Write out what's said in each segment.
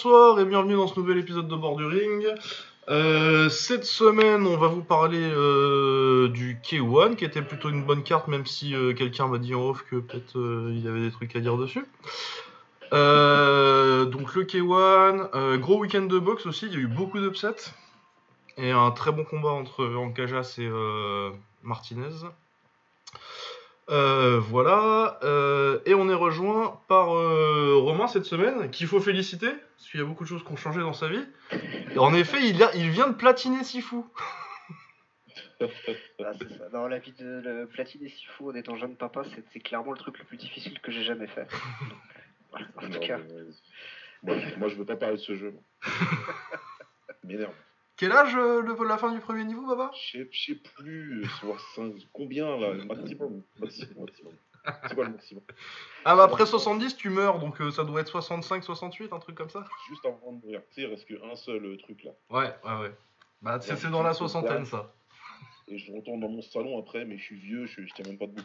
Bonsoir et bienvenue dans ce nouvel épisode de Borduring. Euh, cette semaine, on va vous parler euh, du K1, qui était plutôt une bonne carte, même si euh, quelqu'un m'a dit en off que peut-être il y avait des trucs à dire dessus. Donc le K1, euh, gros week-end de boxe aussi, il y a eu beaucoup d'upsets. Et un très bon combat entre Ancajas et Martinez. Voilà, et on est rejoint par Romain cette semaine, qu'il faut féliciter, parce qu'il y a beaucoup de choses qui ont changé dans sa vie. Et en effet, il, a- il vient de platiner Sifu. Ah, c'est ça. Non, la vie de le platiner si fou en étant jeune papa, c'est c'est clairement le truc le plus difficile que j'ai jamais fait. En tout cas, mais, euh, moi, moi, je veux pas parler de ce jeu. M'énerve. Quel âge euh, le, la fin du premier niveau, Baba? Je sais- plus, euh, sur cinq- combien là, le maximum, maximum, maximum. C'est quoi le maximum Ah bah après 70, tu meurs, donc euh, ça doit être 65, 68, un truc comme ça Juste avant de mourir. Tu sais, il reste qu'un seul euh, truc là. Ouais, ouais, ouais. Bah c'est c'est dans la soixantaine, ça. Et je retourne dans mon salon après, mais je suis vieux, je, je tiens même pas debout.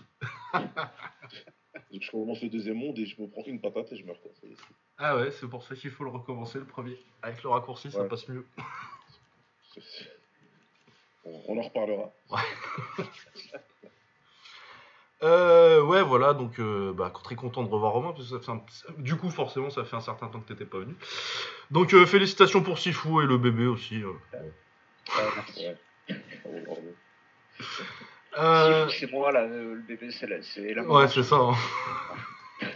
Donc je commence le deuxième monde et je me prends une patate et je meurs. Quoi. C'est- Ah ouais, c'est pour ça qu'il faut le recommencer le premier. Avec le raccourci, ça Ouais. passe mieux. c'est- c'est- On, on en reparlera. Euh, ouais, voilà, donc euh, bah, très content de revoir Romain, parce que ça fait un- du coup, forcément, ça fait un certain temps que t'étais pas venu. Donc, euh, félicitations pour Sifu et le bébé aussi. euh. c'est moi là, le bébé, c'est la, c'est la ouais, c'est ça. hein.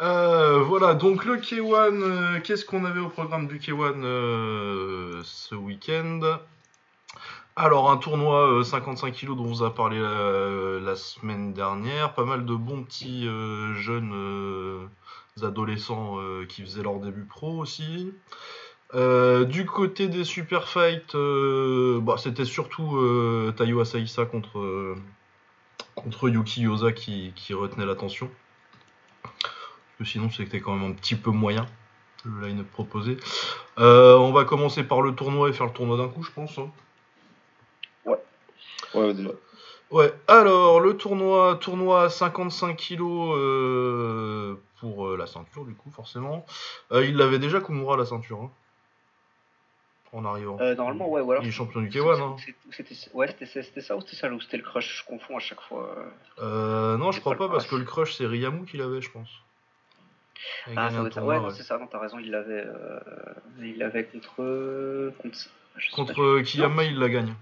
Voilà, donc le K1, euh, qu'est-ce qu'on avait au programme du K1 euh, ce week-end? Alors, un tournoi euh, 55 kg dont on vous a parlé la, la semaine dernière, pas mal de bons petits euh, jeunes euh, adolescents euh, qui faisaient leur début pro aussi. Euh, du côté des super fights, euh, bah, c'était surtout euh, Tayo Asaïsa contre, euh, contre Yuki Yosa qui, qui retenait l'attention. Parce que sinon, c'était quand même un petit peu moyen le line-up proposé. Euh, on va commencer par le tournoi et faire le tournoi d'un coup, je pense. hein. Ouais. Ouais, alors le tournoi, tournoi à 55 kilos euh, pour euh, la ceinture, du coup, forcément. Euh, il l'avait déjà Kumura la ceinture, hein, en arrivant. Euh, normalement, ouais, ou alors. Il est champion du K1, hein. Ouais, c'était ça ou c'était ça ou c'était le crush Je confonds à chaque fois. non, je crois pas parce que le crush, c'est Ryamu qui l'avait, je pense. Il Ah, ça tournoi, Ouais, ouais. c'est ça, non, t'as raison, il l'avait. euh, Il l'avait contre. Contre. Contre Kiyama, il la gagne.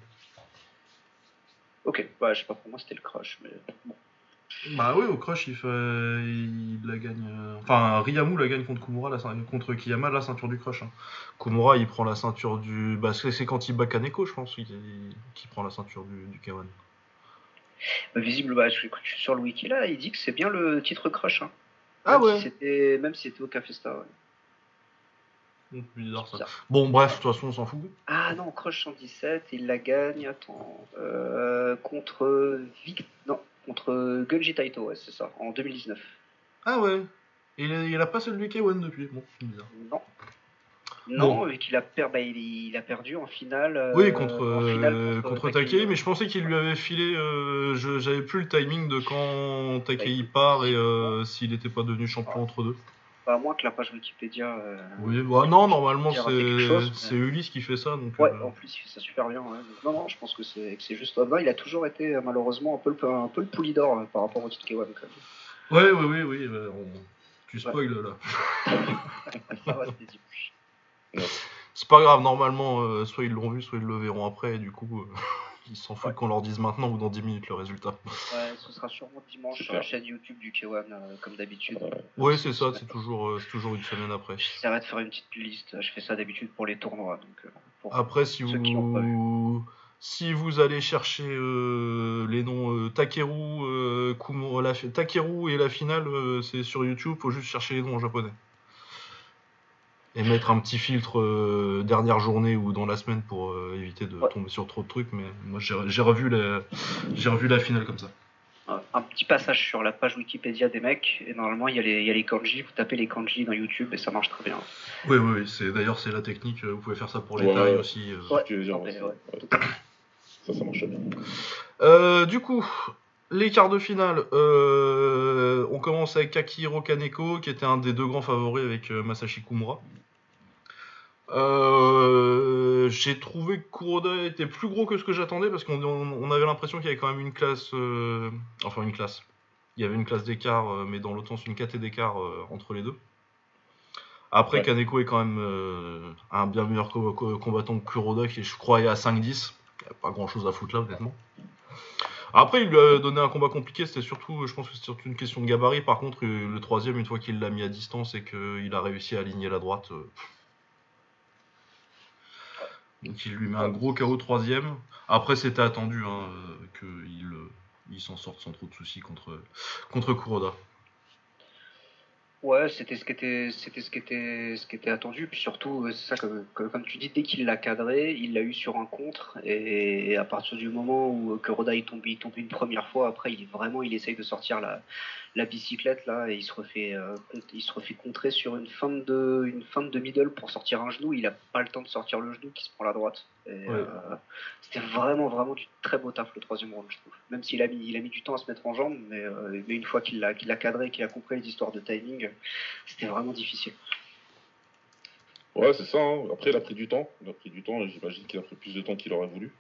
Ok, bah, je sais pas, pour moi c'était le crush, mais bon. Bah oui, au crush, il, fait... il la gagne. euh, Enfin, Ryamu la gagne contre Kumura, la contre Kiyama, la ceinture du crush. hein. Kumura, il prend la ceinture du. Bah, c'est quand il bat Kaneko, je pense, qu'il qu'il prend la ceinture du, du K1. Bah, Visible, bah, je, suis sur le wiki là, il dit que c'est bien le titre crush. Hein. Ah Même ouais si Même si c'était au Café Star. ouais. Donc, bizarre ça. Bizarre. Bon, bref, de toute façon, on s'en fout. Ah non, Crush 117, il la gagne, attends, euh, contre Vic... Non, contre Gunji Taito, ouais, c'est ça, en 2019. Ah ouais. Et il a, il a pas celle du K1 depuis. Bon, c'est bizarre. Non. Non, Bon. vu qu'il a, per- bah, il, a perdu en finale. euh, Oui, contre, finale euh, contre Takei, mais je pensais qu'il lui avait filé. euh, je- J'avais plus le timing de quand Takei part et s'il n'était pas devenu champion entre deux. À moins que la page Wikipédia. euh, Oui, bah non, normalement c'est mais- Ulysse qui fait ça. Donc, Ouais, euh, en plus, il fait ça super bien. ouais. Non, non, je pense que c'est que c'est juste. bah, il a toujours été, euh, malheureusement, un peu le, un peu le poulidor par rapport au titre K1. quand même. ouais, ouais, oui, oui. bah, on- Tu spoil là. Ça va. C'est pas grave, normalement, soit ils l'ont vu, soit ils le verront après, et du coup, ils s'en foutent Ouais. qu'on leur dise maintenant ou dans 10 minutes le résultat. Ouais, ce sera sûrement dimanche sur la chaîne YouTube du K1, euh, comme d'habitude. Ouais, c'est ça, c'est toujours, euh, c'est toujours une semaine après. J'essaierai de faire une petite liste. Je fais ça d'habitude pour les tournois. Donc, euh, pour... Après, si vous, si vous allez chercher euh, les noms euh, Takeru, euh, Kumo- la, Takeru et la finale, euh, c'est sur YouTube, faut juste chercher les noms en japonais. Et mettre un petit filtre euh, dernière journée ou dans la semaine pour euh, éviter de Ouais. tomber sur trop de trucs. Mais moi, j'ai revu, la- j'ai revu la finale comme ça. un, petit passage sur la page Wikipédia des mecs. Et normalement, il y, a les- il y a les kanji. Vous tapez les kanji dans YouTube et ça marche très bien. Oui, oui, oui, c'est d'ailleurs c'est la technique. euh, Vous pouvez faire ça pour les Ouais. tailles aussi. euh. Ouais. Ça, ça marche bien. Euh, du coup, les quarts de finale, euh, on commence avec Akihiro Kaneko, qui était un des deux grands favoris avec euh, Masashi Kumura. Euh, j'ai trouvé que Kuroda était plus gros que ce que j'attendais parce qu'on on- on avait l'impression qu'il y avait quand même une classe, enfin une classe. Il y avait une classe d'écart, mais dans l'autre sens une caté d'écart entre les deux. Après, Ouais. Kaneko est quand même un bien meilleur co- co- combattant que Kuroda, qui je crois est à 5-10. Il n'y a pas grand chose à foutre là, honnêtement. Après, il lui a donné un combat compliqué, c'était surtout, je pense que c'était surtout une question de gabarit. Par contre, euh, le troisième, une fois qu'il l'a mis à distance et qu'il a réussi à aligner la droite, euh, donc il lui met un gros KO troisième. Après, c'était attendu hein, euh, qu'il il s'en sorte sans trop de soucis contre, contre Kuroda. Ouais, c'était ce qui était, c'était ce qui était, ce qui était attendu. Puis surtout, euh, c'est ça comme, comme tu dis, dès qu'il l'a cadré, il l'a eu sur un contre. Et, à partir du moment où euh, que Roda il tombe, il tombe une première fois, après il vraiment il essaye de sortir la, la bicyclette là et il se refait, euh, il se refait contrer sur une fin de, une fin de middle pour sortir un genou. Il a pas le temps de sortir le genou qui se prend la droite. Ouais. euh, c'était vraiment vraiment du très beau taf le troisième round, je trouve. Même s'il a mis, il a mis du temps à se mettre en jambe, mais, euh, mais une fois qu'il l'a, qu'il a cadré, qu'il a compris les histoires de timing. C'était vraiment difficile. Ouais, c'est ça. hein. Après, il a pris du temps. Il a pris du temps j'imagine qu'il a pris plus de temps qu'il aurait voulu.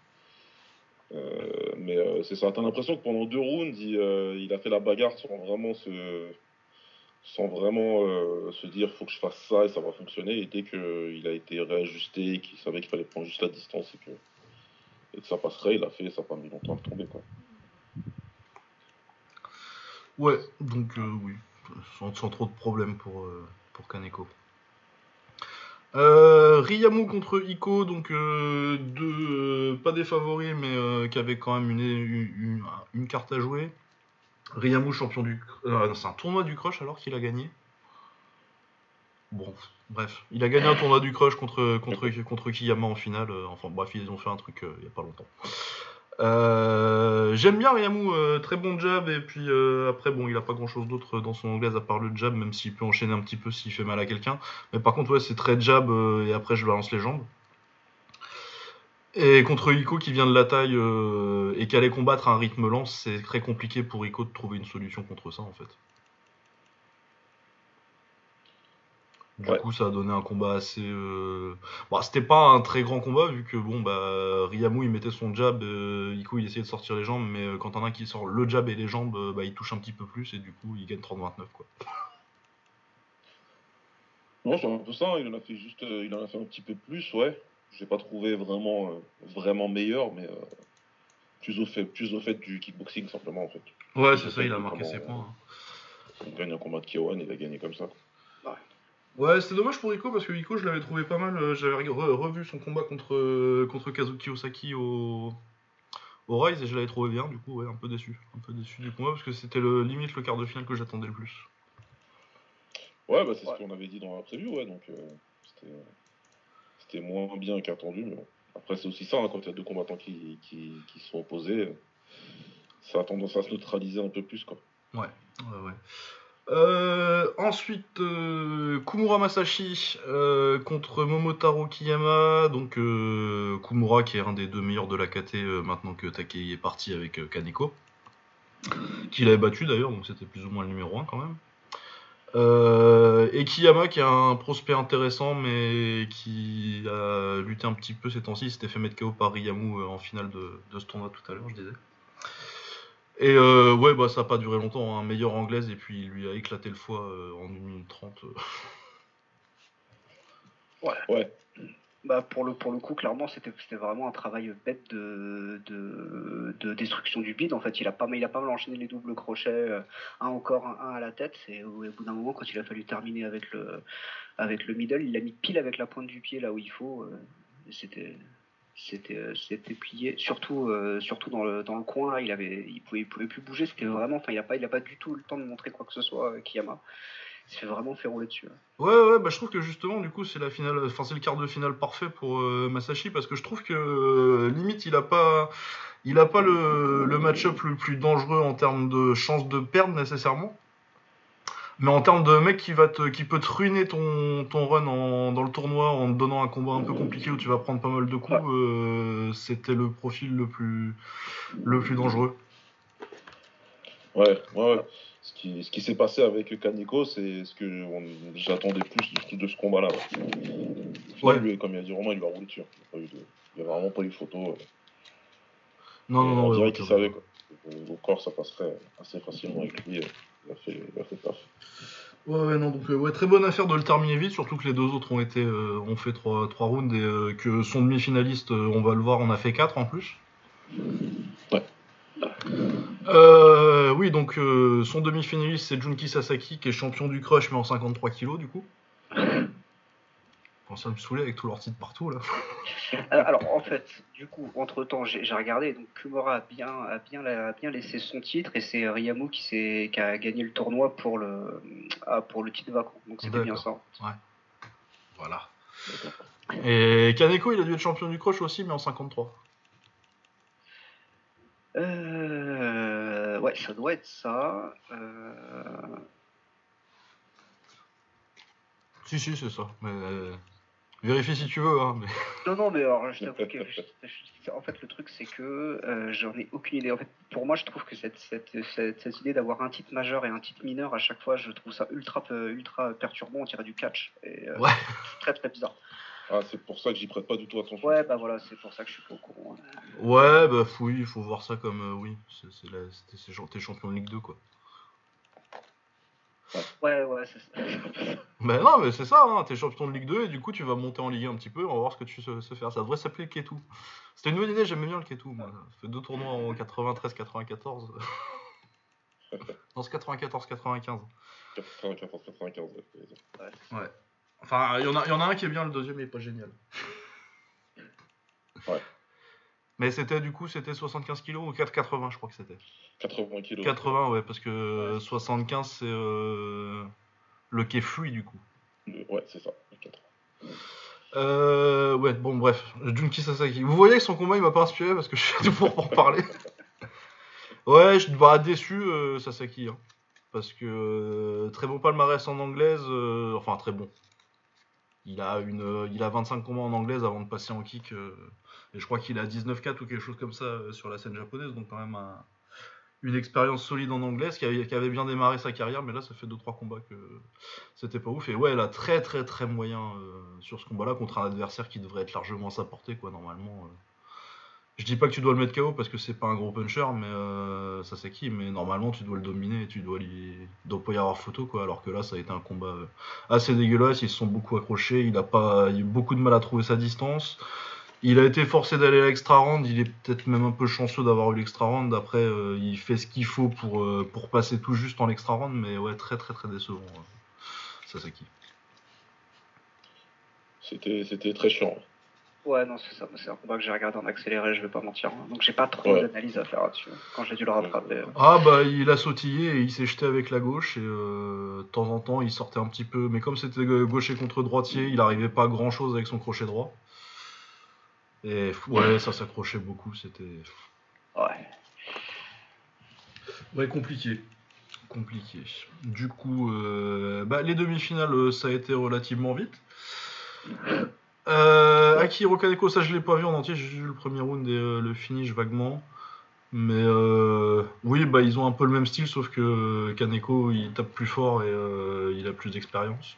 Euh, mais euh, c'est ça. T'as l'impression que pendant deux rounds, il, euh, a fait la bagarre sans vraiment se, dire faut que je fasse ça et ça va fonctionner. Et dès qu'il a été réajusté, qu'il savait qu'il fallait prendre juste la distance et que, ça passerait, il a fait. Ça n'a pas mis longtemps à tomber. Ouais, donc oui, sans, trop de problèmes pour Kaneko. Euh, contre Iko, donc euh, euh, pas des favoris, mais euh, qui avaient quand même une, carte à jouer. Riyamu champion du... c'est un tournoi du crush alors qu'il a gagné. Bon, bref, il a gagné un tournoi du crush contre, contre, Kiyama en finale. enfin bref, ils ont fait un truc il y a pas longtemps. Euh, J'aime bien Riyamu, euh, très bon jab, et puis euh, après, bon, il a pas grand chose d'autre dans son anglaise à part le jab, même s'il peut enchaîner un petit peu s'il fait mal à quelqu'un. Mais par contre, ouais, c'est très jab, euh, et après, je balance les jambes. Et contre Iko qui vient de la taille et qui allait combattre à un rythme lent, c'est très compliqué pour Iko de trouver une solution contre ça en fait. Du Ouais. coup, ça a donné un combat assez. Euh... Bon, c'était pas un très grand combat vu que bon bah Riyamu il mettait son jab, euh, Iko il essayait de sortir les jambes, mais euh, quand as un qui sort le jab et les jambes, bah il touche un petit peu plus et du coup il gagne 30-29 quoi. Non, c'est un peu ça. hein. Il en a fait juste, il en a fait un petit peu plus, ouais. Je l'ai pas trouvé vraiment, euh, vraiment meilleur, mais plus au fait, plus au fait du kickboxing simplement en fait. Ouais, c'est ça, il a marqué ses points, On gagne un combat de K1, il a gagné comme ça. Ouais, c'est dommage pour Iko parce que Iko, je l'avais trouvé pas mal. euh, J'avais re- revu son combat contre, euh, contre Kazuki Osaki au, au Rise et je l'avais trouvé bien. Du coup, ouais, un peu déçu. Un peu déçu du combat parce que c'était le limite le quart de finale que j'attendais le plus. Ouais, bah c'est Ouais. ce qu'on avait dit dans la preview, ouais. Donc euh, c'était, c'était moins bien qu'attendu, mais bon. Après, c'est aussi ça, hein, quand il y a deux combattants qui, qui, qui sont opposés, euh, ça a tendance à se neutraliser un peu plus, quoi. Ouais, ouais, ouais. Euh, ensuite, euh, Kumura Masashi euh, contre Momotaro Kiyama. Donc, Kumura qui est un des deux meilleurs de la KT maintenant que Takei est parti avec Kaneko. Qu'il avait battu d'ailleurs, donc c'était plus ou moins le numéro 1 quand même. Et Kiyama qui est un prospect intéressant mais qui a lutté un petit peu ces temps-ci. Il s'était fait mettre KO par Riyamu en finale de, de ce tournoi tout à l'heure, je disais. Et euh, ouais, bah ça a pas duré longtemps, un meilleur anglaise, et puis il lui a éclaté le foie euh, en 1 minute 30. euh. Ouais, Bah pour le pour le coup, clairement, c'était c'était vraiment un travail bête de, de, de destruction du bide. En fait, il a pas mal il a pas mal enchaîné les doubles crochets, euh, un au corps, un, un à la tête. Et au, au bout d'un moment, quand il a fallu terminer avec le avec le middle, il l'a mis pile avec la pointe du pied là où il faut. euh, c'était c'était euh, c'était plié. Surtout euh, surtout dans le dans le coin là, il avait il pouvait il pouvait plus bouger. C'était vraiment, enfin, il a pas il a pas du tout le temps de montrer quoi que ce soit, euh, Kiyama. Il s'est vraiment fait rouler dessus. hein. Ouais, ouais, bah je trouve que justement, du coup, c'est la finale, enfin c'est le quart de finale parfait pour euh, Masashi, parce que je trouve que euh, limite, il a pas, il a pas le, le match-up le plus dangereux en termes de chance de perdre nécessairement. Mais en termes de mec qui, va te, qui peut te ruiner ton, ton run en- dans le tournoi en te donnant un combat un peu compliqué où tu vas prendre pas mal de coups, euh, c'était le profil le plus, le plus dangereux. ouais, ouais. ouais. ce qui, ce qui s'est passé avec Kaneko, c'est ce que j'attendais plus de, de ce combat-là. Ouais. Lui, comme il a dit Romain, il lui a roulé dessus. Il n'y a, vraiment pas eu photo. euh. Non, non, non, on dirait qu'il savait. Quoi. Au, au corps, ça passerait assez facilement avec lui. Ouais, ouais, non, donc euh, ouais, très bonne affaire de le terminer vite, surtout que les deux autres ont été, euh, ont fait trois, trois rounds et euh, que son demi-finaliste, on va le voir, on a fait quatre en plus. Ouais. Oui, donc son demi-finaliste c'est Junki Sasaki qui est champion du crush mais en 53 kilos du coup. Ça me saoulait avec tous leurs titres partout là. Alors en fait, du coup, entre temps, j'ai regardé, donc Kumura a bien, a bien, a bien laissé son titre et c'est Ryamu qui, s'est- qui a gagné le tournoi pour le, ah, pour le titre vacant. Donc c'était bien ça. Voilà. D'accord. Et Kaneko il a dû être champion du crush aussi mais en 53. Euh, ouais, ça doit être ça. Euh, Si, si, c'est ça. Mais, euh, vérifie si tu veux. Hein, mais... Non, non, mais alors, je t'avoue que. je- je- en fait, le truc, c'est que euh, j'en ai aucune idée. En fait, pour moi, je trouve que cette, cette, cette, cette idée d'avoir un titre majeur et un titre mineur à chaque fois, je trouve ça ultra, euh, ultra perturbant. On dirait du catch. Et, euh, Ouais. c'est très, très bizarre. Ah, c'est pour ça que j'y prête pas du tout attention. Ouais, bah voilà, c'est pour ça que je suis pas au courant. Ouais, bah oui, il faut voir ça comme euh, oui, c'est c'est la- c'est t'es champion de Ligue 2 quoi. Ouais, ouais, c'est ça. Mais non, mais c'est ça, hein, t'es champion de Ligue 2 et du coup tu vas monter en Ligue 1 un petit peu, on va voir ce que tu sais, faire. Ça devrait s'appeler le Ketou. C'était une bonne idée, j'aimais bien le Ketou. Moi. J'ai fait deux tournois en 93-94. non, c'est 94-95. 94, 95. ouais. Ouais, ça. Enfin, il y, en a- y en a un qui est bien, le deuxième il est pas génial. Ouais. Mais c'était du coup, c'était 75 kilos ou 4,80 je crois que c'était. 80 kilos. 80 ouais, parce que 75 c'est euh, le quai fluide du coup. Le- Ouais, c'est ça. 80. Euh, ouais, bon, bref, Junki Sasaki. Vous voyez que son combat il m'a pas inspiré parce que je suis tout pour en parler. ouais, je bah, déçu euh, Sasaki. hein. parce que euh, très bon palmarès en anglaise, enfin très bon. Il a, une, il a 25 combats en anglaise avant de passer en kick. Et je crois qu'il a 19-4 ou quelque chose comme ça euh, sur la scène japonaise, donc quand même un- une expérience solide en anglaise qui avait, qui avait bien démarré sa carrière, mais là ça fait 2-3 combats que c'était pas ouf. Et ouais, elle a très très très moyen euh, sur ce combat-là contre un adversaire qui devrait être largement à sa portée, quoi, normalement. euh. Je dis pas que tu dois le mettre KO parce que c'est pas un gros puncher, mais ça c'est qui, mais normalement tu dois le dominer tu dois lui. Il pas y avoir photo, quoi, alors que là ça a été un combat assez dégueulasse, ils se sont beaucoup accrochés, il a pas il a eu beaucoup de mal à trouver sa distance. Il a été forcé d'aller à l'extra round, il est peut-être même un peu chanceux d'avoir eu l'extra round. Après, euh, il fait ce qu'il faut pour, euh, pour passer tout juste en extra round, mais ouais, très très très décevant. euh, Sasaki. C'était c'était très chiant. Ouais, non, c'est ça. C'est un combat que j'ai regardé en accéléré, je vais pas mentir. hein. Donc j'ai pas trop Ouais. d'analyse à faire là-dessus. Quand j'ai dû le rattraper. Ah bah il a sautillé et il s'est jeté avec la gauche et euh, de temps en temps il sortait un petit peu, mais comme c'était euh, gaucher contre droitier, il arrivait pas à grand chose avec son crochet droit. Et ouais, ça s'accrochait beaucoup, c'était Ouais. ouais compliqué, compliqué. Du coup, euh, bah, les demi-finales euh, ça a été relativement vite. Euh, Akihiro Kaneko, ça je l'ai pas vu en entier, j'ai vu le premier round et euh, le finish vaguement. Mais euh, oui, bah ils ont un peu le même style, sauf que Kaneko il tape plus fort et euh, il a plus d'expérience.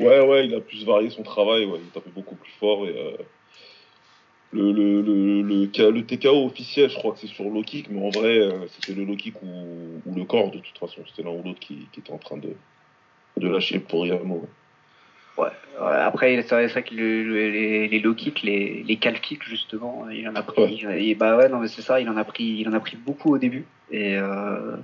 Ouais, ouais, il a plus varié son travail, ouais, il tapait beaucoup plus fort et euh, le, le, le, le, le TKO officiel, je crois que c'est sur low kick, mais en vrai, euh, c'était le low kick ou, ou le corps de toute façon, c'était l'un ou l'autre qui, qui était en train de, de lâcher pour Yamo. Ouais. Ouais, Après, c'est vrai, que le- le- les, les low kicks, les, les calf kicks, justement, il en a pris. Et bah ouais, non, mais c'est ça, il en a pris, il en a pris beaucoup au début. Et, euh,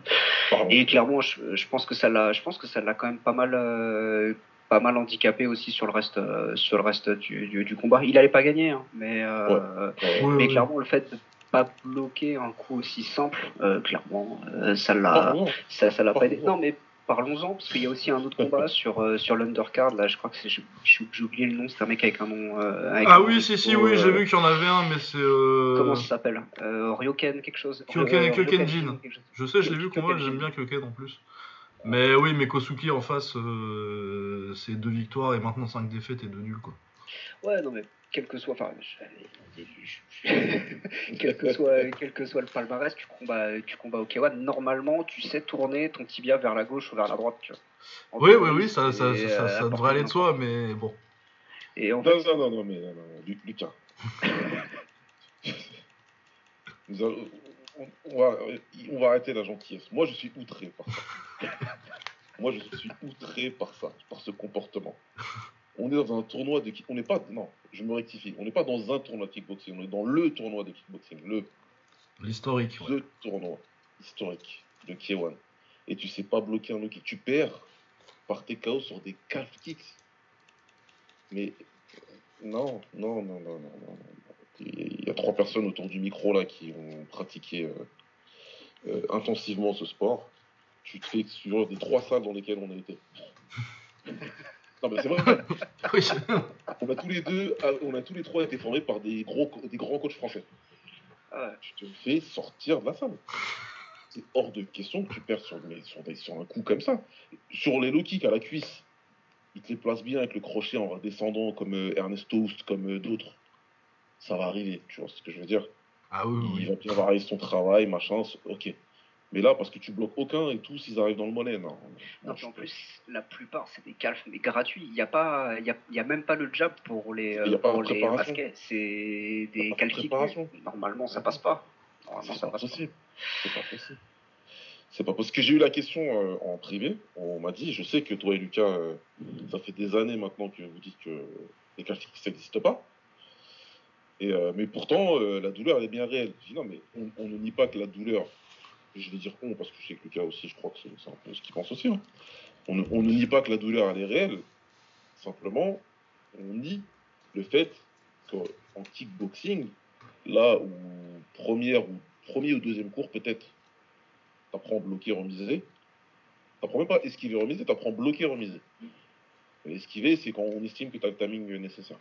et clairement, je, je pense que ça l'a, je pense que ça l'a quand même pas mal, euh, pas mal handicapé aussi sur le reste, euh, sur le reste du, du, du combat. Il allait pas gagner, hein, mais, euh, mais clairement, le fait de pas bloquer un coup aussi simple, euh, clairement, euh, ça Ah, l'a, non. ça, ça l'a pas aidé. Parlons-en. Non, mais parlons-en, parce qu'il y a aussi un autre combat sur, euh, sur l'undercard. Là, je crois que c'est. j'ai- oublié le nom, c'est un mec avec un nom. euh, avec Ah un oui, nom si, si, oui, j'ai vu qu'il y en avait un, mais c'est. euh, Comment ça s'appelle? Euh, Ryoken, quelque chose Ryoken Jin. Je sais, je l'ai vu combat, j'aime bien Kyoken en plus. Mais oui, mais Kosuki en face, euh, c'est deux victoires et maintenant cinq défaites et deux nuls quoi. Ouais, non, mais quel que soit, enfin, quel que soit, quel que soit le palmarès, tu combats, tu combats au K1, normalement, tu sais tourner ton tibia vers la gauche ou vers la droite, tu vois. Oui, oui, oui, ça, ça, ça, ça, devrait aller de soi, mais bon. Et en fait... non, non, non, mais non, non, Lucas. on, va, on va arrêter la gentillesse. Moi, je suis outré par ça. Moi, je suis outré par ça, par ce comportement. On est dans un tournoi de On n'est pas. Non, je me rectifie. On n'est pas dans un tournoi de kickboxing. On est dans le tournoi de kickboxing. Le. L'historique. Le tournoi historique de K1. Et tu sais pas bloquer un low kick. Tu perds par tes KO sur des calf kicks. Mais non, non, non, non, non, non. Il y a trois personnes autour du micro là qui ont pratiqué euh, euh, intensivement ce sport. Tu te fais exclure des trois salles dans lesquelles on a été. non mais c'est vrai. on a tous les deux, ah, on a tous les trois été formés par des gros, des grands coachs français. Ah, tu te fais sortir de la salle. C'est hors de question que tu perds sur, mais sur, sur un coup comme ça. Sur les low kicks à la cuisse, il te les place bien avec le crochet en descendant comme euh, Ernest Toast, comme d'autres ça va arriver, tu vois ce que je veux dire. Ah oui, Il va bien avoir son travail, machin, ok. Mais là, parce que tu bloques aucun et tous, ils arrivent dans le monnaie, non. non en plus, la plupart, c'est des calfs, mais gratuits. Il n'y a, pas, il y a, il y a même pas le jab pour les, a pour les baskets. C'est des calfs Normalement, ça passe pas. Normalement, ça pas possible. C'est pas possible. C'est pas parce que j'ai eu la question euh, en privé. On m'a dit, je sais que toi et Lucas, euh, ça fait des années maintenant que vous dites que les calfs ça n'existe pas. Euh, mais pourtant, euh, la douleur, elle est bien réelle. Je dis non, mais on, ne nie pas que la douleur, je vais dire on, parce que je sais que Lucas aussi, je crois que c'est un peu ce qu'il pense aussi. Hein. On, ne, nie pas que la douleur, elle est réelle. Simplement, on nie le fait qu'en kickboxing, là où première ou premier ou deuxième cours, peut-être, t'apprends bloquer, remiser. T'apprends même pas esquiver, remiser, t'apprends bloquer, remiser. esquiver, c'est quand on estime que tu as le timing nécessaire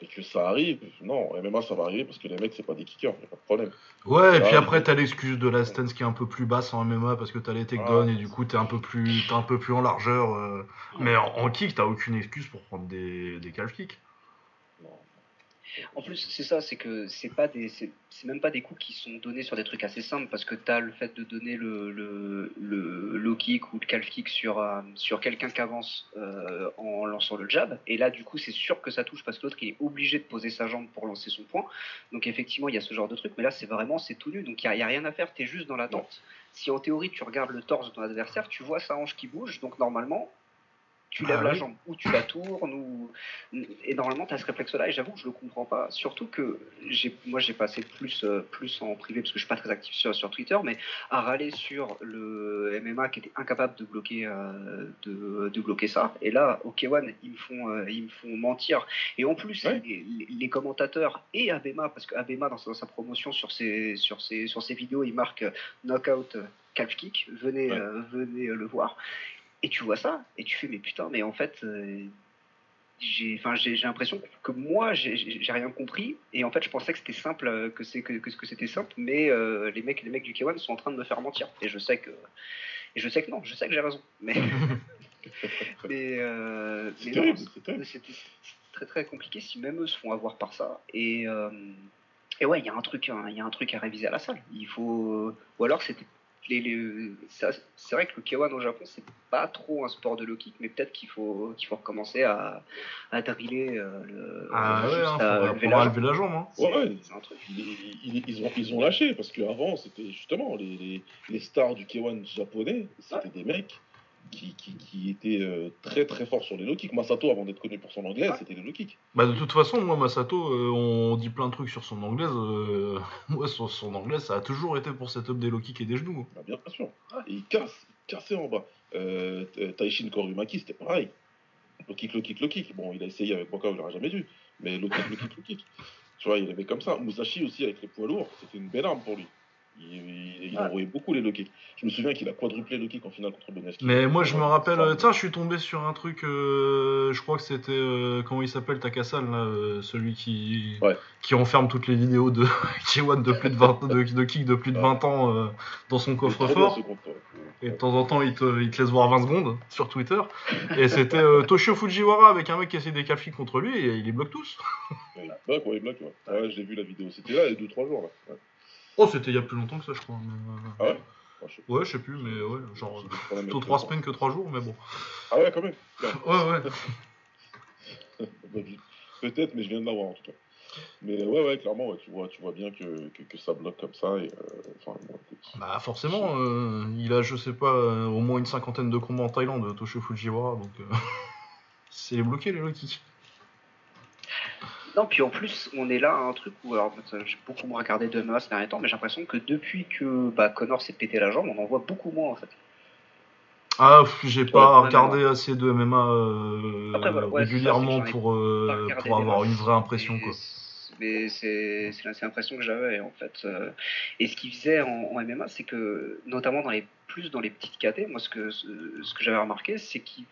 et que ça arrive, non, MMA ça va arriver parce que les mecs c'est pas des kickers, y a pas de problème. Ouais, et puis après t'as l'excuse de la stance qui est un peu plus basse en MMA parce que t'as les takedowns et du coup t'es un peu plus un peu plus en largeur. Euh. Mais en, en kick t'as aucune excuse pour prendre des, des calf kicks. En plus, c'est ça, c'est que c'est pas des, c'est même pas des coups qui sont donnés sur des trucs assez simples parce que tu as le fait de donner le, le, le low kick ou le calf kick sur, euh, sur quelqu'un qui avance euh, en lançant le jab. Et là, du coup, c'est sûr que ça touche parce que l'autre il est obligé de poser sa jambe pour lancer son point. Donc, effectivement, il y a ce genre de truc, mais là, c'est vraiment, c'est tout nu. Donc, il n'y a, rien à faire, tu es juste dans l'attente. Si en théorie, tu regardes le torse de ton adversaire, tu vois sa hanche qui bouge. Donc, normalement, tu lèves ah la jambe ou tu la tournes ou et normalement tu as ce réflexe là et j'avoue que je le comprends pas. Surtout que j'ai moi j'ai passé plus euh, plus en privé parce que je suis pas très actif sur, sur Twitter mais à râler sur le MMA qui était incapable de bloquer euh, de, de, bloquer ça. Et là au K1 ils me font euh, ils me font mentir. Et en plus les, commentateurs et Abema parce que Abema dans sa, promotion sur ses sur ses sur ses vidéos il marque knockout calf kick. Venez venez le voir et tu vois ça, et tu fais, mais putain, mais en fait, euh, j'ai l'impression que moi, j'ai rien compris. Et en fait, je pensais que c'était simple, euh, que c'est que, que, c'était simple, mais euh, les mecs les mecs du K1 sont en train de me faire mentir. Et je sais que, et je sais que non, je sais que j'ai raison. Mais, mais, c'était très très compliqué si même eux se font avoir par ça. Et, et ouais, il y a un truc, hein, il y a un truc à réviser à la salle. Il faut, ou alors c'était c'est vrai que le K1 au Japon, c'est pas trop un sport de low kick, mais peut-être qu'il faut, qu'il faut recommencer à, à driller euh, le. Ah ouais, hein, à lever, la lever, la jambe. Hein. Ouais, c'est un truc. Ils, ils, ont, ils ont lâché parce qu'avant, c'était justement les, les, les, stars du K1 japonais, c'était des mecs qui, qui, était euh, très très fort sur les low kicks. Masato, avant d'être connu pour son anglais, c'était les low kicks. Bah, de toute façon, moi, Masato, euh, on dit plein de trucs sur son anglaise. Euh, moi, sur son anglais, ça a toujours été pour setup des low kicks et des genoux. Bah, bien sûr. il casse, il cassait en bas. Taishin Korumaki, c'était pareil. Low kick, low kick, low kick. Bon, il a essayé avec Boka, il l'aurait jamais vu. Mais low kick, low kick, low kick. Tu vois, il avait comme ça. Musashi aussi, avec les poids lourds, c'était une belle arme pour lui. Il, il, a envoyé beaucoup les low kicks. Je me souviens qu'il a quadruplé le kick en finale contre Beneski. Mais moi, je me rappelle, tiens, je suis tombé sur un truc, euh, je crois que c'était, euh, comment il s'appelle, Takasal, là, euh, celui qui, Ouais. qui enferme toutes les vidéos de K1 de plus de 20, de, de kick de plus de 20 ans euh, dans son coffre-fort. Et de temps en temps, il te, il te laisse voir 20 secondes sur Twitter. Et c'était euh, Toshio Fujiwara avec un mec qui essaie des calfis contre lui et il les bloque tous. Ouais, il bloque, ouais, il bloque, ouais. Ouais, j'ai vu la vidéo. C'était là, il y a 2-3 jours, là. Oh, c'était il y a plus longtemps que ça, je crois. mais, euh, Ah ouais je sais pas. Ouais, je sais plus, mais ouais, genre plutôt avec 3 le temps. semaines que 3 jours, mais bon. Ah ouais, quand même. Ouais, ouais. Bah, Peut-être, mais je viens de l'avoir en tout cas. Mais ouais, ouais, clairement, ouais, tu, vois, tu vois bien que, que, que ça bloque comme ça. Et, euh, bon. Bah forcément, euh, il a, je sais pas, euh, au moins une cinquantaine de combats en Thaïlande, Toshio Fujiwara, donc c'est bloqué les low kicks. Non, puis en plus, on est là à un truc où, alors, j'ai beaucoup moins regardé de MMA ces derniers temps, mais j'ai l'impression que depuis que bah, Connor s'est pété la jambe, on en voit beaucoup moins en fait. Ah, j'ai pas Ouais, regardé assez de MMA euh, Après, voilà, ouais, régulièrement pour, euh, pour avoir une vraie impression, quoi. Mais c'est l'impression que j'avais en fait. Euh, Et ce qu'ils faisaient en, en MMA, c'est que, notamment dans les plus dans les petites KT, moi ce que, ce, ce que j'avais remarqué, c'est qu'ils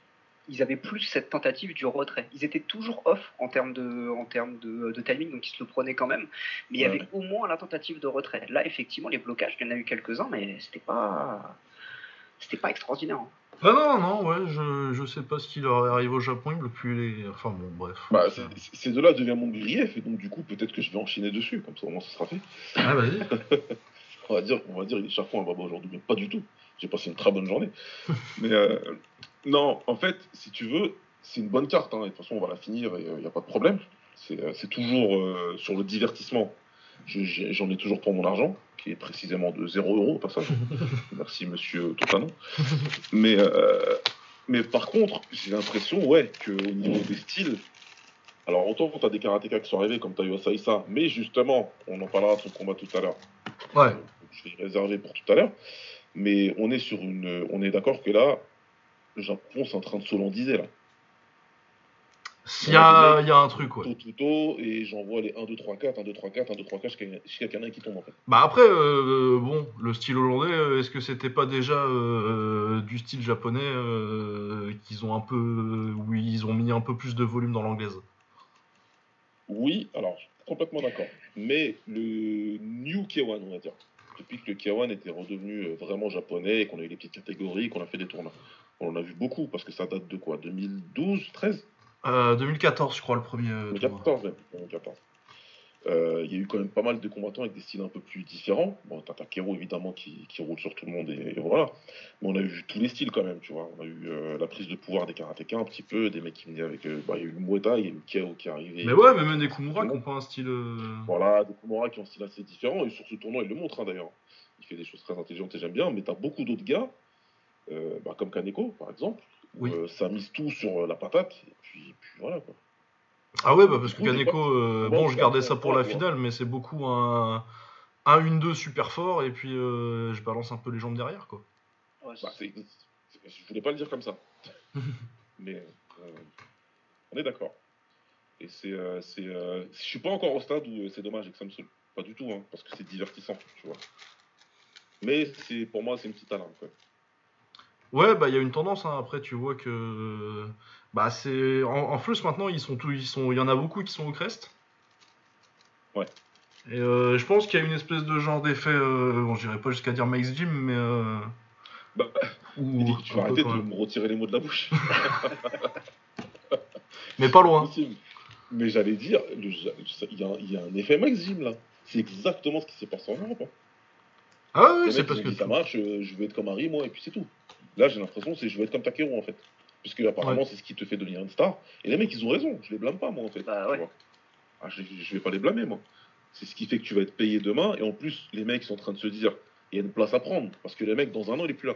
ils avaient plus cette tentative du retrait. Ils étaient toujours off en termes de, en termes de, de timing, donc ils se le prenaient quand même. Mais il y Ouais. avait au moins la tentative de retrait. Là, effectivement, les blocages, il y en a eu quelques-uns, mais c'était pas, c'était pas extraordinaire. hein. Ah non, non, ouais, je, je sais pas ce qui leur arrive au Japon, il bloque plus les... Enfin bon, bref. Bah, c'est- c'est- ces deux-là deviennent mon grief, et donc du coup, peut-être que je vais enchaîner dessus, comme ça au moins ça sera fait. Ah, vas-y. On va dire, on va dire, il est chaque fois un baba aujourd'hui, mais pas du tout. J'ai passé une très bonne journée. mais euh, non, en fait, si tu veux, c'est une bonne carte. Hein, de toute façon, on va la finir et il n'y a pas de problème. C'est euh, toujours euh, sur le divertissement. J'en ai toujours pour mon argent, qui est précisément de 0 euros au passage. Merci, monsieur Totano. Mais, euh, mais par contre, j'ai l'impression, ouais, qu'au niveau des styles, alors autant tu as des karatékas qui sont arrivés comme Tayo Saïsa, mais justement, on en parlera de son combat tout à l'heure. Ouais. Je vais le réserver pour tout à l'heure. Mais on est sur une. On est d'accord que là, le Japon, c'est en train de s'holandiser là. S'il y a, il y a un truc, ouais. Tout, tout, tout, et j'envoie les 1, 2, 3, 4, 1, 2, 3, 4, 1, 2, 3, 4, jusqu'à qu'il y en qui tombe en fait. Bah après, euh, bon, le style hollandais, euh, est-ce que c'était pas déjà euh, du style japonais euh, qu'ils ont un peu, où ils ont mis un peu plus de volume dans l'anglaise? Oui, alors, complètement d'accord. Mais le New K1, on va dire, depuis que le K1 était redevenu euh, vraiment japonais et qu'on a eu les petites catégories, qu'on a fait des tournois, on en a vu beaucoup parce que ça date de quoi 2012, 13 euh, 2014, je crois, le premier. euh, tournoi. 2014, même. 2014. Euh, Il y a eu quand même pas mal de combattants avec des styles un peu plus différents. Bon, t'as Takero évidemment qui, qui roule sur tout le monde et, et voilà. Mais on a eu tous les styles quand même, tu vois. On a eu euh, la prise de pouvoir des karatékas un petit peu, des mecs qui venaient avec. euh, bah, il y a eu le Muay Thai, il y a eu le KO qui est arrivé. Mais ouais, mais même des Kumura qui ont pas un style. euh, Voilà, des Kumura qui ont un style assez différent. Et sur ce tournoi, il le montre hein, d'ailleurs. Il fait des choses très intelligentes et j'aime bien. Mais t'as beaucoup d'autres gars, euh, bah, comme Kaneko par exemple. Oui. euh, ça mise tout sur euh, la patate. Et puis, puis voilà quoi. Ah ouais, bah parce que coup, Kaneko, pas- euh, Bon, je gardais ça pour la quoi. finale, mais c'est beaucoup un 1-1-2 super fort et puis euh, je balance un peu les jambes derrière, quoi. Ouais, Bah, je voulais pas le dire comme ça. Mais euh, on est d'accord. Et c'est. euh, c'est, euh, je suis pas encore au stade où c'est dommage et que ça me saoule. Pas du tout, hein, parce que c'est divertissant, tu vois. Mais c'est pour moi, c'est une petite alarme. Quoi. Ouais, bah il y a une tendance. Hein. Après, tu vois que bah c'est en, en plus maintenant ils sont tous, ils sont, il y en a beaucoup qui sont au crest. Ouais. Et euh, je pense qu'il y a une espèce de genre d'effet. Euh, bon, j'irai pas jusqu'à dire Max Jim, mais euh, Bah, ou dit tu vas arrêter de me retirer les mots de la bouche. Mais pas loin. Mais j'allais dire, il y, y a un effet Maxime là. C'est exactement ce qui s'est passé en Europe. hein. Ah Les c'est parce que dit, ça marche, euh, je veux être comme Harry, moi, et puis c'est tout. Là, j'ai l'impression c'est je veux être comme Takeru en fait. Puisque apparemment, Ouais. c'est ce qui te fait devenir une star. Et les mecs, ils ont raison. Je les blâme pas, moi, en fait. Bah tu ouais. vois. Ah, je, je vais pas les blâmer, moi. C'est ce qui fait que tu vas être payé demain. Et en plus, les mecs sont en train de se dire il y a une place à prendre. Parce que les mecs, dans un an, il est plus là.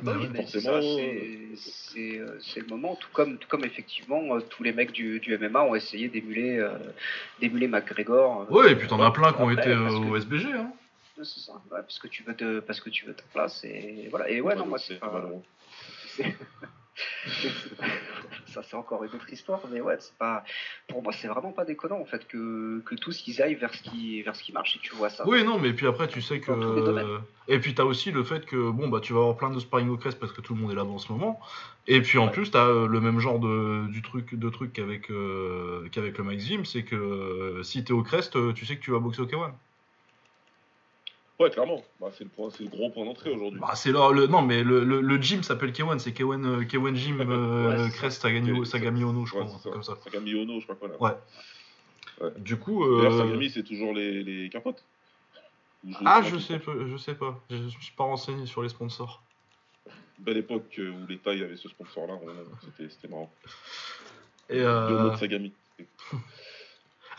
Ah bah oui, forcément, c'est- c'est euh, c'est le moment, tout comme, tout comme effectivement euh, tous les mecs du, du MMA ont essayé d'émuler euh, d'émuler McGregor. euh, Ouais, et puis t'en as plein qui ont été euh, parce que- au SBG. Hein. Ouais, C'est ça, ouais, parce que tu veux te, parce que tu veux ta place et voilà. Et ouais, non, moi c'est pas. ça c'est encore une autre histoire, mais ouais, c'est pas. Pour moi, c'est vraiment pas déconnant en fait que, que tous ils aillent vers ce qui vers ce qui marche et tu vois ça. Oui, non, mais puis après, tu sais que. Et puis, t'as aussi le fait que, bon, bah, tu vas avoir plein de sparring au crest parce que tout le monde est là-bas en ce moment. Et puis, en Ouais. plus, t'as euh, le même genre de, du truc, de truc qu'avec euh, qu'avec le Max Gym, c'est que euh, si t'es au crest, euh, tu sais que tu vas boxer au K1. Ouais, clairement. Bah, c'est le, point- c'est le gros point d'entrée aujourd'hui. Bah, c'est là, le, non, mais le, le, le gym s'appelle K1, c'est K1, euh, K1 Gym euh, Ouais. Crest Sagami, Sagami Ono, je crois, comme ça. Sagami Ono, je crois qu'on a. Ouais. Du coup. Euh, Sagami, c'est toujours les, les capotes. Ah, je pas sais, peu- je sais pas. Je, suis pas renseigné sur les sponsors. Belle époque euh, où les tailles avaient ce sponsor-là, c'était c'était marrant. Et De euh... mode Sagami.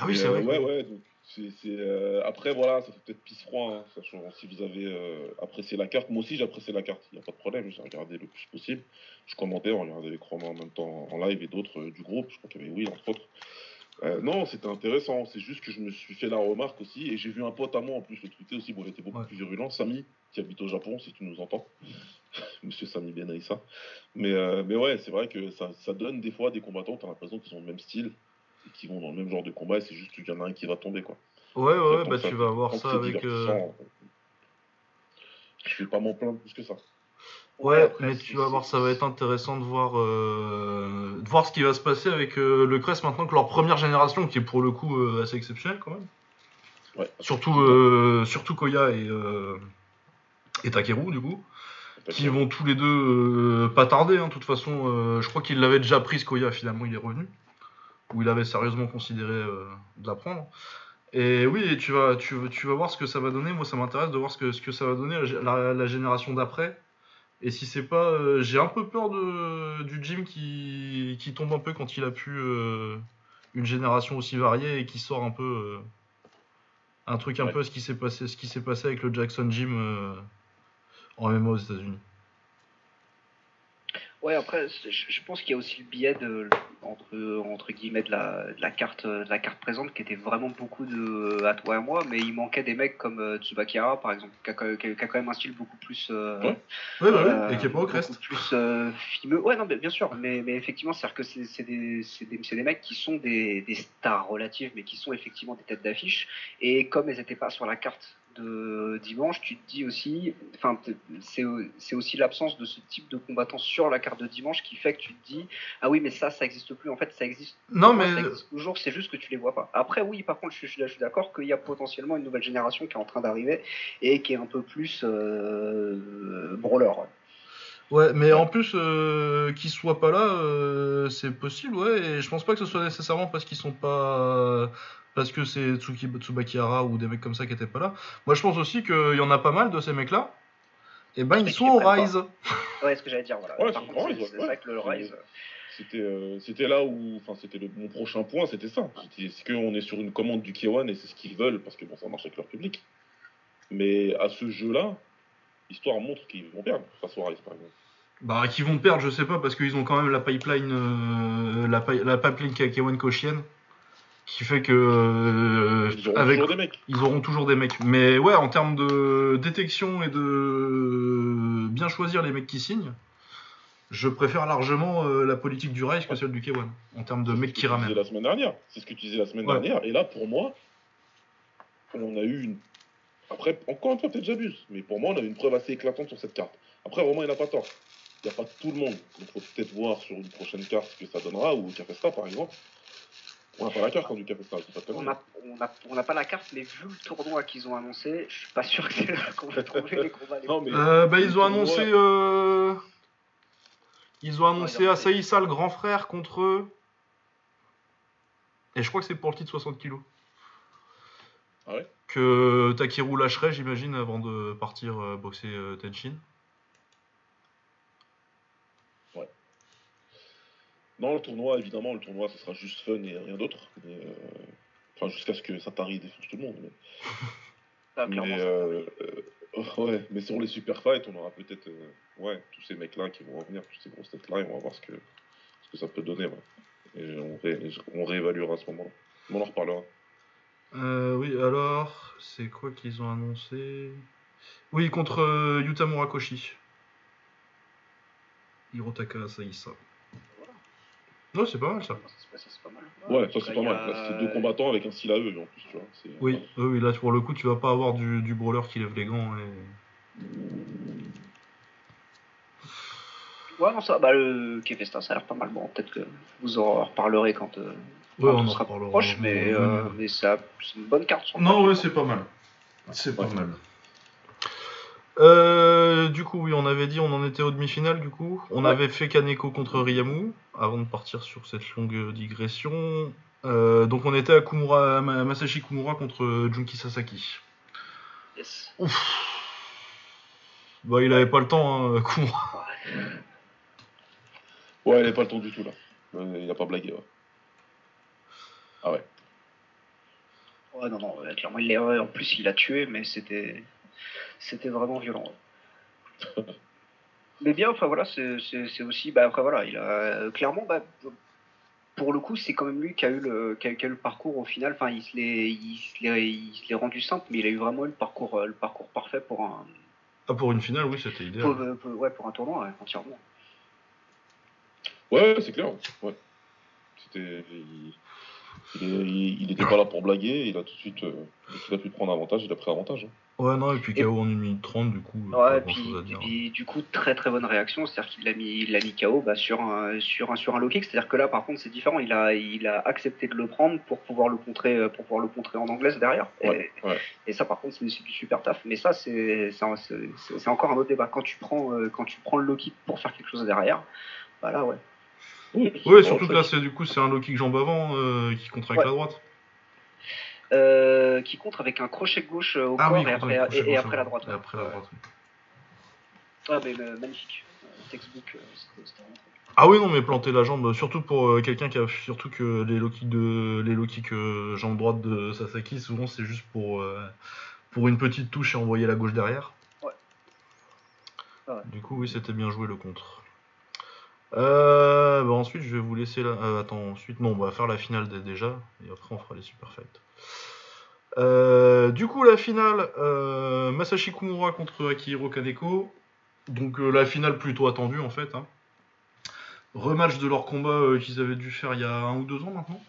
Ah oui, Et, c'est euh, vrai. Ouais, ouais. donc, c'est, euh, Après, voilà, ça fait peut-être pisse froid, hein, sachant si vous avez euh, apprécié la carte. Moi aussi, j'ai apprécié la carte, il n'y a pas de problème. J'ai regardé le plus possible. Je commentais, on regardait les chromos en même temps en live et d'autres euh, du groupe. Je crois qu'il y avait Will, entre autres. Euh, non, c'était intéressant. C'est juste que je me suis fait la remarque aussi. Et j'ai vu un pote à moi en plus le tweeter aussi. Bon, il était beaucoup Ouais. plus virulent. Samy, qui habite au Japon, si tu nous entends. Monsieur Samy Benrissa. Mais, mais ouais, c'est vrai que ça, ça donne des fois des combattants, tu as l'impression qu'ils ont le même style. Qui vont dans le même genre de combat. Et c'est juste qu'il y en a un qui va tomber, quoi. Ouais, ouais, Donc, bah ça- tu vas voir donc, ça avec. euh. Je vais pas m'en plaindre plus que ça. Ouais, après, mais tu vas voir, ça va être intéressant de voir, euh, de voir ce qui va se passer avec euh, le Crest maintenant que leur première génération, qui est pour le coup euh, assez exceptionnelle quand même. Ouais. Surtout, surtout Koya et, et Takeru du coup, qui vont tous les deux euh, pas tarder. hein, De toute façon, euh, je crois qu'il l'avait déjà prise Koya. Finalement, il est revenu, ou il avait sérieusement considéré euh, de la prendre. Et oui, tu vas, tu, tu vas voir ce que ça va donner. Moi, ça m'intéresse de voir ce que, ce que ça va donner la, la- génération d'après. Et si c'est pas, euh, j'ai un peu peur de du Jim qui, qui tombe un peu quand il a pu euh, une génération aussi variée et qui sort un peu euh, un truc un Ouais. peu ce qui s'est passé, ce qui s'est passé avec le Jackson Jim en MMA aux États-Unis. Ouais, après, je pense qu'il y a aussi le biais de, entre, entre guillemets de la, de la carte, de la carte présente qui était vraiment beaucoup de à toi et à moi, mais il manquait des mecs comme euh, Tsubakira par exemple, qui a, quand- qui a- qui a quand même un style beaucoup plus. euh, Ouais. Bah euh, et qui est pas au crest. plus euh, fimeux. Ouais, non, mais bien sûr, mais, mais effectivement, c'est-à-dire que c'est c'est des, c'est des, c'est des mecs qui sont des, des stars relatives, mais qui sont effectivement des têtes d'affiche. Et comme elles n'étaient pas sur la carte de dimanche, tu te dis aussi, enfin, c'est aussi l'absence de ce type de combattant sur la carte de dimanche qui fait que tu te dis, ah oui, mais ça, ça existe plus. En fait, ça existe. Non pour moi, mais ça existe toujours, c'est juste que tu les vois pas. Après, oui, par contre, je, suis- je suis d'accord qu'il y a potentiellement une nouvelle génération qui est en train d'arriver et qui est un peu plus euh, brawler. ouais. ouais, mais en plus euh, qu'ils soient pas là, euh, c'est possible, ouais. Et je pense pas que ce soit nécessairement parce qu'ils sont pas parce que c'est Tsuki Tsubakihara ou des mecs comme ça qui étaient pas là. Moi, je pense aussi qu'il y en a pas mal de ces mecs-là. Et ben, ils sont au pas. Rise. Ouais, ce que j'allais dire, voilà. Ouais, Par c'est c'est ouais, c'est que le C'est- Rise. C'était euh, c'était là où. Enfin, c'était le- mon prochain point, c'était ça. Est-ce qu'on est sur une commande du K1 et c'est ce qu'ils veulent parce que bon, ça marche avec leur public. Mais à ce jeu-là, l'histoire montre qu'ils vont perdre face au Rise, par exemple. Bah, qui vont perdre, je sais pas, parce qu'ils ont quand même la pipeline, euh, la, la pipeline Kakewan Koshien, qui fait que euh, Ils auront avec toujours des mecs. ils auront toujours des mecs. Mais ouais, en termes de détection et de bien choisir les mecs qui signent, je préfère largement euh, la politique du Rise que celle du K1, en termes de mecs qui ramènent. la semaine dernière. C'est ce que tu disais la semaine Ouais. dernière. Et là, pour moi, on a eu une. Après, encore une fois, peut-être j'abuse, mais pour moi, on a eu une preuve assez éclatante sur cette carte. Après, Romain, il n'a pas tort. Il n'y a pas tout le monde. Donc, il faut peut-être voir sur une prochaine carte ce que ça donnera, ou au Cafesta, par exemple. On n'a pas la carte du Cafesta. c'est pas On tellement. n'a on a, on a pas la carte, mais vu le tournoi qu'ils ont annoncé, je suis pas sûr que c'est là qu'on va trouver les combats. les Non, mais. Euh, bah, ils ont annoncé. euh, Ils ont annoncé le grand frère, contre eux. Et je crois que c'est pour le titre 60 kg. Ah ouais? Que Takeru lâcherait, j'imagine, avant de partir euh, boxer euh, Tenshin. Non, le tournoi, évidemment, le tournoi, ce sera juste fun et rien d'autre. Euh, Enfin, jusqu'à ce que Satari défonce tout le monde. Mais, Ah, mais, ça euh, euh, ouais, mais sur les super fights, on aura peut-être euh, ouais, tous ces mecs-là qui vont revenir, tous ces grosses têtes-là, et on va voir ce que, ce que ça peut donner. ouais. Et on, ré- on réévaluera à ce moment-là. On en reparlera. Euh, oui, alors, c'est quoi qu'ils ont annoncé? Oui, contre euh, Yuta Murakoshi. Hirotaka Asahi Ouais, c'est pas mal ça. Ça, c'est- c'est pas mal. Ouais, ça c'est pas mal. a- c'est deux combattants avec un style à eux, en plus, tu vois. Oui, oui, oui, là pour le coup, tu vas pas avoir du, du brawler qui lève les gants. Et... Ouais, non, ça, bah, le Kefesta, ça a l'air pas mal. Bon, peut-être que vous en reparlerez quand, euh, Ouais, quand on sera proche, mais, euh, mais ça, c'est une bonne carte. sur Non, ouais, c'est pas mal. C'est pas Ouais. mal. Euh, du coup, oui, on avait dit, on en était aux demi-finales, du coup. On Ouais. avait fait Kaneko contre Ryamu, avant de partir sur cette longue digression. Euh, donc, on était à Kumura, Ma- Masashi Kumura contre Junki Sasaki. Yes. Ouf. Bah, il avait pas le temps, hein, Kumura. Ouais, il n'est pas le temps du tout, là. Euh, il a pas blagué, ouais. Ah ouais. Ouais, non, non, clairement, il l'a- en plus, il a tué, mais c'était, c'était vraiment violent. mais bien, enfin voilà, c'est, aussi, bah après voilà, il a, euh, clairement, bah, pour le coup, c'est quand même lui qui a eu le, qui a, qui a eu le parcours au final. Enfin, il se l'est, il il rendu simple, mais il a eu vraiment eu le parcours, euh, le parcours parfait pour un, Ah, pour une finale, oui, c'était idéal. pour, euh, pour- ouais, pour un tournoi, ouais, entièrement. Ouais, c'est clair. Ouais. C'était. Il... Il, il- il était pas là pour blaguer, il a tout de suite. euh, qu'il a pu prendre avantage, il a pris avantage. hein. Ouais, non, et puis Et- KO en 1 minute 30, du coup, Ouais, puis, chose à dire. puis, du coup, très très bonne réaction, c'est-à-dire qu'il l'a mis, il l'a mis KO bah, sur, un, sur, un, sur un low kick, c'est-à-dire que là par contre c'est différent, il a, il a accepté de le prendre pour pouvoir le contrer, euh, pour pouvoir le contrer en anglaise derrière. Ouais, et, ouais. et ça par contre c'est du super taf, mais ça c'est encore un autre débat. Quand tu prends, euh, quand tu prends le low kick pour faire quelque chose derrière, bah là ouais. Oui, Ouais, surtout que là, c'est du coup, c'est un low kick jambe avant euh, qui contre avec Ouais. la droite. Euh, qui contre avec un crochet gauche euh, au Ah corps oui, et, après, et, et la droite. Et ouais. après la droite. oui. Ah mais magnifique. Euh, textbook, c'était vraiment. Ah oui, non, mais planter la jambe, surtout pour euh, quelqu'un qui a. Surtout que les low kicks de les low kicks euh, jambe droite de Sasaki, souvent c'est juste pour euh, pour une petite touche et envoyer la gauche derrière. Ouais. Ouais. Du coup, oui, c'était bien joué le contre. Euh, bah ensuite, je vais vous laisser là. euh, attends, ensuite, non, on va faire la finale déjà, et après on fera les super fights. Euh, du coup, la finale, euh, Masashi Kumura contre Akihiro Kaneko. Donc euh, la finale plutôt attendue en fait. hein. Rematch de leur combat euh, qu'ils avaient dû faire il y a un ou deux ans maintenant.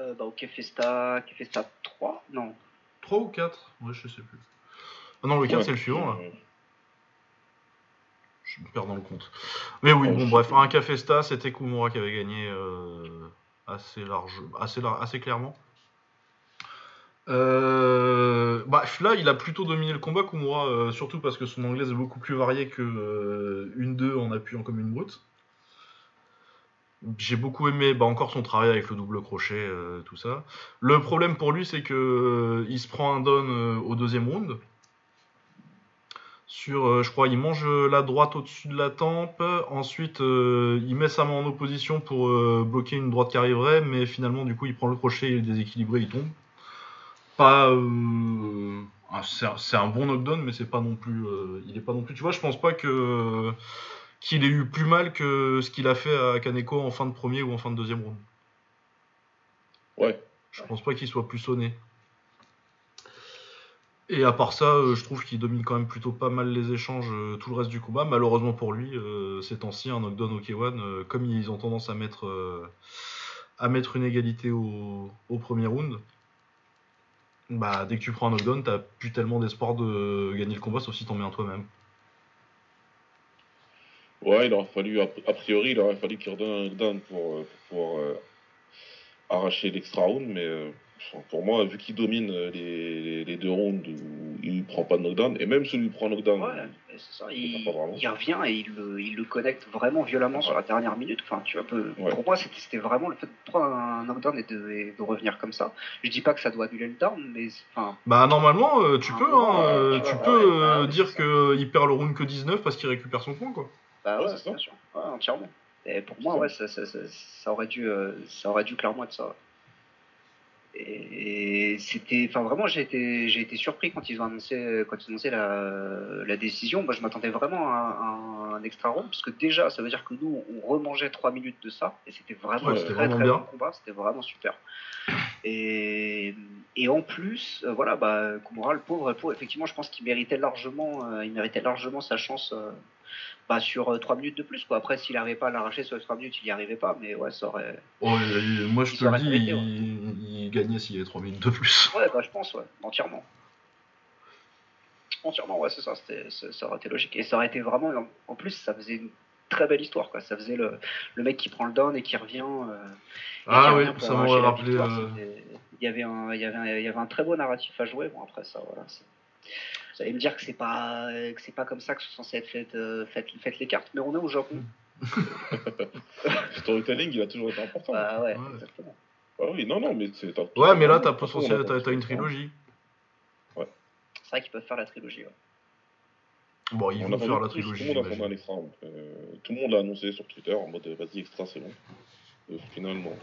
Euh, bah, au Kefesta, Kefesta 3 Non. 3 ou 4 Ouais, je sais plus. Ah non, le 4 Ouais. c'est le suivant là. Je me perds dans le compte. Mais oui, bon bref, un Cafesta, c'était Kumura qui avait gagné euh, assez large, assez, lar- assez clairement. Euh, bah, là, il a plutôt dominé le combat, Kumura, euh, surtout parce que son anglais est beaucoup plus varié que euh, une 2 en appuyant comme une brute. J'ai beaucoup aimé bah, encore son travail avec le double crochet, tout ça. Le problème pour lui, c'est que il se prend un down euh, au deuxième round. Sur, euh, je crois, il mange euh, la droite au-dessus de la tempe. Ensuite, euh, il met sa main en opposition pour euh, bloquer une droite qui arriverait, mais finalement, du coup, il prend le crochet, il est déséquilibré, il tombe. Pas, euh, ah, c'est un- bon knockdown, mais c'est pas non plus, il est pas non plus. Tu vois, je pense pas que qu'il ait eu plus mal que ce qu'il a fait à Kaneko en fin de premier ou en fin de deuxième round. Ouais. Je pense pas qu'il soit plus sonné. Et à part ça, euh, je trouve qu'il domine quand même plutôt pas mal les échanges euh, tout le reste du combat. Malheureusement pour lui, euh, ces temps-ci, un knockdown au K1, euh, comme ils ont tendance à mettre, à mettre une égalité au, premier round, bah, dès que tu prends un knockdown, t'as plus tellement d'espoir de gagner le combat, sauf si t'en mets un toi-même. Ouais, il aurait fallu, a priori, il aurait fallu qu'il redonne un knockdown pour, pour pouvoir arracher l'extra round, mais pour moi, vu qu'il domine euh, les, les, les deux rounds où il prend pas de knockdown, et même celui où il prend un knockdown, Ouais, mais c'est ça. Il, revient et il le, il le connecte vraiment violemment sur la dernière minute. Enfin, tu vois, peu- Ouais. Pour moi, c'était vraiment le fait de prendre un knockdown et de, et de revenir comme ça. Je dis pas que ça doit annuler le down, mais enfin, Bah normalement, euh, tu Ah, peux, bon, hein, euh, tu peux ouais, euh, bah, dire qu'il perd le round que 19 parce qu'il récupère son point, quoi. bah Ouais, ouais, c'est ça. bien sûr, Ouais, entièrement. Et pour moi, ça. ouais, ça, ça, ça, ça aurait dû, euh, ça aurait dû clairement être ça. Et, et c'était, enfin vraiment, j'ai été, j'ai été surpris quand ils ont annoncé, quand ils ont annoncé la, la décision. Moi, je m'attendais vraiment à, à un extra round parce que déjà, ça veut dire que nous, on remangeait trois minutes de ça et c'était vraiment Ouais, très vraiment très bien. bon combat. C'était vraiment super. Et, et en plus, euh, voilà, bah, Kumura, le pauvre, effectivement, je pense qu'il méritait largement, euh, il méritait largement sa chance euh, bah, sur 3 minutes de plus. Quoi. Après, s'il n'arrivait pas à l'arracher sur les 3 minutes, il n'y arrivait pas, mais ouais, ça aurait. moi, je te le dis, il, gagnait s'il y avait 3 minutes de plus. Ouais, bah, je pense, ouais, entièrement. Entièrement, ouais, c'est ça, ça aurait été logique. Et ça aurait été vraiment, en plus, ça faisait une très belle histoire, quoi. Ça faisait le, le mec qui prend le down et qui revient. ah oui, ça m'aurait rappelé. Il y, avait un, y avait un, y avait un très beau narratif à jouer. Bon, après ça, voilà. Vous allez me dire que c'est pas, que c'est pas comme ça que sont censées être faites, euh, faites, les cartes, mais on est au Japon. Storytelling, il a toujours été important. Bah ouais, exactement. Ah oui, non, non, mais c'est. Ouais, mais là, t'as potentiel, t'as une trilogie. Ouais. C'est vrai qu'ils peuvent faire la trilogie, ouais. Bon, ils vont faire la trilogie. Tout le monde a un extra. Euh, tout le monde l'a annoncé sur Twitter en mode vas-y, extra, c'est bon. Et finalement.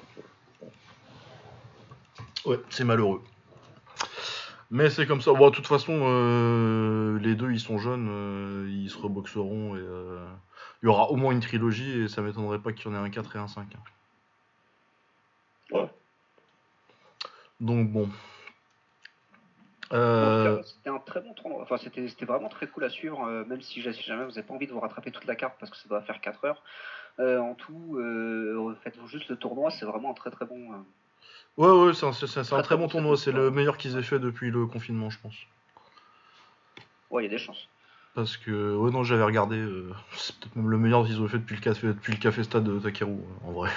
Ouais, c'est malheureux. Mais c'est comme ça. Bon, de toute façon, euh, les deux, ils sont jeunes, euh, ils se reboxeront et euh, il y aura au moins une trilogie et ça m'étonnerait pas qu'il y en ait un 4 et un 5. Ouais. Donc bon. C'était un très bon tournoi. Enfin, c'était vraiment très cool à suivre, même si, jamais vous n'avez pas envie de vous rattraper toute la carte parce que ça doit faire 4 heures. en tout, faites-vous juste le tournoi, c'est vraiment un très très bon. Ouais, ouais, c'est un, très bon tournoi. C'est le meilleur qu'ils aient fait depuis le confinement, je pense. Ouais, il y a des chances. Parce que, ouais, non, j'avais regardé. Euh, c'est peut-être même le meilleur qu'ils ont fait depuis le café, depuis le café stade de Takeru, en vrai.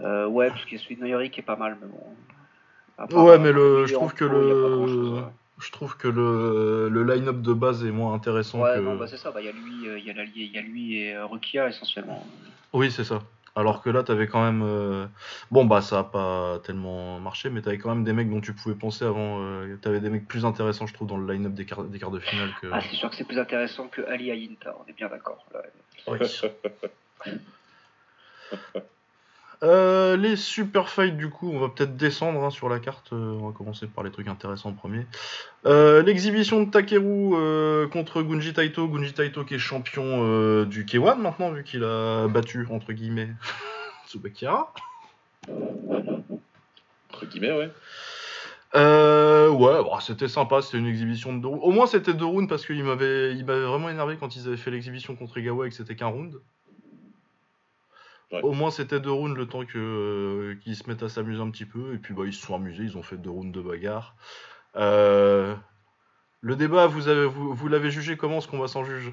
Euh, ouais, parce qu'il y a celui de Noyori qui est pas mal, mais bon. ouais, mais le, je trouve que le. Je trouve que le, le line-up de base est moins intéressant ouais, non, bah c'est ça, bah, il y a lui, euh, il y a il y a lui et Rukia essentiellement. Oui, c'est ça. Alors que là, t'avais quand même. Euh, bon, bah, ça a pas tellement marché, mais t'avais quand même des mecs dont tu pouvais penser avant. Euh, t'avais des mecs plus intéressants, je trouve, dans le line-up des, quarts, des quarts de finale. Que... Ah, c'est sûr que c'est plus intéressant que Ali Ayinta, on est bien d'accord. Oui. Euh, les super fights, du coup, on va peut-être descendre hein, sur la carte. Euh, on va commencer par les trucs intéressants en premier. Euh, l'exhibition de Takeru contre Gunji Taito. Gunji Taito qui est champion du K1 maintenant, vu qu'il a battu, entre guillemets, Tsubakira. Entre guillemets, ouais. ouais, bah, c'était sympa, c'était une exhibition de deux Au moins c'était deux rounds parce qu'il m'avait, il m'avait vraiment énervé quand ils avaient fait l'exhibition contre Igawa et que c'était qu'un round. Au moins c'était deux rounds le temps que euh, qu'ils se mettent à s'amuser un petit peu et puis bah ils se sont amusés, ils ont fait deux rounds de bagarre. Euh, le débat, vous avez vous, vous l'avez jugé comment ce qu'on va s'en juge?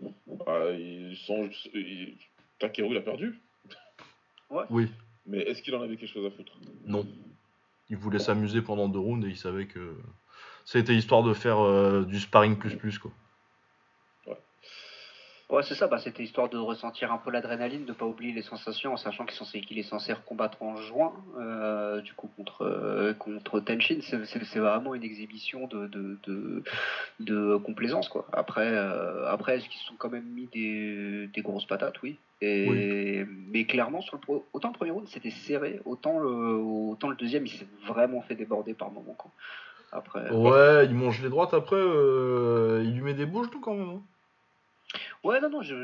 Bah, ils sont, Takeru il a perdu. Ouais. Oui. Mais est-ce qu'il en avait quelque chose à foutre? Non. Il voulait s'amuser pendant deux rounds et il savait que c'était histoire de faire euh, du sparring plus plus quoi. Ouais, c'est ça, bah, c'était histoire de ressentir un peu l'adrénaline, de pas oublier les sensations en sachant qu'il est, censé combattre en juin, euh, du coup, contre, euh, contre Tenshin. C'est vraiment une exhibition de, de, de, complaisance, quoi. Après, euh, après est-ce qu'ils se sont quand même mis des, des grosses patates? Oui. Et, Mais clairement, sur le, autant le premier round, c'était serré, autant le, autant le deuxième, il s'est vraiment fait déborder par moment, quoi. Après, ouais, il mange les droites après, il lui met des bouches, tout quand même. Hein. Ouais, non, non, je,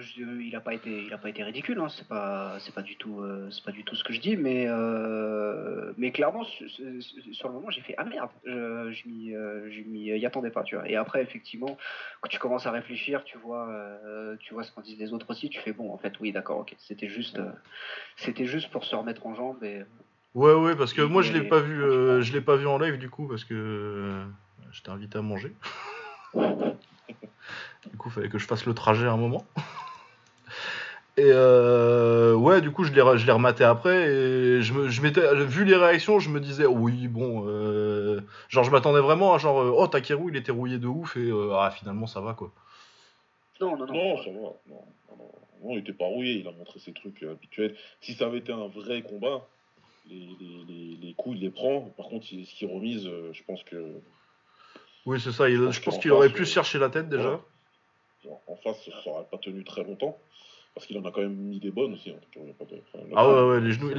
il a pas été, il a pas été ridicule. Hein, c'est pas, c'est pas du tout, euh, c'est pas du tout ce que je dis, mais, euh, mais clairement, sur le moment, j'ai fait ah merde, je, je m'y, euh, y attendais pas, tu vois. Et après, effectivement, quand tu commences à réfléchir, tu vois, tu vois ce qu'en disent les autres aussi, tu fais bon, en fait, oui, d'accord, ok, c'était juste, c'était juste pour se remettre en jambe et. Ouais, ouais, parce que moi, je l'ai pas vu, je l'ai pas vu en live du coup, parce que j'étais invité à manger. Du coup, il fallait que je fasse le trajet à un moment. Et euh, ouais, du coup, je l'ai, je l'ai rematé après et je, me, je m'étais, vu les réactions, je me disais, oui, bon, euh, genre, je m'attendais vraiment à genre, euh, oh, Takeru, il était rouillé de ouf et ah, finalement, ça va quoi. Non, non, non. Non, ça va. Non, non, non, il était pas rouillé, il a montré ses trucs habituels. Si ça avait été un vrai combat, les, les, les, coups, il les prend. Par contre, ce qu'il remise, je pense que. Oui, c'est ça, je pense, qu'il aurait plus cherché la tête déjà en face, ça n'aurait pas tenu très longtemps. Parce qu'il en a quand même mis des bonnes aussi. ah ouais, ouais, les genoux.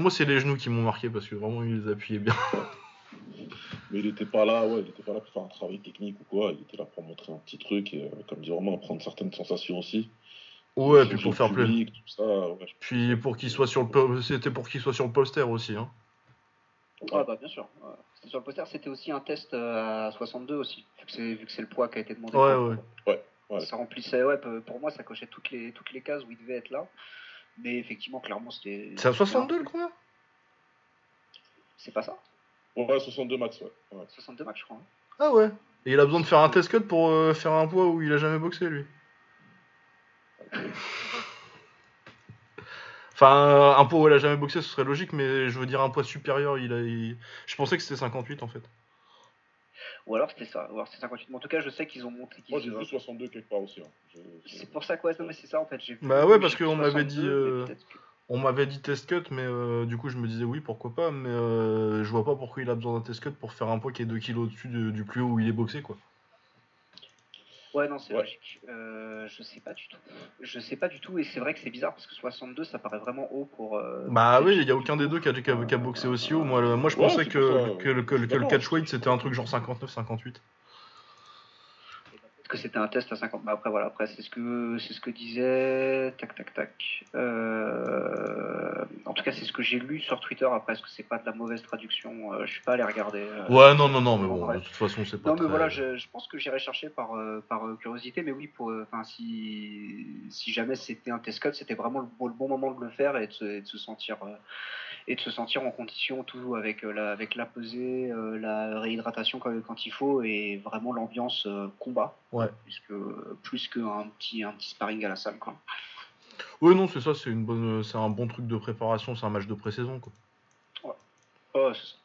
moi, c'est les genoux qui m'ont marqué parce que vraiment, il les appuyait bien. Mais il n'était pas là, ouais, il était pas là pour faire un travail technique ou quoi. Il était là pour montrer un petit truc et, euh, comme dit vraiment, prendre certaines sensations aussi. Ouais, puis pour faire plaisir. ouais, Puis pour qu'il soit sur le c'était pour qu'il soit sur le poster aussi hein. Ah bah bien sûr. ouais. C'était sur le poster, c'était aussi un test euh, à 62 aussi, vu que c'est le poids qui a été demandé. Ouais, pour- ouais. ouais. Ça remplissait, ouais, pour moi ça cochait toutes les toutes les cases où il devait être là. Mais effectivement, clairement, c'était. C'est à 62 le combat C'est pas ça? Ouais, 62 max, ouais. ouais. 62 max, je crois. hein. Ah ouais. Et il a besoin de faire un test cut pour euh, faire un poids où il a jamais boxé lui. Enfin, un poids où il a jamais boxé, ce serait logique, mais je veux dire un poids supérieur, il a. il- Je pensais que c'était 58 en fait. Ou alors c'était ça, ou alors c'était 58. Mais en tout cas, je sais qu'ils ont monté. qu'ils- Moi, j'ai vu 62 quelque part aussi. hein. Je- C'est pour ça que ouais, non mais c'est ça en fait. j'ai vu- Bah ouais, parce qu'on m'avait dit, 62, mais euh, que- On m'avait dit test cut, mais euh, du coup je me disais oui, pourquoi pas, mais euh, je vois pas pourquoi il a besoin d'un test cut pour faire un poids qui est 2 kg au-dessus de- du plus haut où il est boxé quoi. Ouais, non, c'est Ouais. logique. Euh, je sais pas du tout. Je sais pas du tout, et c'est vrai que c'est bizarre parce que 62, ça paraît vraiment haut pour. euh, Bah oui, il y a aucun des deux qui a, qui a- qui a boxé aussi haut. Moi, le- moi je Ouais, pensais que, que, le- que, le- que le d'accord. catchweight c'était un truc genre 59-58. Que c'était un test à 50. Bah après, voilà, après, c'est ce que, c'est ce que disait. Tac, tac, tac. Euh, En tout cas, c'est ce que j'ai lu sur Twitter. Après, est-ce que c'est pas de la mauvaise traduction? Euh, Je suis pas allé regarder. euh. Ouais, non, non, non, mais bon, ouais. de toute façon c'est pas Non mais voilà, je, je pense que j'irai chercher par, euh, par curiosité, mais oui, pour, enfin si, si jamais c'était un test cut, c'était vraiment le, bon- le bon moment de le faire et de se, et de se sentir et de se sentir en condition, tout avec euh, la, avec la pesée, euh, la réhydratation quand, quand il faut et vraiment l'ambiance euh, combat, Ouais. puisque plus qu'un petit un petit sparring à la salle quoi. Oui, non, c'est ça, c'est une bonne, c'est un bon truc de préparation, c'est un match de pré-saison quoi. Oh, c'est ça.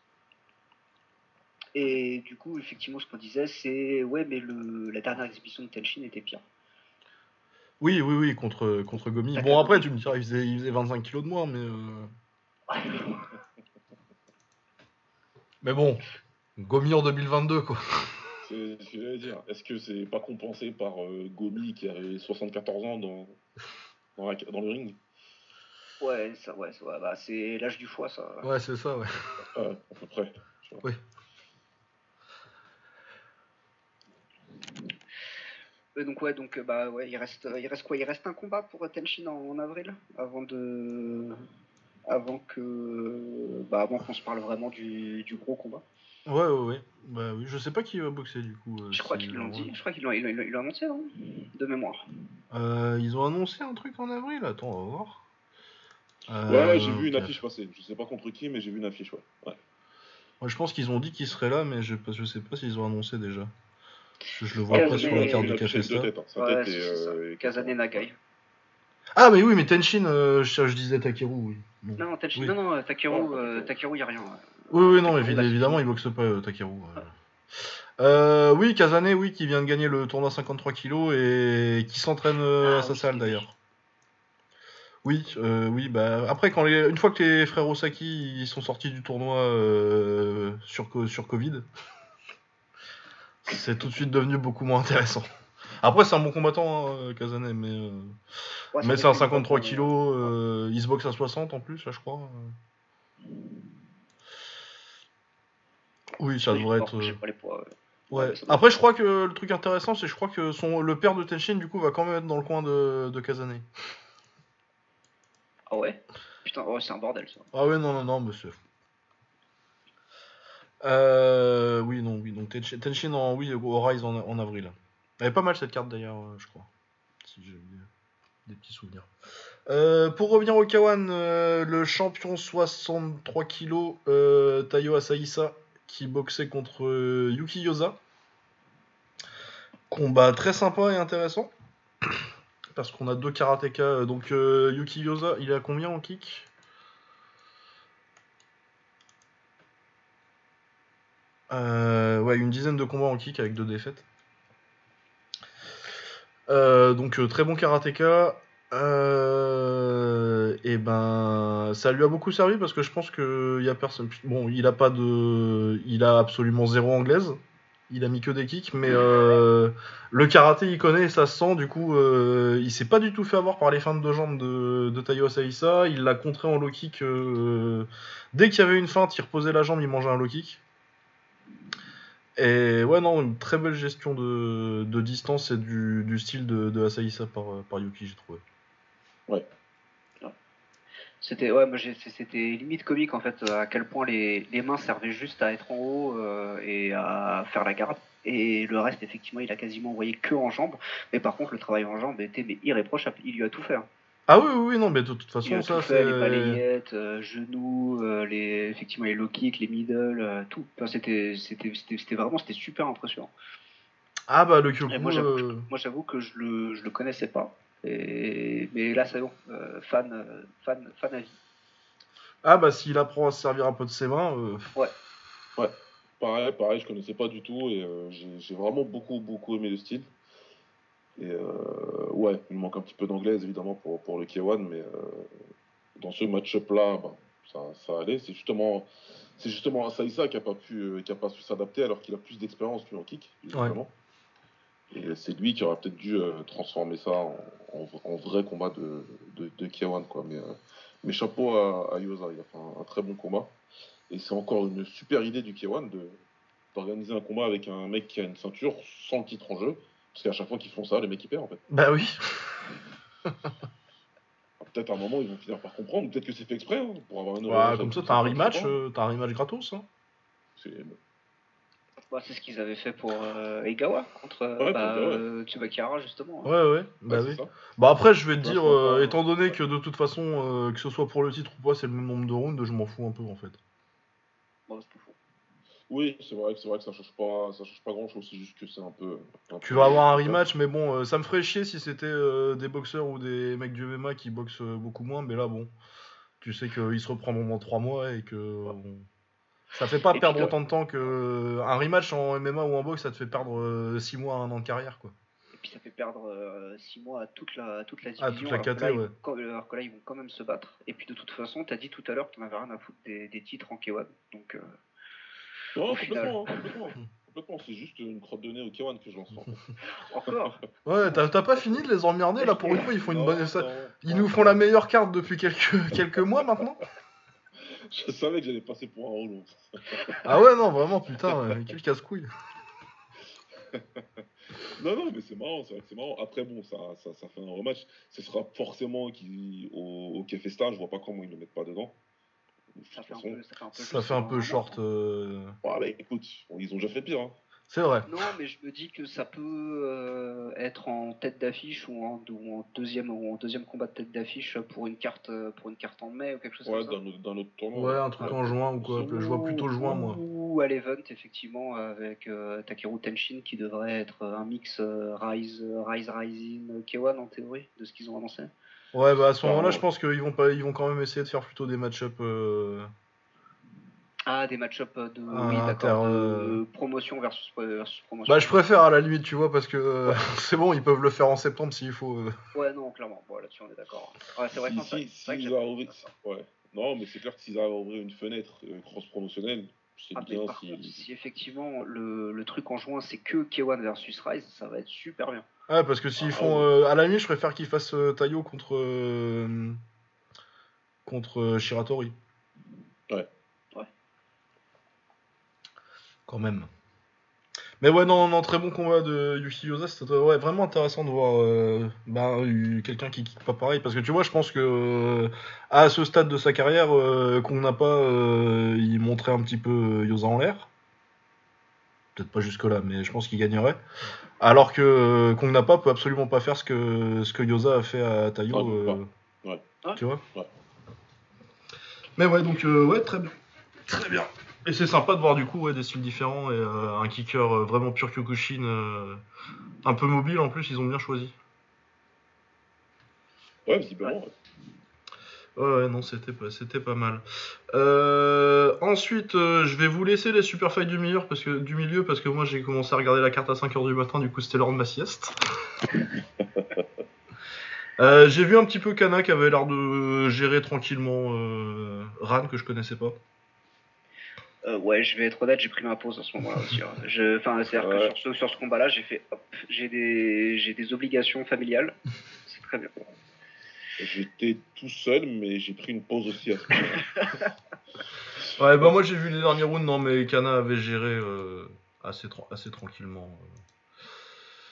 Et du coup, effectivement, ce qu'on disait, c'est ouais, mais le, la dernière exhibition de Tenshin était pire. Oui, oui, oui, contre, contre Gomi. Bon, après, tu me diras, il faisait, il faisait 25 kilos de moins, mais. euh, Mais bon, Gomi en 2022 quoi. C'est ce que j'allais dire. Est-ce que c'est pas compensé par euh, Gomi qui avait 74 ans dans, dans, la- dans le ring? Ouais, ça, ouais, ça, ouais, bah, c'est l'âge du foie, ça. Ouais, c'est ça, ouais. Ouais, à peu près. Oui. Euh, donc ouais, donc euh, bah ouais, il reste, il reste quoi? Il reste un combat pour Tenshin en, en avril, avant de, avant que, bah avant qu'on se parle vraiment du, du gros combat. Ouais, ouais, ouais. Bah oui, je sais pas qui va boxer du coup. euh, Je crois si- qu'ils l'ont dit, je crois qu'ils l'ont, ils l'ont, ils l'ont annoncé, non? De mémoire. Euh, ils ont annoncé un truc en avril, attends, on va voir. Euh, Ouais, ouais, j'ai vu une affiche passer. Je sais pas contre qui, mais j'ai vu une affiche, ouais. ouais. Ouais, je pense qu'ils ont dit qu'ils seraient là, mais je, je sais pas s'ils ont annoncé déjà. Je, je le vois pas sur la carte affiche café têtes. hein. Ouais, euh, et- Kazane Nagai. Ah, mais oui, mais Tenshin, euh, je, je disais Takeru, oui. Non. Non, Oui. non, non, Takeru, Oh, euh, Takeru. Takeru, y a rien. Oui, oui, non, c'est évidemment, fini. il boxe pas, euh, Takeru. euh. Euh, oui, Kazane, oui, qui vient de gagner le tournoi 53 kg et qui s'entraîne euh, Ah, à sa oui, salle d'ailleurs. Oui, euh, oui, bah après, quand les, une fois que les frères Osaki ils sont sortis du tournoi euh, sur, co- sur Covid, c'est tout de suite devenu beaucoup moins intéressant. Après, c'est un bon combattant, hein, Kazane, mais, euh, Ouais, mais c'est un une 53 fois kg, euh, il se boxe à 60 en plus, là, je crois. Oui, ça Oui, devrait être. je euh, sais pas les poids, ouais. Après, je crois que le truc intéressant, c'est que je crois que son, le père de Tenshin, du coup, va quand même être dans le coin de, de Kazane. Ah ouais? Putain, oh, c'est un bordel ça. Ah ouais, non, non, non, monsieur. Euh, oui, non, oui, donc Tenshin, Tenshin en, oui, au Rise en, en avril. Elle est pas mal cette carte d'ailleurs, euh, je crois. Si j'ai des, petits souvenirs. Euh, pour revenir au Kawan, euh, le champion 63 kg, Tayo Asaisa, qui boxait contre Yuki Yosa. Combat très sympa et intéressant. Parce qu'on a deux karatékas. Donc Yuki Yosa, il à combien en kick? Ouais, une dizaine de combats en kick avec deux défaites. Euh, donc euh, très bon karatéka. Euh, et ben, ça lui a beaucoup servi parce que je pense que il y a personne. Bon, il a pas de, il a absolument zéro anglaise. Il a mis que des kicks, mais euh, le karaté il connaît et ça se sent. Du coup, euh, il s'est pas du tout fait avoir par les feintes de jambes de, de Tayo. Il l'a contré en low kick. euh, dès qu'il y avait une feinte, il reposait la jambe, il mangeait un low kick. Et ouais, non, une très belle gestion de, distance et du, style de, de par, euh, par Yuki, j'ai trouvé. Ouais. C'était ouais, limite comique en fait à quel point les, mains servaient juste à être en haut euh, et à faire la garde. Et le reste, effectivement, il a quasiment envoyé que en jambes. Mais par contre, le travail en jambes était irréprochable. Il lui a tout fait. hein. Ah oui, oui, oui, non, mais de toute façon, ça fait, les c'est. balayettes, euh, genoux, euh, les, effectivement les low kicks, les middle, euh, tout. Enfin, c'était, c'était, c'était, c'était vraiment, c'était super impressionnant. Ah bah le Kyoku. Moi, j'avoue, euh, moi, j'avoue que je le, je le connaissais pas. Et, mais là, c'est bon. Euh, fan, fan, fan à vie. Ah bah s'il apprend à se servir un peu de ses mains. euh, Pareil, pareil, je connaissais pas du tout et euh, j'ai j'ai vraiment beaucoup, beaucoup aimé le style. Et euh, ouais, il manque un petit peu d'anglaise évidemment pour, pour le K1, mais euh, dans ce match-up-là, bah, ça, ça allait. C'est justement, c'est justement Asaïsa qui a pas pu, euh, qui a pas su s'adapter alors qu'il a plus d'expérience lui en kick, visiblement. Et c'est lui qui aurait peut-être dû transformer ça en, en- en vrai combat de, de, de K1, quoi. Mais, mais chapeau à, à Yosa, il a fait un, un très bon combat. Et c'est encore une super idée du K1 de d'organiser un combat avec un mec qui a une ceinture sans le titre en jeu. Parce qu'à chaque fois qu'ils font ça, les mecs ils perdent en fait. Bah oui. Peut-être à un moment ils vont finir par comprendre, peut-être que c'est fait exprès hein, pour avoir un Bah, comme ça, une t'as un rematch, euh, t'as un rematch gratos. Hein. C'est- Bah, c'est ce qu'ils avaient fait pour euh, Egawa contre Ouais, bah, euh, Tsubakihara, justement. hein. Ouais, ouais. Bah Ouais, oui. Bah après, je vais te dire, euh, pas. étant donné que de toute façon, euh, que ce soit pour le titre ou pas, c'est le même nombre de rounds, je m'en fous un peu en fait. Bon, c'est pas faux. Oui, c'est vrai, que- c'est vrai que ça change pas, ça change pas grand chose, c'est juste que c'est un peu. un Tu peu- vas avoir un rematch, mais bon, euh, ça me ferait chier si c'était euh, des boxeurs ou des mecs du MMA qui boxent euh, beaucoup moins, mais là, bon, tu sais qu'ils se reprendront dans 3 mois et que. on- Ça fait pas Et perdre autant de temps que. Un rematch en MMA ou en boxe, ça te fait perdre 6 mois, 1 an de carrière, quoi. Et puis ça fait perdre 6 mois à toute la, toute la Ah, division. toute la alors, que là, ils- ouais. quand- alors que là, ils vont quand même se battre. Et puis de toute façon, t'as dit tout à l'heure que t'en avais rien à foutre des, des titres en K1. Donc, euh, Non, complètement, hein, complètement. complètement. C'est juste une crotte de nez au K1 que je lance. en fait. encore Ouais, t'as t'as pas fini de les emmerder là pour une fois, ils font une Non, bonne. non, Ils non. nous font la meilleure carte depuis quelques, quelques mois maintenant Je savais que j'allais passer pour un relou. Ah ouais, non, vraiment, putain, euh, quel casse-couille. Non, non, mais c'est marrant, c'est vrai que c'est marrant. Après, bon, ça, ça, ça fait un rematch. Ce sera forcément qui, au, au Kefesta, je vois pas comment ils le mettent pas dedans. Ça fait, un façon, peu, ça fait un peu Ça juste fait un dans peu short. hein. euh, ouais, mais écoute, ils ont déjà fait pire. Hein. C'est vrai. Non, mais je me dis que ça peut euh, être en tête d'affiche ou en, ou en deuxième ou en deuxième combat de tête d'affiche pour une carte pour une carte en mai ou quelque chose Ouais, comme ça. d'un autre, d'un autre tournoi. Ouais, un truc en juin ou quoi. Je vois plutôt juin, moi. Ou à l'event, effectivement, avec euh, Takeru Tenshin qui devrait être un mix euh, Rise, Rise Rising euh, K1 en théorie, de ce qu'ils ont annoncé. Ouais, bah à ce moment-là, ouais. je pense qu'ils vont pas, ils vont quand même essayer de faire plutôt des match-up. euh, Ah, des match-up de, Ah, oui, inter, d'accord, de euh, promotion versus, versus promotion. Bah, je préfère à la limite, tu vois, parce que euh, c'est bon, ils peuvent le faire en septembre s'il faut. euh. Ouais, non, clairement. Bon, là-dessus, on est d'accord. Ouais, c'est vrai que Si, si, c'est vrai que arrivent- ouais. Non, mais c'est clair que s'ils arrivent à ouvrir une fenêtre euh, cross-promotionnelle, c'est Ah, mais bien par si. contre, si effectivement le, le truc en juin c'est que K1 versus Rise, ça va être super bien. Ouais, parce que s'ils Ah, font. ouais. euh, à la limite, je préfère qu'ils fassent euh, Taio contre. euh, contre euh, Shiratori. Ouais. Ouais. Quand même. Mais ouais, non, non, très bon combat de Yuki Yosa. C'était ouais, vraiment intéressant de voir euh, bah, eu- quelqu'un qui kick pas pareil. Parce que tu vois, je pense que euh, à ce stade de sa carrière, euh, qu'on n'a pas, euh, il montrait un petit peu euh, Yosa en l'air. Peut-être pas jusque-là, mais je pense qu'il gagnerait. Alors que euh, Kong Napa peut absolument pas faire ce que, ce que Yosa a fait à Taio. Non, euh. Ouais. Tu vois Ouais. Mais ouais, donc euh, ouais, très bien. Très bien. Et c'est sympa de voir du coup ouais, des styles différents et euh, un kicker euh, vraiment pur Kyokushin, euh, un peu mobile en plus, ils ont bien choisi. Ouais, visiblement. Ouais. Non, c'était pas, c'était pas mal. Euh, ensuite, euh, je vais vous laisser les super fights du milieu parce que, du milieu, parce que moi j'ai commencé à regarder la carte à 5h du matin, du coup c'était l'heure de ma sieste. Euh, j'ai vu un petit peu Kana qui avait l'air de gérer tranquillement euh, Ran que je connaissais pas. Euh, ouais, je vais être honnête, j'ai pris ma pause à ce moment-là aussi. hein. Je- Enfin, c'est-à-dire Ouais. que sur ce, sur ce combat-là, j'ai fait hop, j'ai des, j'ai des obligations familiales. C'est très bien. J'étais tout seul, mais j'ai pris une pause aussi à ce moment-là. Ouais, bah moi j'ai vu les derniers rounds, non mais Kana avait géré euh, assez, tra- assez tranquillement. euh.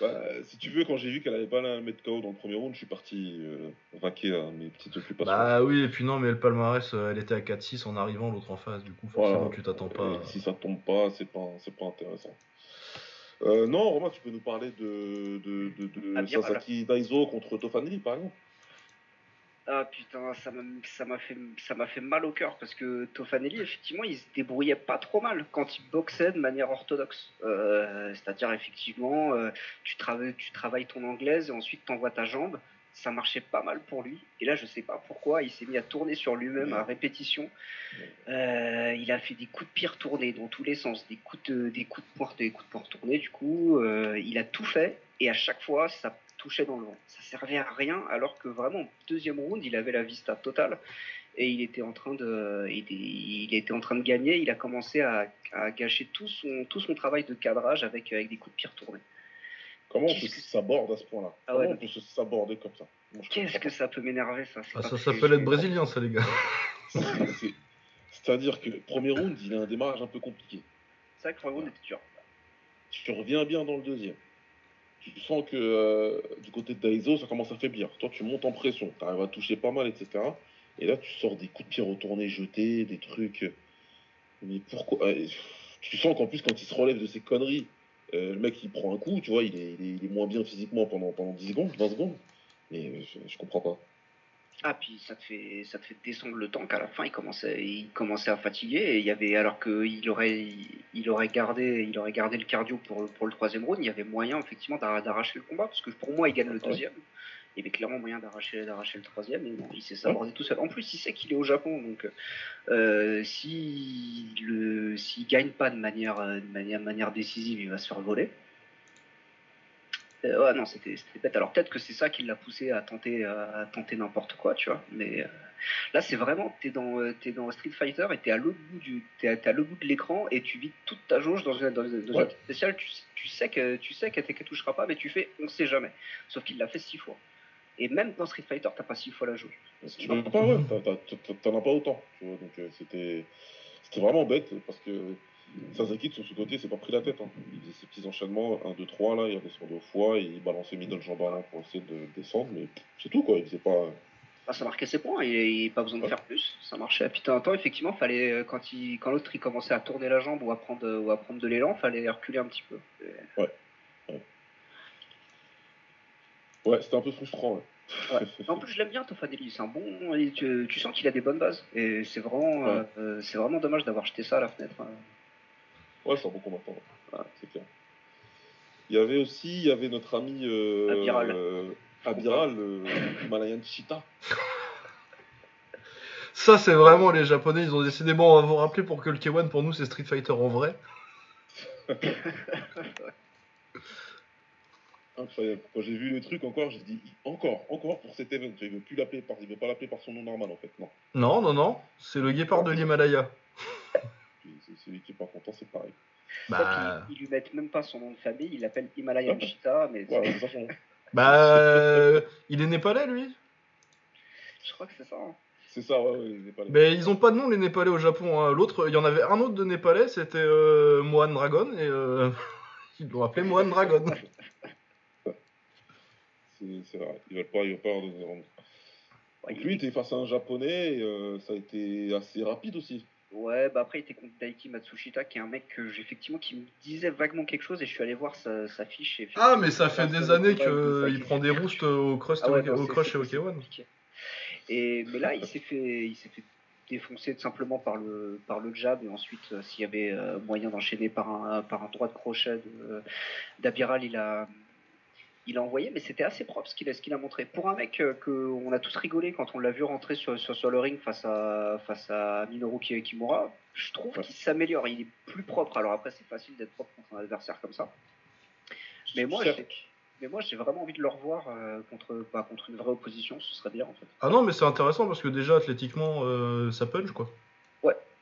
Bah, si tu veux, quand j'ai vu qu'elle avait pas la mettre KO dans le premier round, je suis parti euh, vaquer à mes petites occupations. Bah oui, et puis non, mais le palmarès, euh, elle était à 4-6 en arrivant, l'autre en face, du coup, forcément, Voilà. tu t'attends pas. Et si ça tombe pas, c'est pas, c'est pas intéressant. Euh, non, Romain, tu peux nous parler de, de, de, de Amiral. Sasaki Daiso contre Tofanili, par exemple? Ah putain, ça m'a fait ça fait mal au cœur parce que Tofanelli effectivement il se débrouillait pas trop mal quand il boxait de manière orthodoxe. Euh, C'est-à-dire effectivement euh, tu travailles tu travailles ton anglaise et ensuite t'envoies ta jambe. Ça marchait pas mal pour lui. Et là je sais pas pourquoi il s'est mis à tourner sur lui-même à répétition. Euh, il a fait des coups de pied retournés dans tous les sens, des coups de des coups de des coups de poing retournés. Du coup il a tout fait et à chaque fois ça touchait dans le vent. Ça servait à rien alors que vraiment deuxième round il avait la vista totale et il était en train de il, était- il était en train de gagner. Il a commencé à, à gâcher tout son tout son travail de cadrage avec avec des coups de pied retournés. Comment on peut Qu'est-ce que- s'aborde à ce point-là Ah Comment ouais, on peut se s'aborder comme ça Qu'est-ce que ça peut m'énerver ça Ah, ça s'appelle être brésilien, ça, les gars. C'est-à-dire que le premier round, il a un démarrage un peu compliqué. C'est vrai que le premier round était dur. Tu reviens bien dans le deuxième. Tu sens que euh, du côté de Daiso, ça commence à faiblir. Toi, tu montes en pression, tu arrives à toucher pas mal, etc. Et là, tu sors des coups de pied retournés, jetés, des trucs. Mais pourquoi euh, Tu sens qu'en plus, quand il se relève de ses conneries, euh, le mec, il prend un coup, tu vois, il est, moins bien physiquement pendant, pendant 10 secondes, 20 secondes. Mais je, je comprends pas. Ah puis ça te fait ça te fait descendre le temps qu'à la fin. Il commençait il commençait à fatiguer et il y avait alors que il aurait il aurait gardé il aurait gardé le cardio pour le- pour le troisième round il y avait moyen effectivement d'arra- d'arracher le combat parce que pour moi il gagne le deuxième. Il y avait clairement moyen d'arracher d'arracher le troisième et non, il s'est sabordé tout seul. En plus il sait qu'il est au Japon donc euh, si le s'il gagne pas de manière de manière de manière décisive il va se faire voler ouais, non, c'était bête. Alors peut-être que c'est ça qui l'a poussé à tenter, à tenter n'importe quoi, tu vois. Mais euh, là, c'est vraiment, t'es dans, euh, t'es dans Street Fighter et t'es à l'autre bout du, à bout de l'écran et tu vides toute ta jauge dans une, dans, une- dans une Ouais. équipe spéciale. Tu, tu sais que, tu sais qu'elle qu'elle touchera pas, mais tu fais, on sait jamais. Sauf qu'il l'a fait six fois. Et même dans Street Fighter, t'as pas six fois la jauge. Tu pas, ouais, t'en as pas autant. Tu vois, donc euh, c'était c'était vraiment bête parce que Sasaki, de son côté, s'est pas pris la tête. hein. Il faisait ses petits enchaînements, 1, 2, 3, là, il redescendait au foie, et il balançait middle jambe avant pour essayer de descendre, mais c'est tout quoi. Il faisait pas. Ah, ça marquait ses points, il n'y a pas besoin de Ouais. faire plus, ça marchait. Puis de temps en temps, effectivement, fallait, euh, quand, il, quand l'autre il commençait à tourner la jambe ou à prendre, ou à prendre de l'élan, fallait reculer un petit peu. Et- Ouais, c'était un peu frustrant. Ouais. Ouais. En plus, je l'aime bien, Tofanelli. C'est un bon. Tu, tu sens qu'il a des bonnes bases. Et c'est vraiment, euh, euh, c'est vraiment dommage d'avoir jeté ça à la fenêtre. Ouais, c'est un bon combattant. ouais. Ouais, c'est clair. Il y avait aussi, il y avait notre ami euh, Abiral. euh, Abiral, euh, Himalayan Cheetah. Ça, c'est vraiment les Japonais, ils ont décidé, bon, on va vous rappeler pour que le K1, pour nous, c'est Street Fighter en vrai. Incroyable. Quand j'ai vu le truc encore, j'ai dit encore, encore pour cet event. Il veut plus l'appeler par, il veut pas l'appeler par son nom normal en fait. Non. Non, non, non, c'est le guépard de l'Himalaya. Puis C'est celui qui est pas content, c'est pareil. Bah, Ils, ils lui mettent même pas son nom de famille. Il l'appelle Himalayan Ouais. Cheetah. Mais nom. bah, euh, il est népalais, lui? je crois que c'est ça. hein. C'est ça, ouais, ouais, il est pas là. Mais ils ont pas de nom, les Népalais au Japon. hein. L'autre, il y en avait un autre de Népalais, c'était euh, Mohan Dragon, et euh, ils l'ont appelé Mohan Dragon. C'est vrai. Ils veulent pas, ils veulent pas leur donner nom. Ouais, Donc il- lui, il était face à un japonais, et, euh, ça a été assez rapide aussi. Ouais, bah après, il était contre Daiki Matsushita, qui est un mec que effectivement qui me disait vaguement quelque chose, et je suis allé voir sa, sa fiche. Et Ah, mais ça fait des années qu'il qui prend des roustes au crust, Ah ouais, crush et au c'est K1. compliqué. Et mais là, il s'est fait, il s'est fait défoncer simplement par le par le jab et ensuite euh, s'il y avait euh, moyen d'enchaîner par un par un droit de crochet d'Abiral, il a il a envoyé, mais c'était assez propre ce qu'il a, ce qu'il a montré. Pour un mec euh, que on a tous rigolé quand on l'a vu rentrer sur, sur, sur le ring face à, face à Minoru Ki- Kimura, je trouve Ouais. qu'il s'améliore. Il est plus propre. Alors après, c'est facile d'être propre contre un adversaire comme ça. Mais moi, j'ai, mais moi, j'ai vraiment envie de le revoir euh, contre, bah, contre une vraie opposition. Ce serait bien en fait. Ah non, mais c'est intéressant parce que déjà, athlétiquement, euh, ça punch, quoi.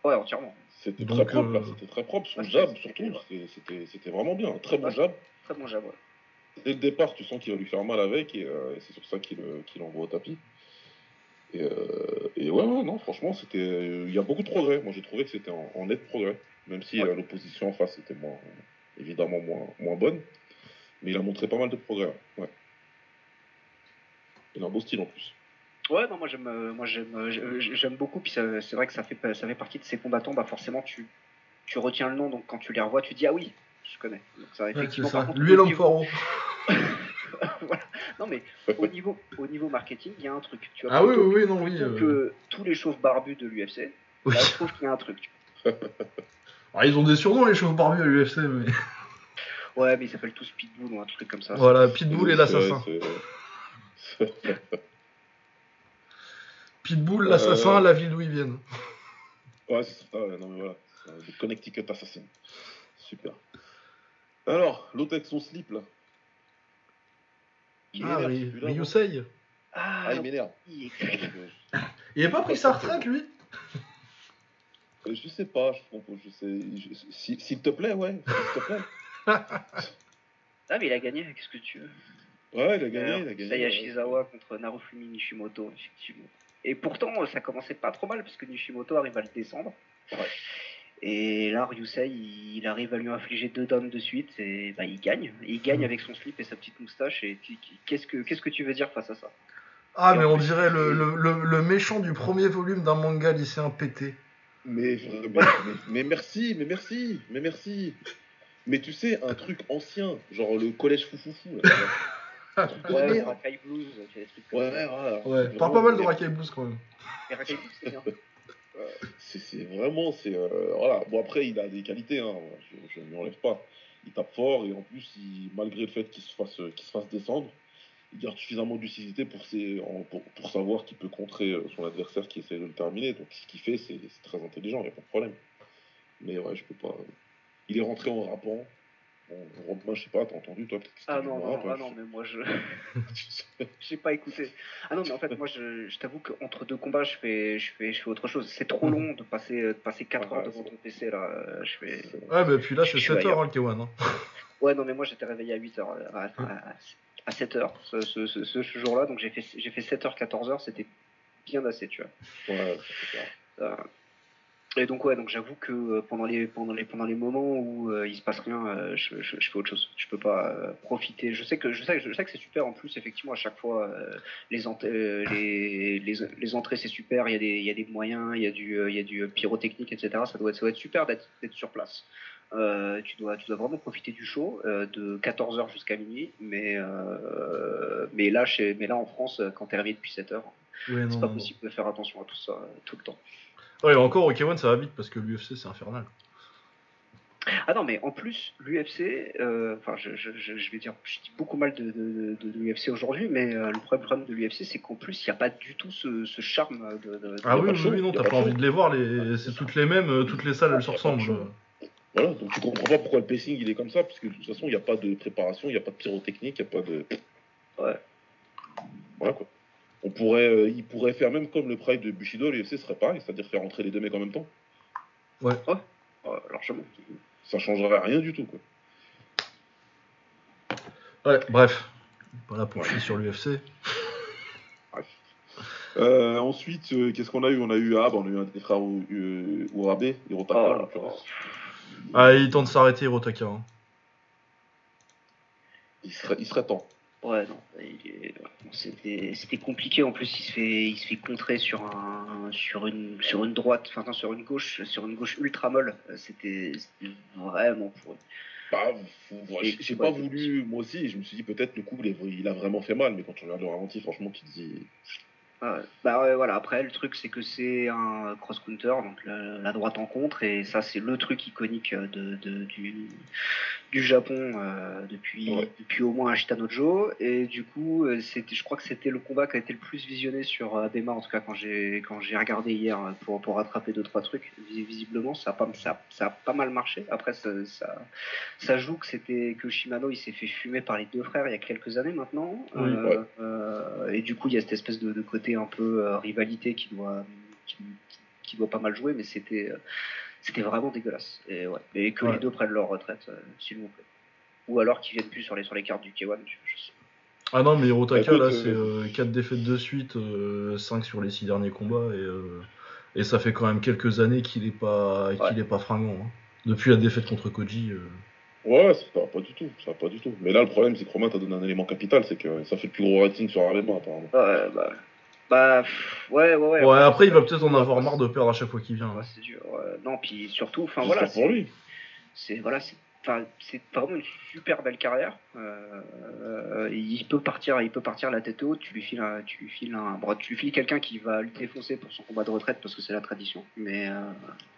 Ouais, entièrement. C'était très propre, euh. C'était très propre. Son ouais, jab, surtout, ouais. c'était- vraiment bien. Un très bon Ouais. jab. Très bon jab. ouais. Dès le départ, tu sens qu'il va lui faire mal avec, et, euh, et c'est sur ça qu'il euh, qu'il envoie au tapis. Et, euh, et ouais, ouais, non, franchement, c'était. Il y a beaucoup de progrès. Moi, j'ai trouvé que c'était en, en net progrès. Même si Ouais. l'opposition en face était moins, évidemment moins, moins bonne. Mais il a montré pas mal de progrès. Ouais. Il a un beau style en plus. Ouais, non, moi j'aime, moi j'aime, j'aime beaucoup. Puis c'est vrai que ça fait, ça fait partie de ces combattants. Bah forcément, tu, tu retiens le nom, donc quand tu les revois, tu dis ah oui, je connais. Donc, ça, effectivement. Lui et l'homme Non mais au niveau, au niveau marketing, il y a un truc. Tu vois, ah oui, oui, oui, non, oui. Que tous les chauves barbus de l'UFC, oui. je trouve qu'il y a un truc. Ah, ils ont des surnoms les chauves barbus à l'UFC, mais. Ouais, mais ils s'appellent tous Pitbull ou un truc comme ça. Voilà, Pitbull et l'assassin. Pitbull, l'assassin, euh, la ville d'où ils viennent. Ouais, c'est ça, non mais voilà. Le Connecticut Assassin. Super. Alors, l'autre avec son slip là. Il ah, Ryusei. Ah, ah, il m'énerve. Il n'a pas pris sa retraite lui euh, Je sais pas, je, je sais. S'il te plaît, ouais. S'il te plaît. ah, mais il a gagné, qu'est-ce que tu veux Ouais, il a gagné, il a gagné. Sayashizawa contre Narufumi Nishimoto, effectivement. Et pourtant, ça commençait pas trop mal, parce que Nishimoto arrive à le descendre. Et là, Ryusei, il arrive à lui infliger deux downs de suite, et bah, il gagne. il gagne avec son slip et sa petite moustache. Et qu'est-ce que, qu'est-ce que tu veux dire face à ça? Ah, mais on dirait le, le, le, méchant du premier volume d'un manga lycéen pété. Mais, mais, merci, mais merci, mais merci. Mais tu sais, un truc ancien, genre le collège foufoufou. ouais, Rakai Blues, Ouais. Ouais, parle pas mal de Rakai Blues quand même. Rakai Blues, c'est bien. C'est vraiment, c'est euh, voilà. Bon après, il a des qualités, hein, je ne lui enlève pas. Il tape fort et en plus, malgré le fait qu'il se fasse, fasse descendre, il garde suffisamment de lucidité pour, pour, savoir qu'il peut contrer euh, son adversaire qui essaie de le terminer. Donc ce qu'il fait, c'est très intelligent, il n'y a pas de problème. Mais ouais, je peux pas. Il est rentré en rappant. Bon, je sais pas, t'as entendu toi Ah non, non, ah non, mais moi je. J'ai pas écouté. Ah non, mais en fait, moi je, je t'avoue qu'entre deux combats, je fais, je, fais, je fais autre chose. C'est trop long de passer, de passer 4 heures devant ton PC là. Je fais... Ouais, mais puis là, c'est 7 heures hein, le K1. Hein. Ouais, non, mais moi j'étais réveillé à 8 heures. À, à, 7 heures ce, ce, ce, ce jour-là, donc j'ai fait, fait 7 heures, 14 heures, c'était bien assez, tu vois. Ouais, c'est ça. Et donc ouais, donc j'avoue que euh, pendant les pendant les pendant les moments où euh, il se passe rien, euh, je, je, je, fais autre chose. Je peux pas profiter. Je sais que je sais je sais que c'est super en plus effectivement à chaque fois les, les, les, les entrées c'est super. Il y a des il y a des moyens, il y a du il y a du pyrotechnique etc. Ça doit être ça doit être super d'être sur place. tu dois tu dois vraiment profiter du show de 14h jusqu'à minuit. Mais mais là chez mais là en France quand t'es réveillé depuis 7h, c'est pas possible de faire attention à tout ça tout le temps. Ouais, encore, ok One, ça va vite parce que l'UFC, c'est infernal. Ah non, mais en plus, l'UFC, euh, enfin, je, je, je, vais dire, je dis beaucoup mal de, de, de, l'UFC aujourd'hui, mais euh, le problème de l'UFC, c'est qu'en plus, il n'y a pas du tout ce, ce charme de. ah oui, oui, non, t'as pas envie de les voir, les... c'est toutes les mêmes, euh, toutes les salles, elles se ressemblent. Voilà, donc tu comprends pas pourquoi le pacing il est comme ça, parce que de toute façon, il n'y a pas de préparation, il n'y a pas de pyrotechnique, il n'y a pas de. Ouais. Voilà quoi. On pourrait, euh, il pourrait faire même comme le Pride de Bushido, l'UFC serait pareil, c'est-à-dire faire entrer les deux mecs en même temps. Ouais. Ouais, ouais largement. Ça changerait rien du tout, quoi. Ouais, bref. Voilà pour ouais. sur l'UFC. Bref. Euh, ensuite, euh, qu'est-ce qu'on a eu? On a eu ah, bah, on a eu un des frères Urabe, Hirotaka oh, en l'occurrence. Ah, il tente de s'arrêter, Hirotaka. Hein. Il, serait, il serait temps. Ouais, non, c'était compliqué. En plus, il se fait, il se fait contrer sur un, sur une, sur une droite, enfin sur une gauche, sur une gauche ultra molle. C'était vraiment pour. Bah, j'ai pas voulu, moi aussi, je me suis dit peut-être le coup il a vraiment fait mal, mais quand tu regardes le ralenti, franchement, tu te dis. bah voilà, après le truc c'est que c'est un cross-counter, donc la, droite en contre, et ça c'est le truc iconique de, de du, du Japon euh, depuis, depuis au moins Ashitanojo. Et du coup, euh, je crois que c'était le combat qui a été le plus visionné sur Abema, en tout cas quand j'ai, regardé hier pour, pour rattraper deux trois trucs. Visiblement, ça a pas, ça, ça a pas mal marché. Après, ça, ça, ça joue que c'était que Shimano il s'est fait fumer par les deux frères il y a quelques années maintenant. Euh, et du coup, il y a cette espèce de, côté un peu rivalité qui doit, qui, qui, doit pas mal jouer, mais c'était c'était vraiment dégueulasse. Et, ouais. et que les deux prennent leur retraite, euh, s'il vous plaît. Ou alors qu'ils viennent plus sur les, sur les cartes du K1, je, sais. Ah non, mais Hirotaka, bah, là, c'est 4 euh, défaites de suite, 5 euh, sur les 6 derniers combats, et, et ça fait quand même quelques années qu'il est pas, qu'il est pas fringant. Hein. Depuis la défaite contre Koji. Ouais, ça va pas du tout, ça va pas du tout. Mais là, le problème, c'est que Romain t'a donné un élément capital, c'est que ça fait le plus gros rating sur Arlema, apparemment. Ouais, bah. Bah, pff, ouais, ouais, ouais. Ouais, après, il va peut-être en avoir marre de perdre à chaque fois qu'il vient. Ouais, c'est dur. Non, puis surtout, enfin voilà, pour lui. c'est voilà, c'est enfin, c'est vraiment une super belle carrière. Euh, il peut partir, il peut partir la tête haute. Tu lui files, un, tu lui files un, bon, tu lui files quelqu'un qui va le défoncer pour son combat de retraite parce que c'est la tradition. Mais euh,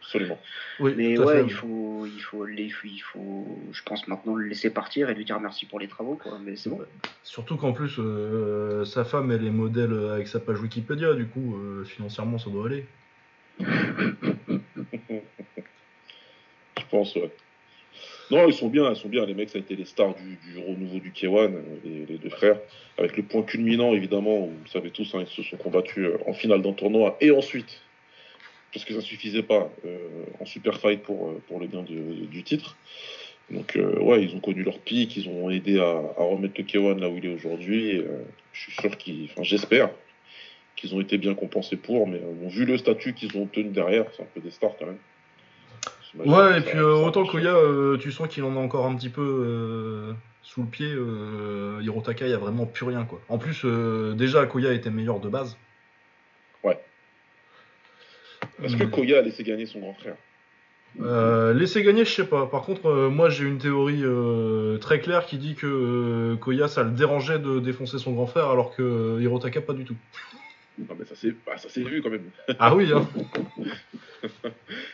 Absolument. Oui, mais ouais, il faut, il faut, il faut, il faut, je pense maintenant le laisser partir et lui dire merci pour les travaux, quoi. Mais c'est bon. Surtout qu'en plus, euh, sa femme, elle est modèle avec sa page Wikipédia, du coup, euh, financièrement, ça doit aller. Je pense, ouais. Non, ils sont bien, ils sont bien. Les mecs, ça a été les stars du, renouveau du K1, euh, les, deux frères. Avec le point culminant, évidemment, vous savez tous, hein, ils se sont combattus euh, en finale d'un tournoi et ensuite, parce que ça suffisait pas, euh, en super fight pour, le de- du titre. Donc, ouais, ils ont connu leur pic, ils ont aidé à, remettre le K1 là où il est aujourd'hui. je suis sûr qu'ils, enfin, j'espère qu'ils ont été bien compensés pour, mais vu le statut qu'ils ont obtenu derrière, c'est un peu des stars quand même. J'imagine Ouais, et puis euh, autant. Koya, euh, tu sens qu'il en a encore un petit peu euh, sous le pied. Hirotaka, il y a vraiment plus rien, quoi. En plus, déjà, Koya était meilleur de base. Est-ce que. Koya a laissé gagner son grand frère? Euh, laisser gagner, je sais pas. Par contre, euh, moi j'ai une théorie euh, très claire qui dit que Koya ça le dérangeait de défoncer son grand frère alors que Hirotaka pas du tout. Non, mais ça s'est bah, ça s'est vu quand même. Ah oui, hein.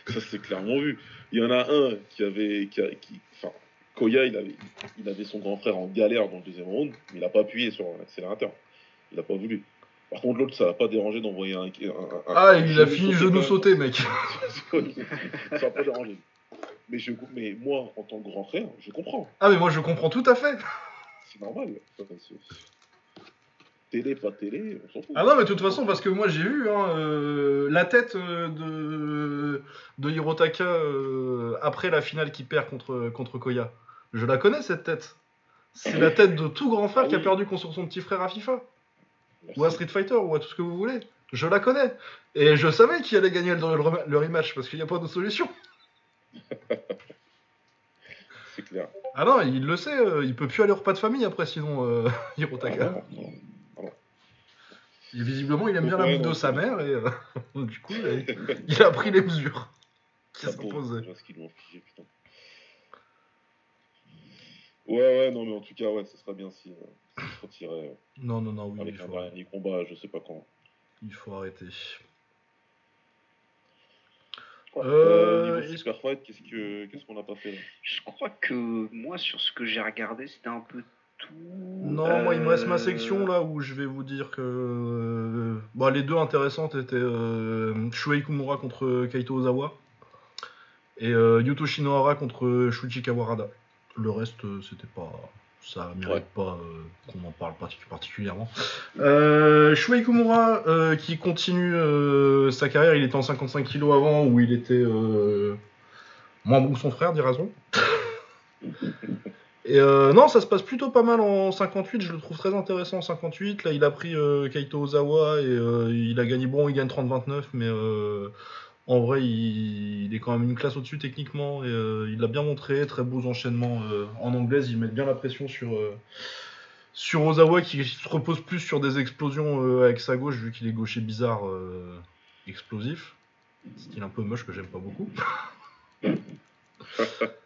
Ça s'est clairement vu. Il y en a un qui avait. Qui, enfin, Koya, il avait, il avait son grand frère en galère dans le deuxième round, mais il n'a pas appuyé sur l'accélérateur. Il n'a pas voulu. Par contre, l'autre, ça l'a pas dérangé d'envoyer un, un- un- Ah, un il a fini genou sauté, mec. ça n'a pas dérangé. Mais, je, mais moi, en tant que grand frère, je comprends. Ah, mais moi je comprends tout à fait. C'est normal. Télé, pas télé, on s'en fout. Ah non, mais de toute façon, parce que moi j'ai vu hein, euh, la tête euh, de, de Hirotaka euh, après la finale qui perd contre, contre Koya. Je la connais cette tête. C'est la tête de tout grand frère Ah qui a oui. perdu contre son petit frère à FIFA. Merci. ou à Street Fighter ou à tout ce que vous voulez. Je la connais. Et je savais qu'il allait gagner le, le- le rematch parce qu'il n'y a pas de solution. C'est clair. Ah non, il le sait, il peut plus aller au repas de famille après sinon, Hirotaka. Ah, non, non. Et visiblement, il aime bien la Ouais, bouffe de sa c'est- mère et euh, du coup, il a, il a pris les mesures qui pose s'imposaient. Ouais, ouais, non, mais en tout cas, ouais, ce serait bien si euh, s'il se retirait euh, Non, non, non, oui, avec il un dernier combat, je sais pas quand. il faut arrêter. Euh, Euh, niveau est-ce- Super Fight, qu'est-ce que qu'est-ce qu'on n'a pas fait? Là Je crois que moi, sur ce que j'ai regardé, c'était un peu tout. Non, moi il me reste ma Euh, section là où je vais vous dire que euh, bah, les deux intéressantes étaient euh, Shuei Kumura contre Kaito Ozawa et euh, Yuto Shinohara contre Shuichi Kawarada. Le reste c'était pas ça mérite Ouais. pas euh, qu'on en parle partic- particulièrement. Euh, Shuei Kumura euh, qui continue euh, sa carrière, il était en 55 kg avant où il était euh, moins bon que son frère, dira-t-on. Euh, non, ça se passe plutôt pas mal en 58, je le trouve très intéressant en 58. Là, il a pris euh, Kaito Ozawa et euh, il a gagné, bon, il gagne 30-29, mais en vrai, il, est quand même une classe au-dessus techniquement et il l'a bien montré, très beaux enchaînements en anglaise, ils mettent bien la pression sur, sur Ozawa qui se repose plus sur des explosions avec sa gauche, vu qu'il est gaucher bizarre, explosif. Style un peu moche que j'aime pas beaucoup.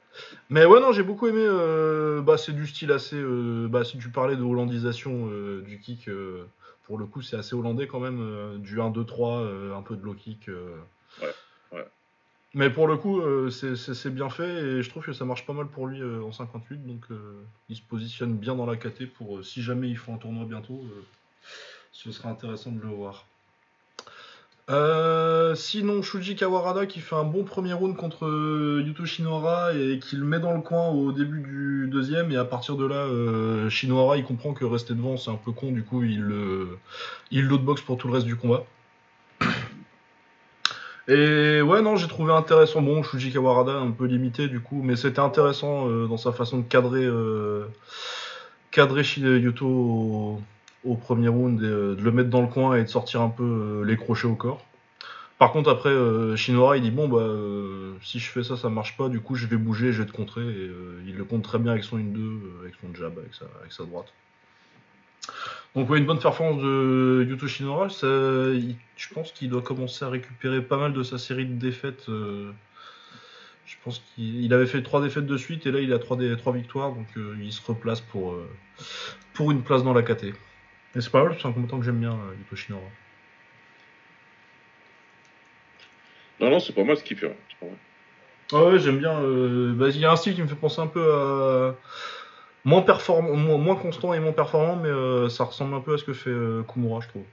Mais ouais, non, j'ai beaucoup aimé. euh, bah, c'est du style assez. euh, bah, si tu parlais de hollandisation euh, du kick, euh, pour le coup, c'est assez hollandais quand même. du 1-2-3, euh, un peu de low kick. Ouais, ouais. Mais pour le coup, c'est- bien fait et je trouve que ça marche pas mal pour lui en 58. Donc, il se positionne bien dans la KT pour si jamais il faut un tournoi bientôt, ce sera intéressant de le voir. Euh, sinon, Shuji Kawarada qui fait un bon premier round contre euh, Yuto Shinohara et qui le met dans le coin au début du deuxième. Et à partir de là, euh, Shinohara il comprend que rester devant c'est un peu con, du coup il le il pour tout le reste du combat. Et ouais, non, j'ai trouvé intéressant. Bon, Shuji Kawarada un peu limité du coup, mais c'était intéressant euh, dans sa façon de cadrer, euh, cadrer Yuto au premier round et euh, de le mettre dans le coin et de sortir un peu euh, les crochets au corps. Par contre, après, euh, Shinora, il dit bon, bah, si je fais ça, ça marche pas, du coup, je vais bouger, je vais te contrer. Et il le compte très bien avec son 1-2, euh, avec son jab, avec sa, droite. Donc, ouais, une bonne performance de Yuto Shinora. Je pense qu'il doit commencer à récupérer pas mal de sa série de défaites. je pense qu'il il avait fait 3 défaites de suite et là, il a 3, trois victoires. Donc, il se replace pour, pour une place dans la KT. Et c'est pas mal, c'est un combattant que j'aime bien, euh, Yuto Shinora. Non, non, c'est pas mal ce qu'il fait. hein. Ah ouais, j'aime bien. euh, bah, il y a un style qui me fait penser un peu à. Moins, performant, moins, moins constant et moins performant, mais euh, ça ressemble un peu à ce que fait euh, Kumura, je trouve.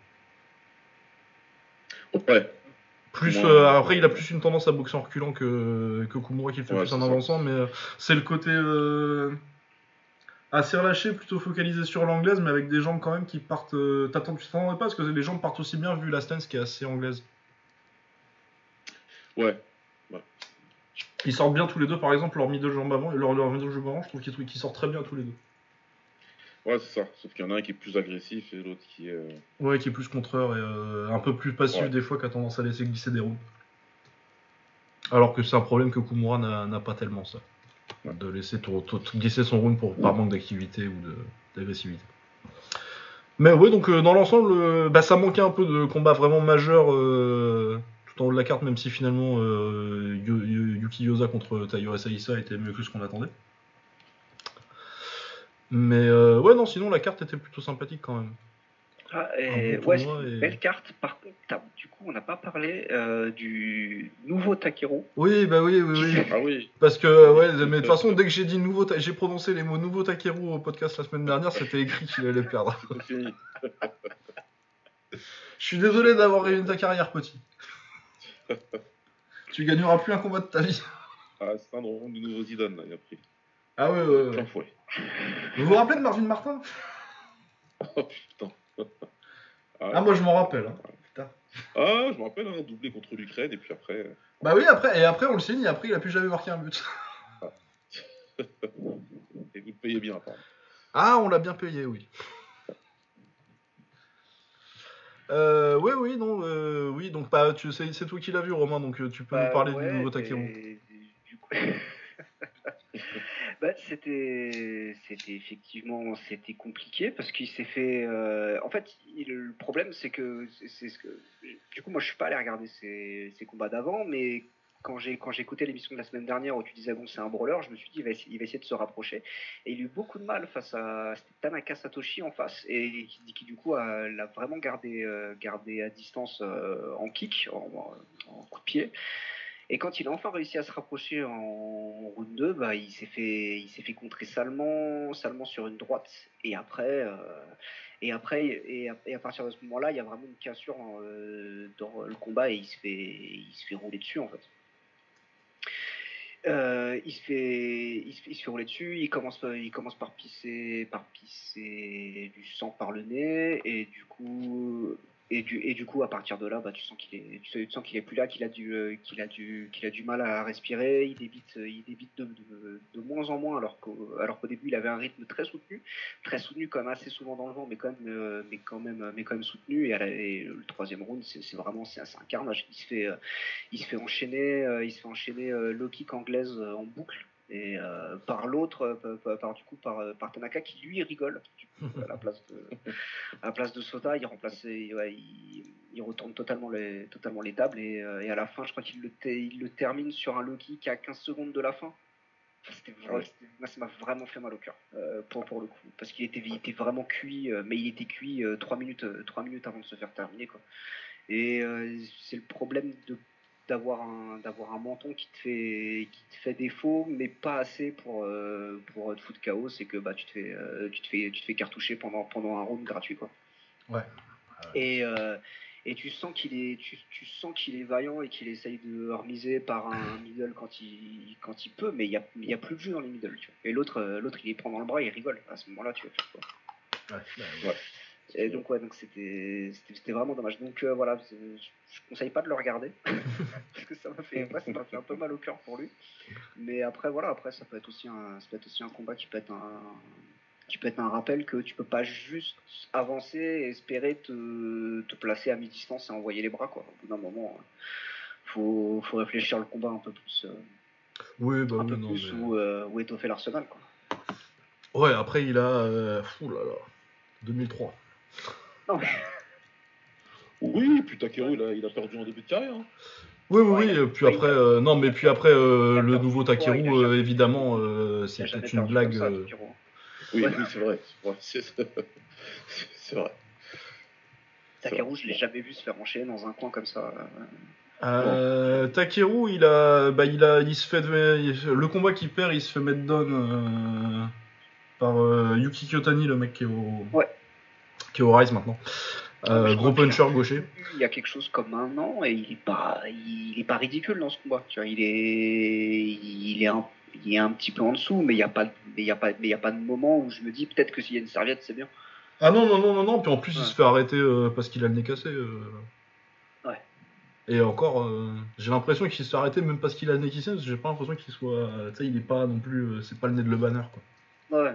Ouais, Plus, Ouais. euh, après, il a plus une tendance à boxer en reculant que, que Kumura qui le fait Ouais, plus en avançant, mais euh, c'est le côté euh, assez relâché, plutôt focalisé sur l'anglaise, mais avec des jambes quand même qui partent. Euh, t'attends- tu t'attendrais pas parce que les jambes partent aussi bien vu la stance qui est assez anglaise. ouais. Ils sortent bien tous les deux, par exemple, leur middle jambe avant et leur, leur middle jambe avant, je trouve qu'ils sortent très bien tous les deux. Ouais, c'est ça. Sauf qu'il y en a un qui est plus agressif et l'autre qui est. euh, Ouais, qui est plus contreur et euh, un peu plus passif Ouais. des fois, qui a tendance à laisser glisser des rounds. Alors que c'est un problème que Kumura n'a pas tellement, ça. De laisser glisser son round pour, par manque d'activité ou d'agressivité. Mais ouais, donc euh, dans l'ensemble, euh, bah, ça manquait un peu de combat vraiment majeur euh, tout en haut de la carte, même si finalement Yu- Yu- Yuki Yosa contre Tayo Asaisa était mieux que ce qu'on attendait. Mais ouais, non, sinon la carte était plutôt sympathique quand même. Ah, Un et, bon ouais, tournoi c'est une et- belle carte. Par contre, du coup, on n'a pas parlé euh, du nouveau Takeru. Oui, bah oui, oui, oui. Ah oui, Parce que, ouais, mais de toute façon, dès que j'ai dit nouveau, Ta- j'ai prononcé les mots nouveau Takeru au podcast la semaine dernière, c'était écrit qu'il allait perdre. Je suis désolé d'avoir ruiné ta carrière, petit. tu gagneras plus un combat de ta vie. Ah, c'est un rond du nouveau Zidane, là, il a pris. Ah ouais, ouais, ouais. Vous vous rappelez de Marvin Martin? Oh putain. Ah, moi je m'en rappelle. hein. Ah, je me rappelle, un doublé contre l'Ukraine, et puis après. euh, Bah oui, après, et après on le signe, et après il a plus jamais marqué un but. Et vous le payez bien, apparemment. Ah, on l'a bien payé, oui. Euh, oui, oui, non, euh, oui, donc bah, tu, c'est, c'est toi qui l'as vu, Romain, donc euh, tu peux Bah, nous parler ouais, du nouveau Takeru. et Bah, c'était, c'était effectivement, c'était compliqué parce qu'il s'est fait. euh, En fait, le problème, c'est que, c'est, ce du coup, moi, je suis pas allé regarder ses combats d'avant, mais quand j'ai, quand écouté l'émission de la semaine dernière où tu disais bon, c'est un brawler, je me suis dit, il va, essayer, de se rapprocher. Et il a eu beaucoup de mal face à Tanaka Satoshi en face et qui, du coup l'a vraiment gardé, euh, gardé à distance euh, en kick, en, en coup de pied. Et quand il a enfin réussi à se rapprocher en round 2, bah, il s'est fait, fait contrer salement, salement sur une droite. Et après, euh, et après, et à, partir de ce moment-là, il y a vraiment une cassure euh, dans le combat et il se fait, il se fait rouler dessus en fait. Euh, il, se fait, il, se fait, il se fait rouler dessus, il commence, il commence par, pisser, par pisser du sang par le nez, et du coup, et du, et du coup à partir de là, bah, tu sens qu'il est, tu sens qu'il est plus là, qu'il a, du, euh, qu'il a, du, qu'il a du mal à respirer, il débite, il débite de, de, moins en moins, alors qu'au, alors qu'au début il avait un rythme très soutenu, très soutenu même assez souvent dans le vent, mais quand même, euh, mais quand même, mais quand même soutenu, et, le troisième round, c'est, vraiment c'est, un carnage, il se fait, euh, il se fait enchaîner, euh, il se fait enchaîner euh, low kick anglaise euh, en boucle et euh, par l'autre, euh, par, par- du coup par, euh, par Tanaka qui lui rigole du coup, à la place de à la place de Sota, il remplace, ouais, il, il retourne totalement les totalement les tables et, et à la fin, je crois qu'il le, te- il le termine sur un low kick à 15 secondes de la fin. Enfin, C'était vrai- Ouais. c'était- moi, ça m'a vraiment fait mal au cœur euh, pour, pour le coup parce qu'il était, il était vraiment cuit, mais il était cuit 3 minutes, trois minutes avant de se faire terminer quoi. Et euh, c'est le problème de d'avoir un d'avoir un menton qui te fait qui te fait défaut mais pas assez pour euh, pour te foutre KO c'est que bah tu te fais euh, tu te fais tu te fais cartoucher pendant pendant un round gratuit quoi Ouais. et euh, et tu sens qu'il est tu, tu sens qu'il est vaillant et qu'il essaye de remiser par un middle quand il quand il peut mais il y a y a plus de jeu dans les middle tu vois. et l'autre l'autre il les prend dans le bras il rigole à ce moment-là tu vas faire quoi Ouais, bah, ouais. Et donc ouais, donc c'était c'était c'était vraiment dommage. Donc euh, voilà, je, je conseille pas de le regarder parce que ça m'a fait ouais, ça m'a fait un peu mal au cœur pour lui. Mais après voilà, après ça peut être aussi un ça peut être aussi un combat qui peut être un qui peut être un rappel que tu peux pas juste avancer et espérer te, te placer à mi-distance et envoyer les bras. Quoi. Au bout d'un moment, faut, faut réfléchir le combat un peu plus. Euh, oui, bah un peu non, plus mais- où, euh, où étoffer l'arsenal. Quoi. Ouais, après il a. Euh... Là. 2003. Non, mais Oui, puis Takeru, il a, il a perdu en début de carrière. hein. Oui, oui, Ouais, oui. Puis après, euh, non, mais puis après, euh, le nouveau Takeru, euh, évidemment, euh, c'est peut-être une blague. ça, euh. Oui, Ouais. oui, c'est vrai. C'est vrai. C'est- C'est vrai. Takeru, je l'ai jamais vu se faire enchaîner dans un coin comme ça. Euh, Takeru, il a, bah, il a, il se fait, il- le combat qu'il perd, il se fait mettre down euh, par euh, Yuki Kyotani, le mec qui est au, Ouais. Qui est au Rise maintenant. Euh, je gros puncher gaucher. Il y a quelque chose comme un an et il est pas, il est pas ridicule dans ce combat. Tu vois, il est, il est un, il est un petit peu en dessous, mais il y a pas, de- mais il y a pas, mais il y a pas de moment où je me dis peut-être que s'il y a une serviette, c'est bien. Ah non, non, non, non, non. Puis en plus, il se fait arrêter euh, parce qu'il a le nez cassé. euh. Ouais. Et encore, j'ai l'impression qu'il se fait arrêter même parce qu'il a le nez cassé, parce que j'ai pas l'impression qu'il soit. Tu sais, il est pas non plus. c'est pas le nez de le banner, quoi. Ouais.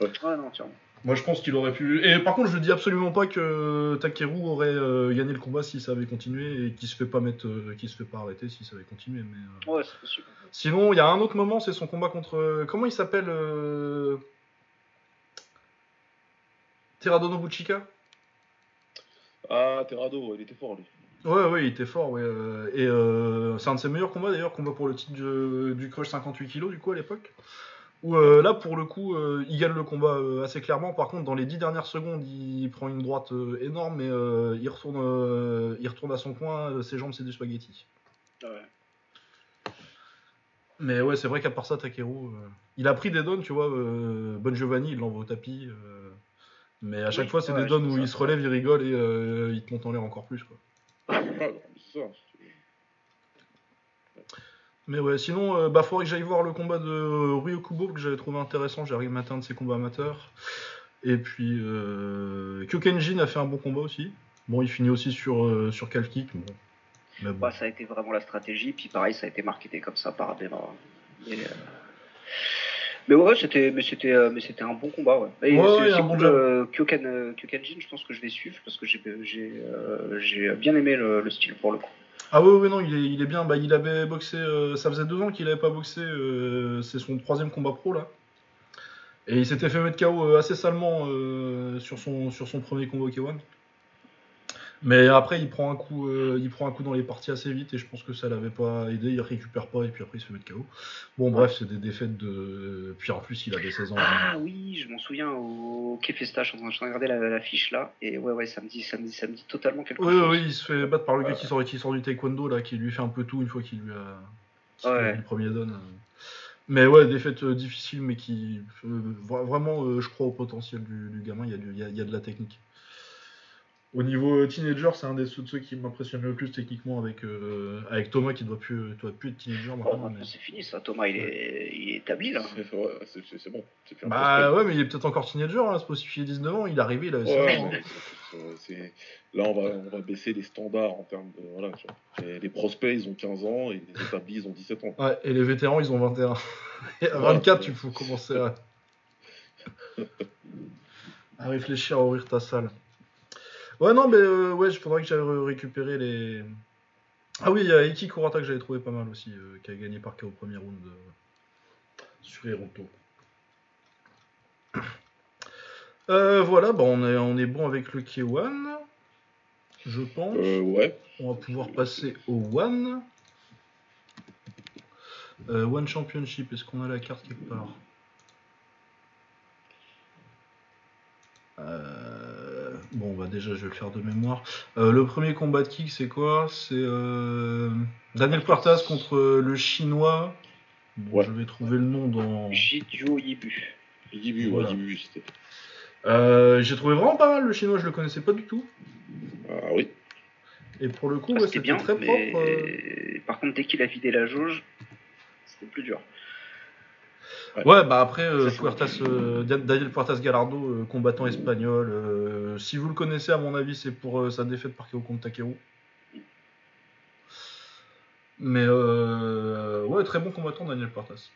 Ouais. Ouais, non, tiens. Moi, je pense qu'il aurait pu. Et par contre, je dis absolument pas que Takeru aurait euh, gagné le combat si ça avait continué et qu'il se fait pas mettre, euh, qu'il se fait pas arrêter si ça avait continué. Mais euh, Ouais, c'est possible. sinon, il y a un autre moment, c'est son combat contre. euh, Comment il s'appelle euh... Terado Nobuchika? Ah, Terrado, il était fort, lui. Ouais, ouais, il était fort, ouais. Et euh, c'est un de ses meilleurs combats d'ailleurs, combat pour le titre du, du Crush 58 kg du coup à l'époque. Où euh, là, pour le coup, euh, il gagne le combat euh, assez clairement. Par contre, dans les 10 dernières secondes, il prend une droite euh, énorme, mais euh, il, retourne, euh, il retourne à son coin. euh, ses jambes, c'est du spaghetti. Ouais. Mais ouais, c'est vrai qu'à part ça, Takeru, euh, il a pris des dons, tu vois. Euh, bon Giovanni, il l'envoie au tapis. euh, mais à chaque Oui, fois, c'est ouais, des dons où ça. il se relève, il rigole et euh, il te monte en l'air encore plus, quoi. C'est. Mais ouais, sinon, euh, bah, faudrait que j'aille voir le combat de Ryo Kubo que j'avais trouvé intéressant. J'ai arrivé matin de ses combats amateurs. Et puis, euh, Kyokenjin a fait un bon combat aussi. Bon, il finit aussi sur, euh, sur. Bon. Mais bon. Bah, ça a été vraiment la stratégie, puis pareil, ça a été marketé comme ça par Abema. Mais, euh, mais ouais, c'était, mais c'était, euh, mais c'était un bon combat, ouais. Et Ouais, c'est ouais, un bon cool, euh, Kyoken, Kyokenjin, je pense que je vais suivre parce que j'ai, j'ai, j'ai bien aimé le, le style pour le coup. Ah ouais, ouais, non, il est, bien. Bah, il avait boxé. euh, ça faisait deux ans qu'il avait pas boxé. euh, c'est son troisième combat pro là. Et il s'était fait mettre KO euh, assez salement euh, sur, son, sur son premier combat au K1. Mais après, il prend, un coup, euh, il prend un coup dans les parties assez vite et je pense que ça l'avait pas aidé. Il récupère pas et puis après il se fait mettre KO. Bon, bref, c'est des défaites de. Puis en plus, il avait 16 ans. Ah oui, je m'en souviens au Quai Festa, je suis en train de regarder la, la fiche là, et ouais, ouais, ça me dit, ça me dit, ça me dit totalement quelque Oui, chose. oui, il se fait battre par le gars qui sort, qui sort du taekwondo, là, qui lui fait un peu tout une fois qu'il lui a, Ouais. le premier donne. Mais ouais, défaite euh, difficile, mais qui. euh, vra- vraiment, euh, je crois au potentiel du, du gamin, il y, a du- il y a- il y a de la technique. Au niveau euh, teenager, c'est un des ceux, de ceux qui m'impressionne le plus techniquement avec, euh, avec Thomas qui doit plus, doit plus être teenager maintenant. mais- c'est fini ça, Thomas, il est, il est établi là. C'est bon. C'est plus Bah ouais, mais il est peut-être encore teenager, hein, c'est possible qu'il ait 19 ans, il est arrivé, il avait 16 Ouais, ans. hein. Là, on va, on va baisser les standards en termes de. Voilà, tu vois. Les, les prospects, ils ont 15 ans et les établis, ils ont 17 ans. Ouais, et les vétérans, ils ont 21. Et à Ouais, 24, ouais. il faut commencer à... à réfléchir à ouvrir ta salle. Ouais, non, mais euh, ouais, il faudrait que j'aille ré- récupérer les. Ah oui, il y a Iki Kurata que j'avais trouvé pas mal aussi, euh, qui a gagné par KO au premier round euh, sur Hiroto. Euh, voilà, bah on, est, on est bon avec le K1, je pense. Euh, ouais. On va pouvoir passer au One. One Championship, est-ce qu'on a la carte quelque part? Euh, Bon, bah déjà, je vais le faire de mémoire. Euh, le premier combat de kick, c'est quoi? C'est euh, Daniel Puertas contre le Chinois. Bon, Ouais. Je vais trouver le nom dans. Jidio Yibu. Yibu, ouais, Voilà. Yibu, c'était. Euh, J'ai trouvé vraiment pas mal le Chinois, je le connaissais pas du tout. Ah oui. Et pour le coup, Ah, ouais, c'était bien, très mais propre. par contre, dès qu'il a vidé la jauge, c'était plus dur. Ouais, bah après, euh, Puertas, euh, Dan- Daniel Puertas Galardo, euh, combattant espagnol. euh, si vous le connaissez, à mon avis, c'est pour sa défaite par KO contre Takeru. Mais ouais, très bon combattant, Daniel Puertas.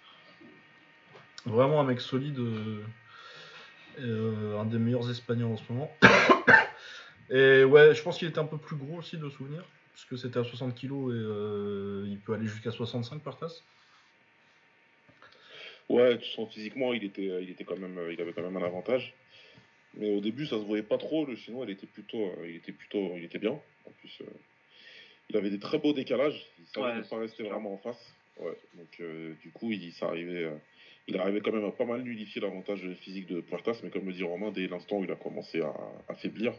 Vraiment un mec solide. un des meilleurs Espagnols en ce moment. et ouais, je pense qu'il était un peu plus gros aussi de souvenir, parce que c'était à 60 kg et il peut aller jusqu'à 65 par tasse. Ouais, tu sens physiquement, il était, il était quand même, il avait quand même un avantage. Mais au début, ça se voyait pas trop. Le chinois, il était plutôt, il était plutôt, il était bien. En plus, il avait des très beaux décalages. Il savait pas rester vraiment en face. Ouais, donc du coup, il, s'arrivait il arrivait quand même à pas mal nullifier l'avantage physique de Puertas, mais comme le dit Romain, dès l'instant où il a commencé à, affaiblir,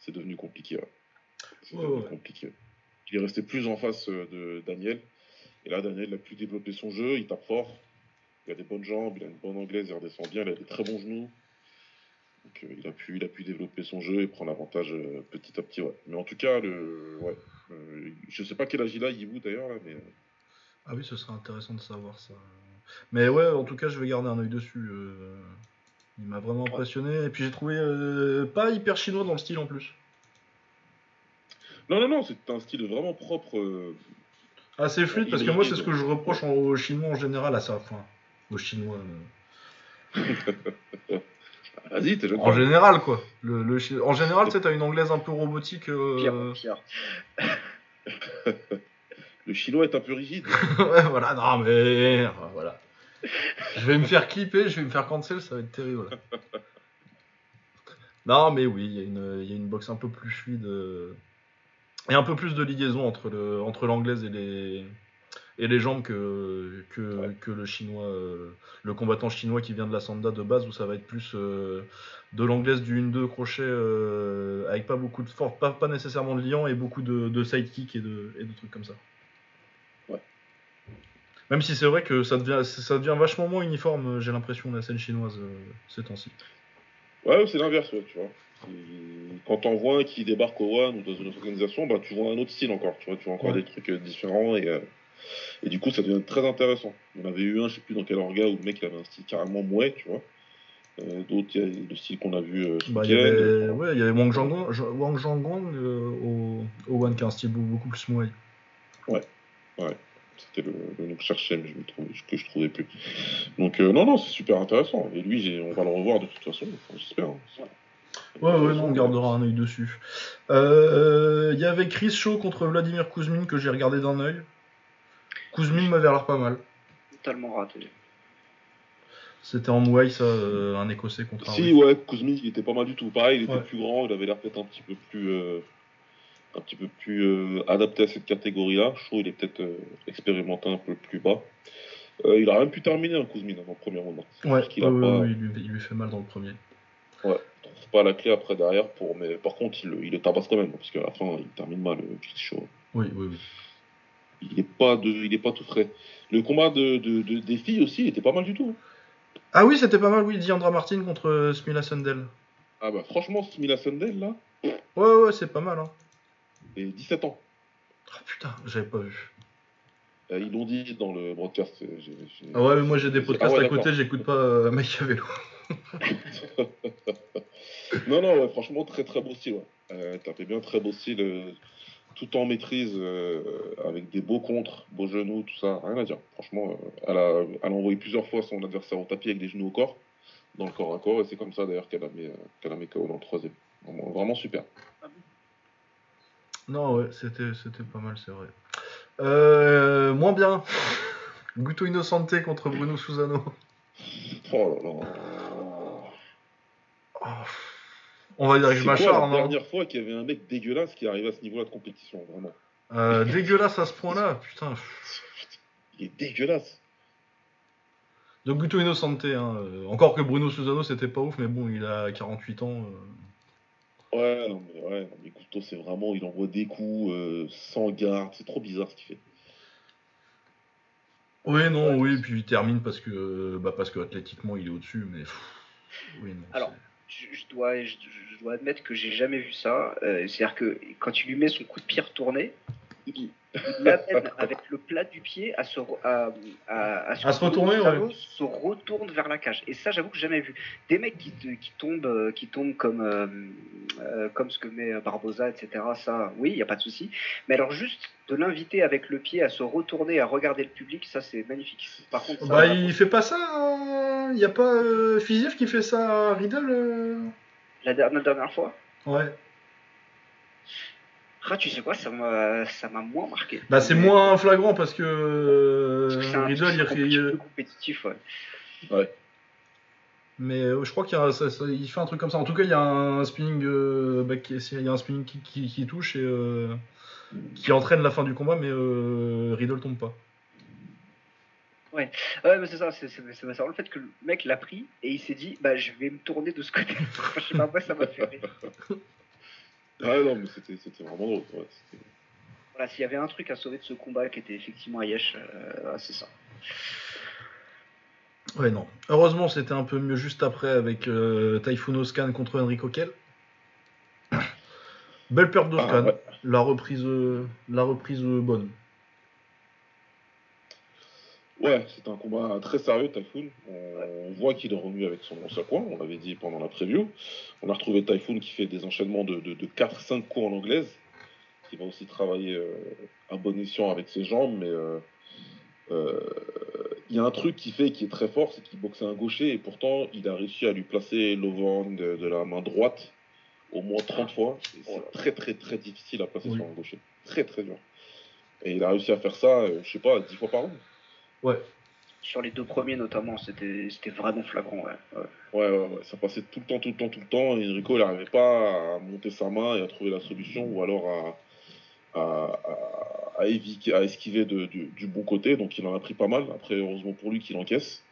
c'est devenu compliqué. C'est devenu compliqué. Il est resté plus en face euh, de Daniel. Et là, Daniel a pu développer son jeu, il tape fort. Il a des bonnes jambes, il a une bonne anglaise, il redescend bien, il a des très bons genoux. Donc euh, il, a pu, il a pu développer son jeu et prendre l'avantage euh, petit à petit. Ouais. Mais en tout cas, le, ouais, je sais pas quel âge il a, Yibou d'ailleurs. mais... Ah oui, ce serait intéressant de savoir ça. Mais ouais, en tout cas, je vais garder un œil dessus. Euh, il m'a vraiment impressionné. Et puis j'ai trouvé euh, pas hyper chinois dans le style en plus. Non, non, non, c'est un style vraiment propre. Euh, Assez fluide, parce que moi, c'est ce que je reproche aux Chinois en général à ça. Enfin, aux Chinois. Vas-y, t'es En général, quoi. Le, En général, tu sais, t'as une anglaise un peu robotique. Le chinois est un peu rigide. ouais, voilà, non, mais. Voilà. Je vais me faire clipper, je vais me faire cancel, ça va être terrible. non, mais oui, il y, y, a une boxe un peu plus fluide. Euh, et un peu plus de liaison entre l'anglaise et les, et les jambes que, que, que le chinois, euh, le combattant chinois qui vient de la Sanda de base, où ça va être plus euh, de l'anglaise du 1-2 crochet avec pas beaucoup de force, pas, pas nécessairement de liant et beaucoup de, de sidekick et de, et de trucs comme ça. Même si c'est vrai que ça devient, ça devient vachement moins uniforme, j'ai l'impression, la scène chinoise euh, ces temps-ci. Ouais, c'est l'inverse, tu vois. Quand on voit un qui débarque au One ou dans une autre organisation, bah, tu vois un autre style encore, tu vois, tu vois encore des trucs euh, différents et, euh, et du coup ça devient très intéressant. On avait eu un, je sais plus dans quel orga, où le mec avait un style carrément mouet, tu vois. D'autres, il y a le style qu'on a vu. bah, il y avait, ouais, il y avait Wang Zhangong, Wang au, au One qui a un style beaucoup plus mouet. Ouais, ouais. C'était le, le, nom que je cherchais, mais je me trouve, que je trouvais plus. Donc, euh, non, non, c'est super intéressant. Et lui, on va le revoir de toute façon, j'espère. Hein. Ouais, ouais, non, on gardera un œil dessus. Il euh, y avait Chris Shaw contre Vladimir Kuzmin que j'ai regardé d'un œil. Kuzmin m'avait l'air pas mal. Totalement raté. C'était en Mouaï, ça, euh, un écossais contre un Si, ouais, Kuzmin, il était pas mal du tout. Pareil, il était plus grand, il avait l'air peut-être un petit peu plus un petit peu plus euh, adapté à cette catégorie-là. Je trouve qu'il est peut-être euh, expérimenté un peu plus bas. Euh, il a même pu terminer un Kuzmin dans le premier moment. Ouais, il, lui, fait mal dans le premier. Ouais, il trouve pas la clé après derrière pour. Mais par contre, il, il le tabasse quand même, parce qu'à la fin, il termine mal, Chris Shaw. Oui, oui, oui. Il n'est pas, de, il est pas tout frais. Le combat de, de, des filles aussi, il était pas mal du tout. Ah oui, c'était pas mal, oui, Diandra Martin contre Smila Sundell. Ah bah franchement, Smila Sundell, là. Ouais, ouais, c'est pas mal. Hein et 17 ans. Ah putain, j'avais pas vu. Euh, ils l'ont dit dans le broadcast. Euh, ah ouais, mais moi j'ai des podcasts à côté, j'écoute pas euh, Machiavello. non, non, franchement, très très beau style. Ouais. T'as fait bien très beau style, tout en maîtrise, avec des beaux contres, beaux genoux, tout ça, rien à dire. Franchement, elle, a, elle a envoyé plusieurs fois son adversaire au tapis avec des genoux au corps, dans le corps à corps, et c'est comme ça d'ailleurs qu'elle a mis, qu'elle a mis KO dans le troisième. Vraiment, super. Non, ouais, c'était, c'était pas mal, c'est vrai. Euh, moins bien. Guto Innocente contre Bruno Susano. Oh là là. Oh. On va dire que je m'acharne. la dernière fois qu'il y avait un mec dégueulasse qui arrivait à ce niveau-là de compétition, vraiment. Euh, dégueulasse à ce point-là, putain. Il est dégueulasse. Donc Guto Innocente, hein. Euh, encore que Bruno Susano c'était pas ouf, mais bon, il a 48 ans. Ouais, non, mais, ouais, mais Couteau, c'est vraiment, il envoie des coups euh, sans garde, c'est trop bizarre ce qu'il fait. Oui, non, oui, puis il termine parce que, bah, parce que athlétiquement il est au-dessus, mais. oui, non, Alors, je, dois, je, dois admettre que j'ai jamais vu ça. Euh, c'est-à-dire que quand il lui met son coup de pied retourné, il, l'amène avec le plat du pied à se, à, à, se, retourner, ouais. se retourne vers la cage. Et ça, j'avoue que j'ai jamais vu. Des mecs qui, qui tombent, euh, qui tombent comme, euh, comme ce que met Barbosa, etc. Ça, oui, il n'y a pas de souci. Mais alors juste de l'inviter avec le pied à se retourner, à regarder le public, ça c'est magnifique. Par contre, bah, il fait pas ça. Hein. Il n'y a pas euh, qui fait ça à Riddle la, dernière, la dernière fois? Ouais. Ah, tu sais quoi, ça m'a, ça m'a moins marqué. Bah, c'est moins flagrant parce que, euh, Riddle, il, est compétitif, ouais. ouais. Mais euh, je crois qu'il il fait un truc comme ça. En tout cas, il y a un spinning, euh, bah, il y a un spinning qui, qui, touche et qui entraîne la fin du combat, mais Riddle tombe pas. Ouais, ouais mais c'est ça, c'est, le fait que le mec l'a pris et il s'est dit, bah je vais me tourner de ce côté. je sais pas, moi ça m'a fait rire. Ah non, mais c'était vraiment drôle. voilà, s'il y avait un truc à sauver de ce combat qui était effectivement Ayesh, euh, c'est ça. Ouais, non. Heureusement, c'était un peu mieux juste après avec euh, Typhoon Oscan contre Henry Coquel. Belle perte d'Oscan. Ah, la reprise, euh, la reprise bonne. Ouais, c'est un combat très sérieux, Typhoon. On, voit qu'il est revenu avec son coin, on l'avait dit pendant la preview. On a retrouvé Typhoon qui fait des enchaînements de, de, 4-5 coups en anglaise, qui va aussi travailler euh, à bon escient avec ses jambes, mais euh, euh, il y a un truc qui fait qui est très fort, c'est qu'il boxait un gaucher, et pourtant il a réussi à lui placer l'overhand de, de, la main droite au moins 30 fois. C'est très très très difficile à placer sur un gaucher. Très très dur. Et il a réussi à faire ça, je sais pas, 10 fois par an. Ouais. Sur les deux premiers notamment, c'était vraiment flagrant. Ouais. Ouais. Ouais, ça passait tout le temps, tout le temps, tout le temps. Et Enrico, il n'arrivait pas à monter sa main et à trouver la solution ou alors à, à, à, esquiver de, du bon côté. Donc il en a pris pas mal. Après, heureusement pour lui qu'il encaisse.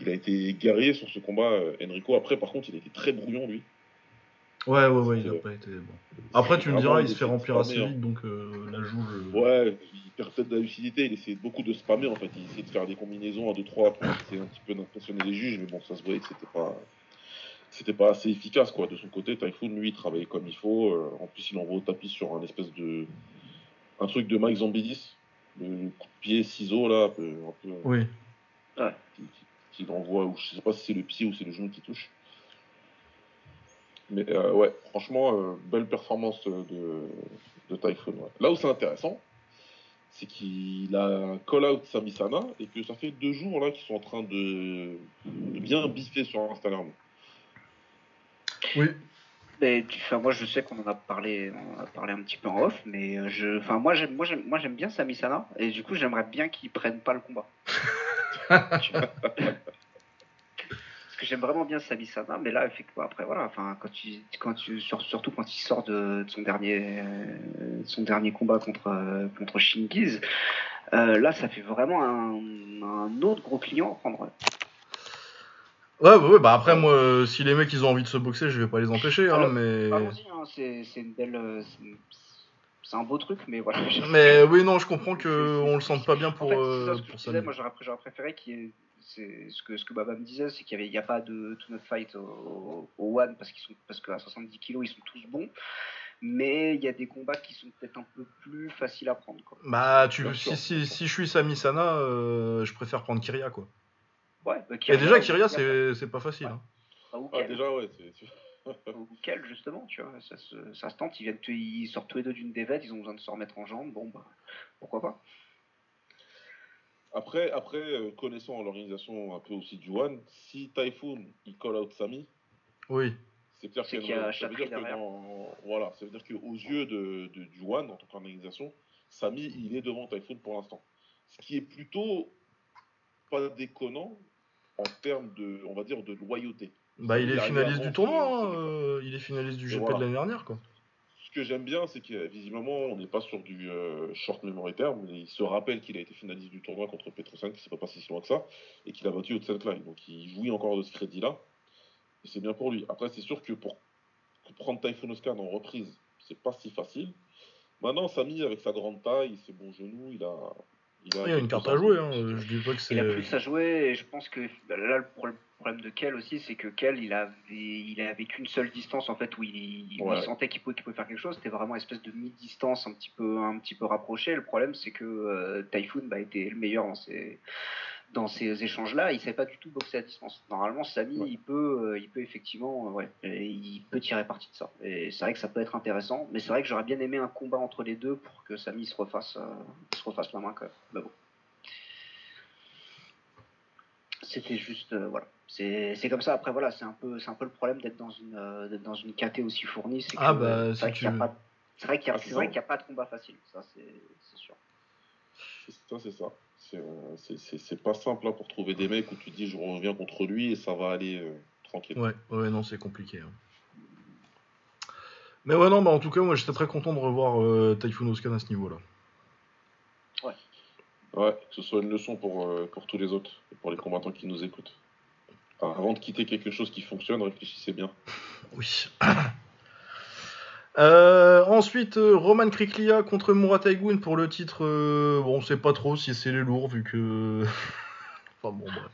Il a été guerrier sur ce combat, euh, Enrico. Après, par contre, il a été très brouillon, lui. Ouais, ouais, ouais, il a pas été bon. Après, tu me diras, il se fait remplir assez vite, donc euh, la joue. Ouais, il perd peut-être de la lucidité, il essaie beaucoup de spammer en fait, il essaie de faire des combinaisons à 2-3 pour essayer un petit peu d'impressionner les juges, mais bon, ça se voyait que c'était pas. C'était pas assez efficace quoi. De son côté, Typhoon, lui, il travaillait comme il faut. Euh, en plus, il envoie au tapis sur un espèce de. Un truc de Mike Zambidis. Le coup de pied ciseau là, un peu. oui. Ouais. Qui, qui envoie, ou je sais pas si c'est le pied ou c'est le genou qui touche. Mais euh, ouais, franchement, euh, belle performance de, de Typhoon. Là où c'est intéressant, c'est qu'il a call-out Samisana et que ça fait deux jours là qu'ils sont en train de, bien biffer sur Instagram. Oui. Mais, enfin, moi, je sais qu'on en a parlé, on a parlé un petit peu en off, mais euh, je, enfin, moi, j'aime, moi, j'aime, moi, j'aime bien Samisana et du coup, j'aimerais bien qu'il prenne pas le combat. que j'aime vraiment bien Sabisana, mais là, effectivement, après, voilà, enfin, quand tu, quand tu, surtout quand il sort de, son dernier, son dernier combat contre, contre Shingiz, euh, là, ça fait vraiment un, autre gros client à prendre. Ouais, ouais, bah après, moi, si les mecs ils ont envie de se boxer, je vais pas les empêcher, hein, mais. Hein, c'est une belle. C'est un beau truc, mais voilà. Mais oui, non, je comprends qu'on on le sente pas bien pour, euh, ça. Moi, j'aurais préféré qu'il y ait c'est ce que ce que Baba me disait, c'est qu'il n'y a, pas de to not fight au, One parce qu'ils sont parce qu'à 70 kg ils sont tous bons, mais il y a des combats qui sont peut-être un peu plus faciles à prendre. Quoi. Bah tu si, si, si, je suis Sami Sana, euh, je préfère prendre Kiria quoi. Ouais. Bah, Et déjà Kiria c'est pas facile. Hein. Bah, ah, déjà ouais. ou quel justement, tu vois, ça se, ça se tente, ils, viennent, ils sortent tous les deux d'une défaite, ils ont besoin de se remettre en jambes, bon bah pourquoi pas. Après, après euh, connaissant l'organisation un peu aussi du One, si Typhoon il call out Sami, oui. c'est clair qu'il y a ça veut dire que voilà, ça veut dire qu'aux yeux de, du One en tant qu'organisation, Sami il est devant Typhoon pour l'instant. Ce qui est plutôt pas déconnant en termes de, on va dire, de loyauté. Bah, il, est finaliste du tournoi, hein, euh, il est finaliste du GP de l'année dernière, quoi ce que j'aime bien, c'est que visiblement, on n'est pas sur du euh, short memory term. Il se rappelle qu'il a été finaliste du tournoi contre Petrosan, qui s'est pas passé si loin que ça, et qu'il a battu Klein. Donc il jouit encore de ce crédit-là. Et c'est bien pour lui. Après, c'est sûr que pour prendre Typhoon Oscar en reprise, c'est pas si facile. Maintenant, Samy, avec sa grande taille, ses bons genoux, il a, Il Il y a une carte à jouer, hein. je dis pas que c'est. Il a plus à jouer et je pense que bah, là le pro- le problème de Kel aussi c'est que Kel il avait il avait qu'une seule distance en fait où il, où il sentait qu'il pouvait, faire quelque chose c'était vraiment une espèce de mi-distance un petit peu un petit peu rapproché le problème c'est que euh, Typhoon bah, était le meilleur dans ces dans ces échanges là il savait pas du tout boxer à distance. Normalement Samy Ouais. il peut euh, il peut effectivement euh, ouais il peut tirer parti de ça. Et c'est vrai que ça peut être intéressant mais c'est vrai que j'aurais bien aimé un combat entre les deux pour que Samy se refasse euh, se refasse la main quand même. Mais bon. C'était juste euh, voilà. C'est c'est comme ça. Après voilà c'est un peu c'est un peu le problème d'être dans une euh, d'être dans une KT aussi fournie c'est que Ah, bah, euh, si c'est vrai tu qu'il y a veux. pas c'est vrai qu'il y a pas de combat facile. Ça c'est c'est sûr. C'est ça, c'est ça. C'est, euh, c'est- pas simple là, pour trouver des mecs où tu te dis je reviens contre lui et ça va aller euh, tranquille. Ouais, ouais, non, c'est compliqué. hein. Mais ouais, non, bah en tout cas, moi j'étais très content de revoir euh, Typhoon Oscan à ce niveau-là. Ouais, que ce soit une leçon pour, euh, pour tous les autres et pour les combattants qui nous écoutent. Alors, avant de quitter quelque chose qui fonctionne, réfléchissez bien. Oui. Euh, ensuite, euh, Roman Kriklia contre Murat Taigun pour le titre. euh, bon, on sait pas trop si c'est les lourds vu que. enfin bon, bref.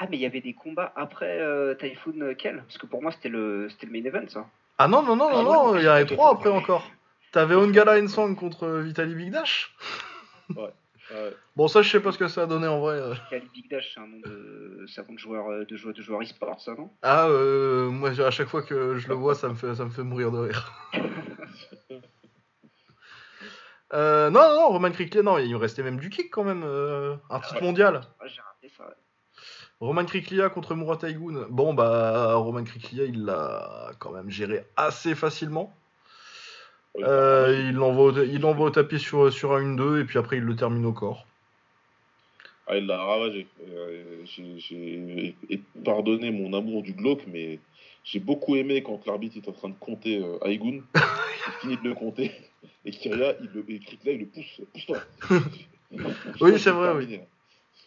ah mais il y avait des combats après euh, Typhoon euh, Kel parce que pour moi c'était le c'était le main event ça Ah non, non, non, non, Ah, non, ouais. il y en avait trois après encore. T'avais Ongala Ensang contre Vitali Big Dash. Ouais. Bon, ça, je sais pas ce que ça a donné en vrai. euh. Kel Big Dash c'est un nom de joueur euh, de joueur de joueur e-sport ça non? Ah, euh, moi, à chaque fois que je le vois, ça me fait, ça me fait mourir de rire. Euh, non, non, non, Roman Kriklia, non, il me restait même du kick quand même. euh, un titre ouais. mondial. ah, j'ai raté ça ouais. Roman Kriklia contre Murat Taigun. Bon, bah, Roman Kriklia, il l'a quand même géré assez facilement. Euh, il l'envoie au, tapis sur, sur un 1-2 et puis après, il le termine au corps. Ah, il l'a ravagé. Euh, j'ai- pardonné mon amour du glauque, mais j'ai beaucoup aimé quand l'arbitre est en train de compter euh, Aïgoun. il finit de le compter. Et Kyria, il le, et Krikla, il le pousse. Pousse-toi. Oui, c'est vrai, terminé, hein.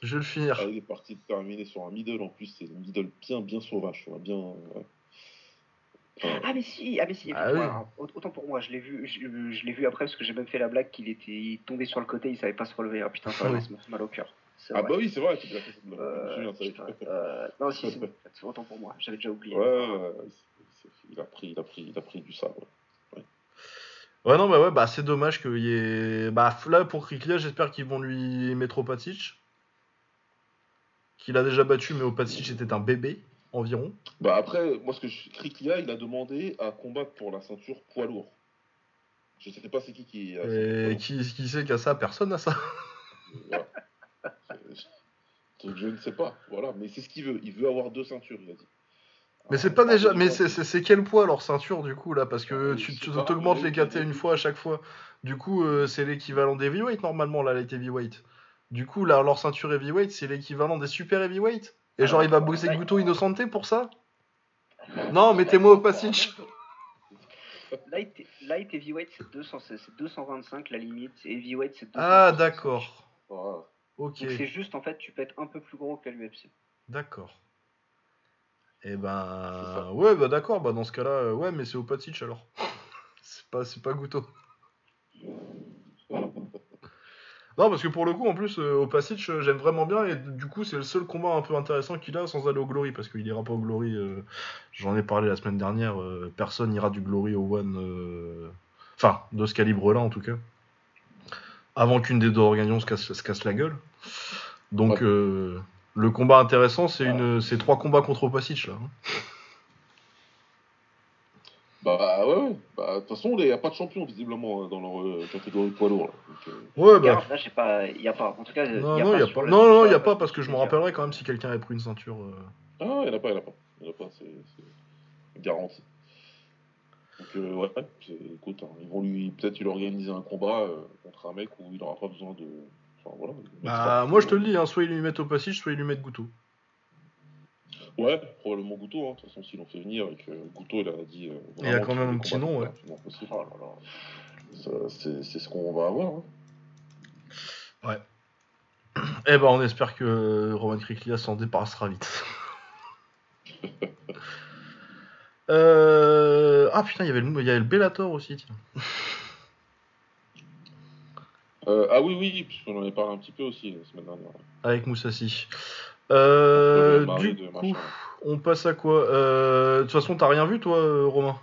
Je vais le finir. Ah, il est parti de terminer sur un middle en plus. C'est un middle bien, bien sauvage. Bien. ouais. Ah mais si, ah mais si, Ah oui. aut- autant pour moi, je l'ai vu, je, je l'ai vu après parce que j'ai même fait la blague qu'il était tombé sur le côté, il savait pas se relever. Ah putain, ça m'a fait mal au cœur. Ah bah oui, c'est vrai. tu l'as fait, je Euh, est. putain, euh, non, si, autant pour moi, j'avais déjà oublié. Ouais, il a pris, il a pris, il a pris du sable. Ouais, non, bah ouais, bah c'est dommage qu'il y ait. Bah là, pour Kriklia, j'espère qu'ils vont lui mettre Opacic. Qu'il a déjà battu, mais Opacic était un bébé, environ. Bah après, moi ce que je... Kriklia, il a demandé à combattre pour la ceinture poids lourd. Je sais pas c'est qui qui. a Et qui, qui sait qu'à ça? Personne n'a ça. Voilà. C'est- Donc je ne sais pas, voilà. Mais c'est ce qu'il veut. Il veut avoir deux ceintures, il a dit. Mais Alors, c'est pas déjà. pardon, Mais c'est- c'est c'est quel poids leur ceinture du coup là? Parce que Ah, tu t'augmentes les KT une fois à chaque fois. Du coup, euh, c'est l'équivalent des heavyweight normalement, là, light heavyweight. Du coup, là, leur ceinture heavyweight, c'est l'équivalent des super heavyweight. Et genre, il va bosser. Guto Innocente pour ça? Non, mettez-moi Opacic. Light, light heavyweight c'est 200, c'est c'est 225 la limite, et heavyweight c'est 200. Ah, d'accord. Ok, Donc c'est juste en fait, tu peux être un peu plus gros qu'à l'UFC. d'accord. Et C'est ben, ouais, bah d'accord, bah dans ce cas-là, euh, ouais, mais c'est Opacic alors. c'est pas, c'est pas Guto. Non, parce que pour le coup, en plus, euh, Opacic, euh, j'aime vraiment bien, et du coup, c'est le seul combat un peu intéressant qu'il a sans aller au Glory, parce qu'il ira pas au Glory, euh, j'en ai parlé la semaine dernière, euh, personne ira du Glory au One, euh, enfin, de ce calibre-là en tout cas, avant qu'une des deux organisations se casse, se casse la gueule. Donc, Ouais. euh, le combat intéressant, c'est une, c'est trois combats contre Opacic, là. hein. Bah ouais, ouais. Bah, de toute façon, il n'y a pas de champion visiblement hein, dans leur euh, catégorie poids lourd. là. Donc, euh, Ouais, bah, là, j'ai pas, il y a pas. En tout cas, non, y a non, il y a sur pas, le- non, non, il y a sur pas, la- parce que je me rappellerai quand même si quelqu'un avait pris une ceinture. euh, Ah, il n'y en a pas, il n'y en a pas. Il n'y en a pas, c'est garanti. Donc, euh, ouais, écoute, hein, ils vont lui, peut-être lui organiser un combat euh, contre un mec où il n'aura pas besoin de. Enfin, voilà. Bah, moi je te le dis, hein, soit ils lui mettent Opacic, soit ils lui mettent Guto. Ouais, probablement Gouto, hein. de toute façon, s'ils l'ont fait venir, et que Gouto, il a dit. euh, Il y a quand même un petit nom, ouais. Ça, C'est c'est ce qu'on va avoir. hein. Eh ben, on espère que Roman Kriklia s'en débarrassera vite. Euh, Ah putain, il y avait le, il y avait le Bellator aussi, tiens. Euh, ah oui, oui, puisqu'on en avait parlé un petit peu aussi la semaine dernière. Avec Moussassi. Euh, du de coup, machin. on passe à quoi Euh, De toute façon, t'as rien vu, toi, euh, Romain?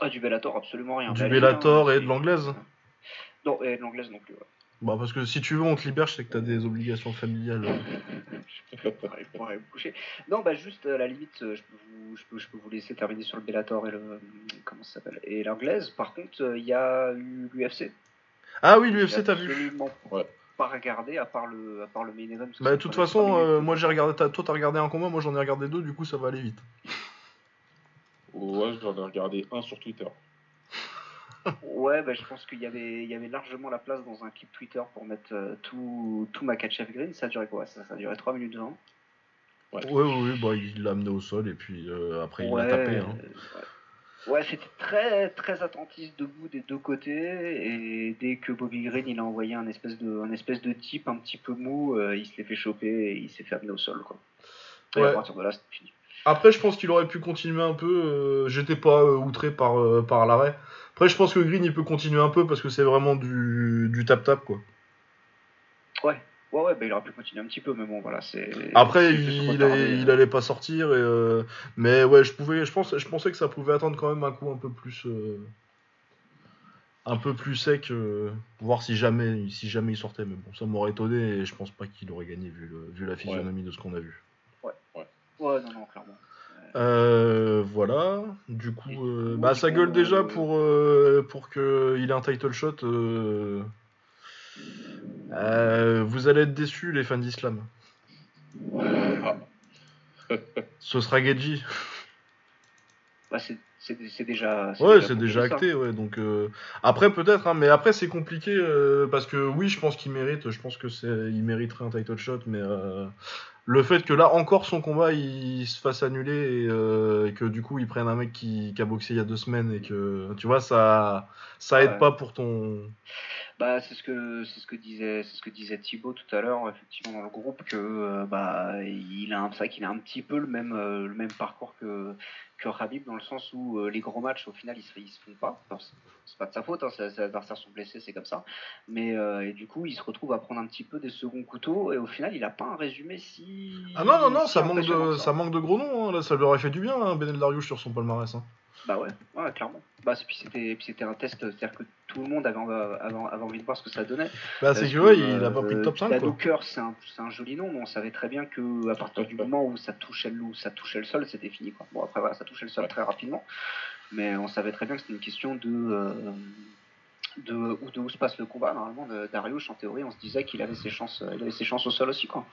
Ah, du Bellator, absolument rien. Du allez, Bellator hein, et de l'anglaise? Non, et de l'anglaise non plus. ouais. Bah, parce que si tu veux, on te libère, je sais que t'as des obligations familiales. Non, bah juste à la limite, je peux vous, je peux, je peux vous laisser terminer sur le Bellator et le comment ça s'appelle et l'anglaise. Par contre, il y a eu l'UFC. Ah oui, l'UFC, t'as vu Absolument Ouais. Pas regardé à part le, à part le main event. Bah, de toute façon, euh, moi j'ai regardé, t'as- toi t'as regardé un combat, moi j'en ai regardé deux, du coup ça va aller vite. Ouais, j'en ai regardé un sur Twitter. Ouais, bah, je pense qu'il y avait, il y avait largement la place dans un clip Twitter pour mettre euh, tout, tout Makachev Green. Ça a duré quoi? Ça, ça a duré 3 minutes 20. Ouais, ouais, ouais, bah il l'a amené au sol et puis euh, après il ouais, l'a tapé. Hein. euh, ouais. Ouais, c'était très très attentiste debout des deux côtés et dès que Bobby Green il a envoyé un espèce de un espèce de type un petit peu mou, euh, il se l'est fait choper et il s'est fait amener au sol quoi. Et Ouais. à partir de là, c'était fini. Après, je pense qu'il aurait pu continuer un peu. euh, J'étais pas euh, outré par, par l'arrêt. Après, je pense que Green il peut continuer un peu parce que c'est vraiment du du tap-tap quoi. Ouais. Ouais, ouais, bah, il aurait pu continuer un petit peu, mais bon, voilà, c'est. Après, il, allait- il allait pas sortir, et, euh, mais ouais, je pouvais, je pense, je pensais que ça pouvait attendre quand même un coup un peu plus, euh, un peu plus sec, euh, voir si jamais, si jamais il sortait. Mais bon, ça m'aurait étonné, et je pense pas qu'il aurait gagné vu, le- vu la physionomie de ce qu'on a vu. Ouais, non, non, clairement. Euh, voilà. Du coup, euh, bah ça gueule déjà pour euh, pour que il ait un title shot. Euh, vous allez être déçus, les fans d'Islam. Ah. Ce sera Geji. Bah, c'est déjà. Ouais, c'est proposé, déjà acté, ouais. Donc euh, après peut-être, hein, mais après c'est compliqué euh, parce que oui, je pense qu'il mérite. Je pense que c'est, il mériterait un title shot, mais euh, le fait que là encore son combat il se fasse annuler et, euh, et que du coup ils prennent un mec qui, qui a boxé il y a deux semaines et que tu vois ça ça aide Ouais. pas pour ton. Bah, c'est ce que c'est ce que disait c'est ce que disait Thibaut tout à l'heure effectivement dans le groupe que euh, bah il a un- qu'il a un petit peu le même euh, le même parcours que que Habib dans le sens où euh, les gros matchs au final ils se ils se font pas c'est- pas de sa faute hein, ses ses adversaires sont blessés c'est comme ça mais et du coup il se retrouve à prendre un petit peu des seconds couteaux et au final il a pas un résumé si Ah non non non, si ça manque de ça manque de gros noms. hein. Là, ça lui aurait fait du bien, hein, Benel Dariush sur son palmarès. hein. Bah ouais, ouais clairement. Bah c'est- puis c'était puis c'était un test, c'est-à-dire que tout le monde avait, avait, avait envie de voir ce que ça donnait. Bah c'est Parce que ouais, il a pas pris de euh, top 5 Dado quoi. Cœur, c'est un, c'est un joli nom, mais on savait très bien que à partir du moment où ça touchait le, ça touchait le sol, c'était fini. Quoi. Bon après voilà, ça touchait le sol très rapidement, mais on savait très bien que c'était une question de euh, de où, de où se passe le combat. Normalement, de Darius, en théorie, on se disait qu'il avait ses chances, il avait ses chances au sol aussi quoi.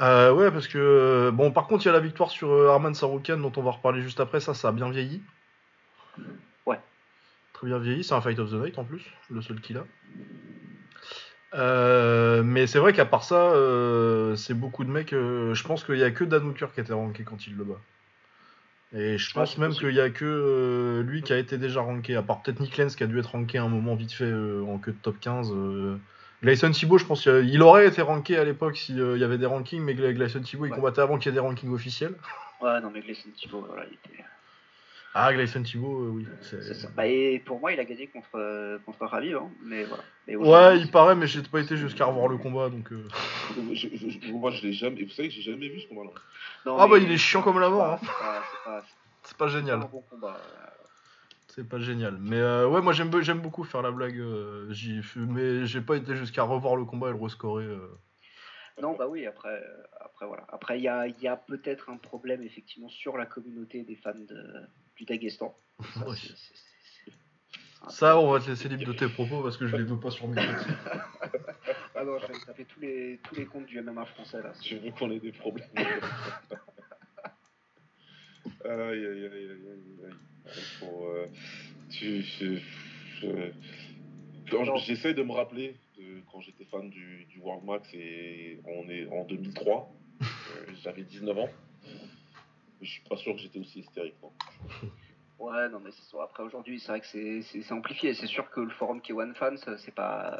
Euh, ouais, parce que euh, bon, par contre, il y a la victoire sur euh, Arman Saroukan dont on va reparler juste après. Ça, ça a bien vieilli. Ouais. Très bien vieilli. C'est un fight of the night en plus, le seul qu'il a. Euh, mais c'est vrai qu'à part ça, euh, c'est beaucoup de mecs. euh, je pense qu'il y a que Dan Hooker qui était ranké quand il le bat. Et je pense même qu'il y a que lui qui a été déjà ranké, à part peut-être Nick Lenz qui a dû être ranké un moment vite fait en queue de top 15. Euh. Gleison Thibault, je pense qu'il aurait été ranké à l'époque s'il y avait des rankings, mais Gleison Thibault il Ouais. combattait avant qu'il y ait des rankings officiels. Ouais, non mais Gleison Thibault, voilà, il était. Ah, Gleison Thibault, euh, oui. c'est- C'est ça. Bah, et pour moi, il a gagné contre euh, contre Rabib, hein, mais voilà. Ouais, il paraît, mais j'ai pas été jusqu'à revoir le combat donc. euh. Je- moi, je l'ai jamais. Vous savez que j'ai jamais vu ce combat-là. Non, Ah, mais bah, il est chiant comme la c'est mort, pas- hein. C'est pas, c'est pas- C'est pas c'est pas génial. un bon combat. C'est pas génial. Mais euh, ouais, moi j'aime j'aime beaucoup faire la blague. euh, j'y- mais j'ai pas été jusqu'à revoir le combat et le rescorer. euh. Non, bah oui, après, euh, après voilà. Après, il y a, il y a peut-être un problème effectivement sur la communauté des fans de, du Daghestan. Ça, un Ça, on va te laisser libre de tes propos parce que je les veux pas sur mes. Ah non, je vais taper tous les, tous les comptes du MMA français là. Je veux qu'on ait des problèmes. aïe, aïe, aïe, aïe, aïe. Faut, euh, tu-. J'essaie de me rappeler de quand j'étais fan du, du World Max et on est en 2003. Euh, J'avais 19 ans. Je suis pas sûr que j'étais aussi hystérique. Non. Ouais, non, mais c'est sûr. Après, aujourd'hui, c'est vrai que c'est- c'est c'est amplifié. C'est sûr que le forum K1 Fans, c'est pas,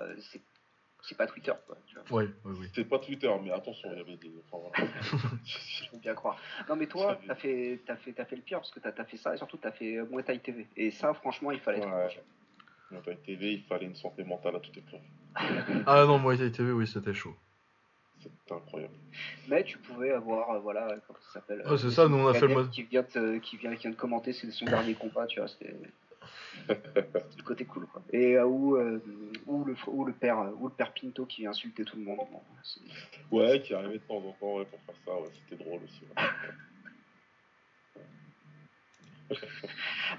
c'est c'est pas Twitter, quoi. Tu vois. Ouais, ouais, oui. C'était pas Twitter, mais attention, il y avait des. Enfin, voilà. Je veux bien croire. Non, mais toi, t'as fait, t'as fait, t'as fait le pire parce que t'as as fait ça et surtout t'as fait euh, Muay Thai TV. Et ça, franchement, il fallait être Ouais. Muay Thai TV, il fallait une santé mentale à toute épreuve. Ah non, Muay Thai TV, oui, c'était chaud. C'était incroyable. Mais tu pouvais avoir, euh, voilà, comment ça s'appelle Ouais, c'est euh, ça, nous, on a fait le mode- Qui vient, de, qui, vient, qui vient de commenter c'est son dernier combat, tu vois, c'était. Le côté cool, quoi. Et euh, où, euh, où, le, où, le père, où le père Pinto qui vient insulter tout le monde. Bon, Ouais, qui arrivait de temps en temps ouais, pour faire ça, ouais, c'était drôle aussi. ouais.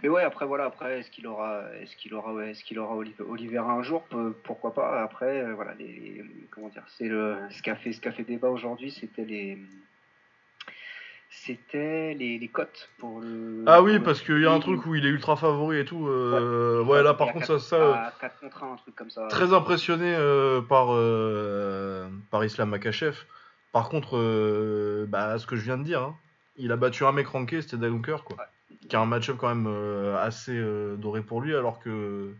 Mais ouais, après voilà, après est-ce qu'il aura, est-ce qu'il aura, ouais, est-ce qu'il aura Olive- Oliveira un jour, pourquoi pas? Après, euh, voilà, les, les- comment dire, c'est le, ce qu'a fait, ce qu'a fait débat aujourd'hui, c'était les, c'était les, les cotes pour le. Ah oui, parce qu'il y a un truc où il est ultra favori et tout. euh, ouais, là, par contre, quatre- ça, ça. à 4 contre 1, un truc comme ça. Très impressionné euh, par, euh, par Islam Makachev. Par contre, euh, bah, ce que je viens de dire, hein, il a battu un mec ranké, c'était Dalunker, quoi. Qui a un match-up quand même assez doré pour lui, alors que.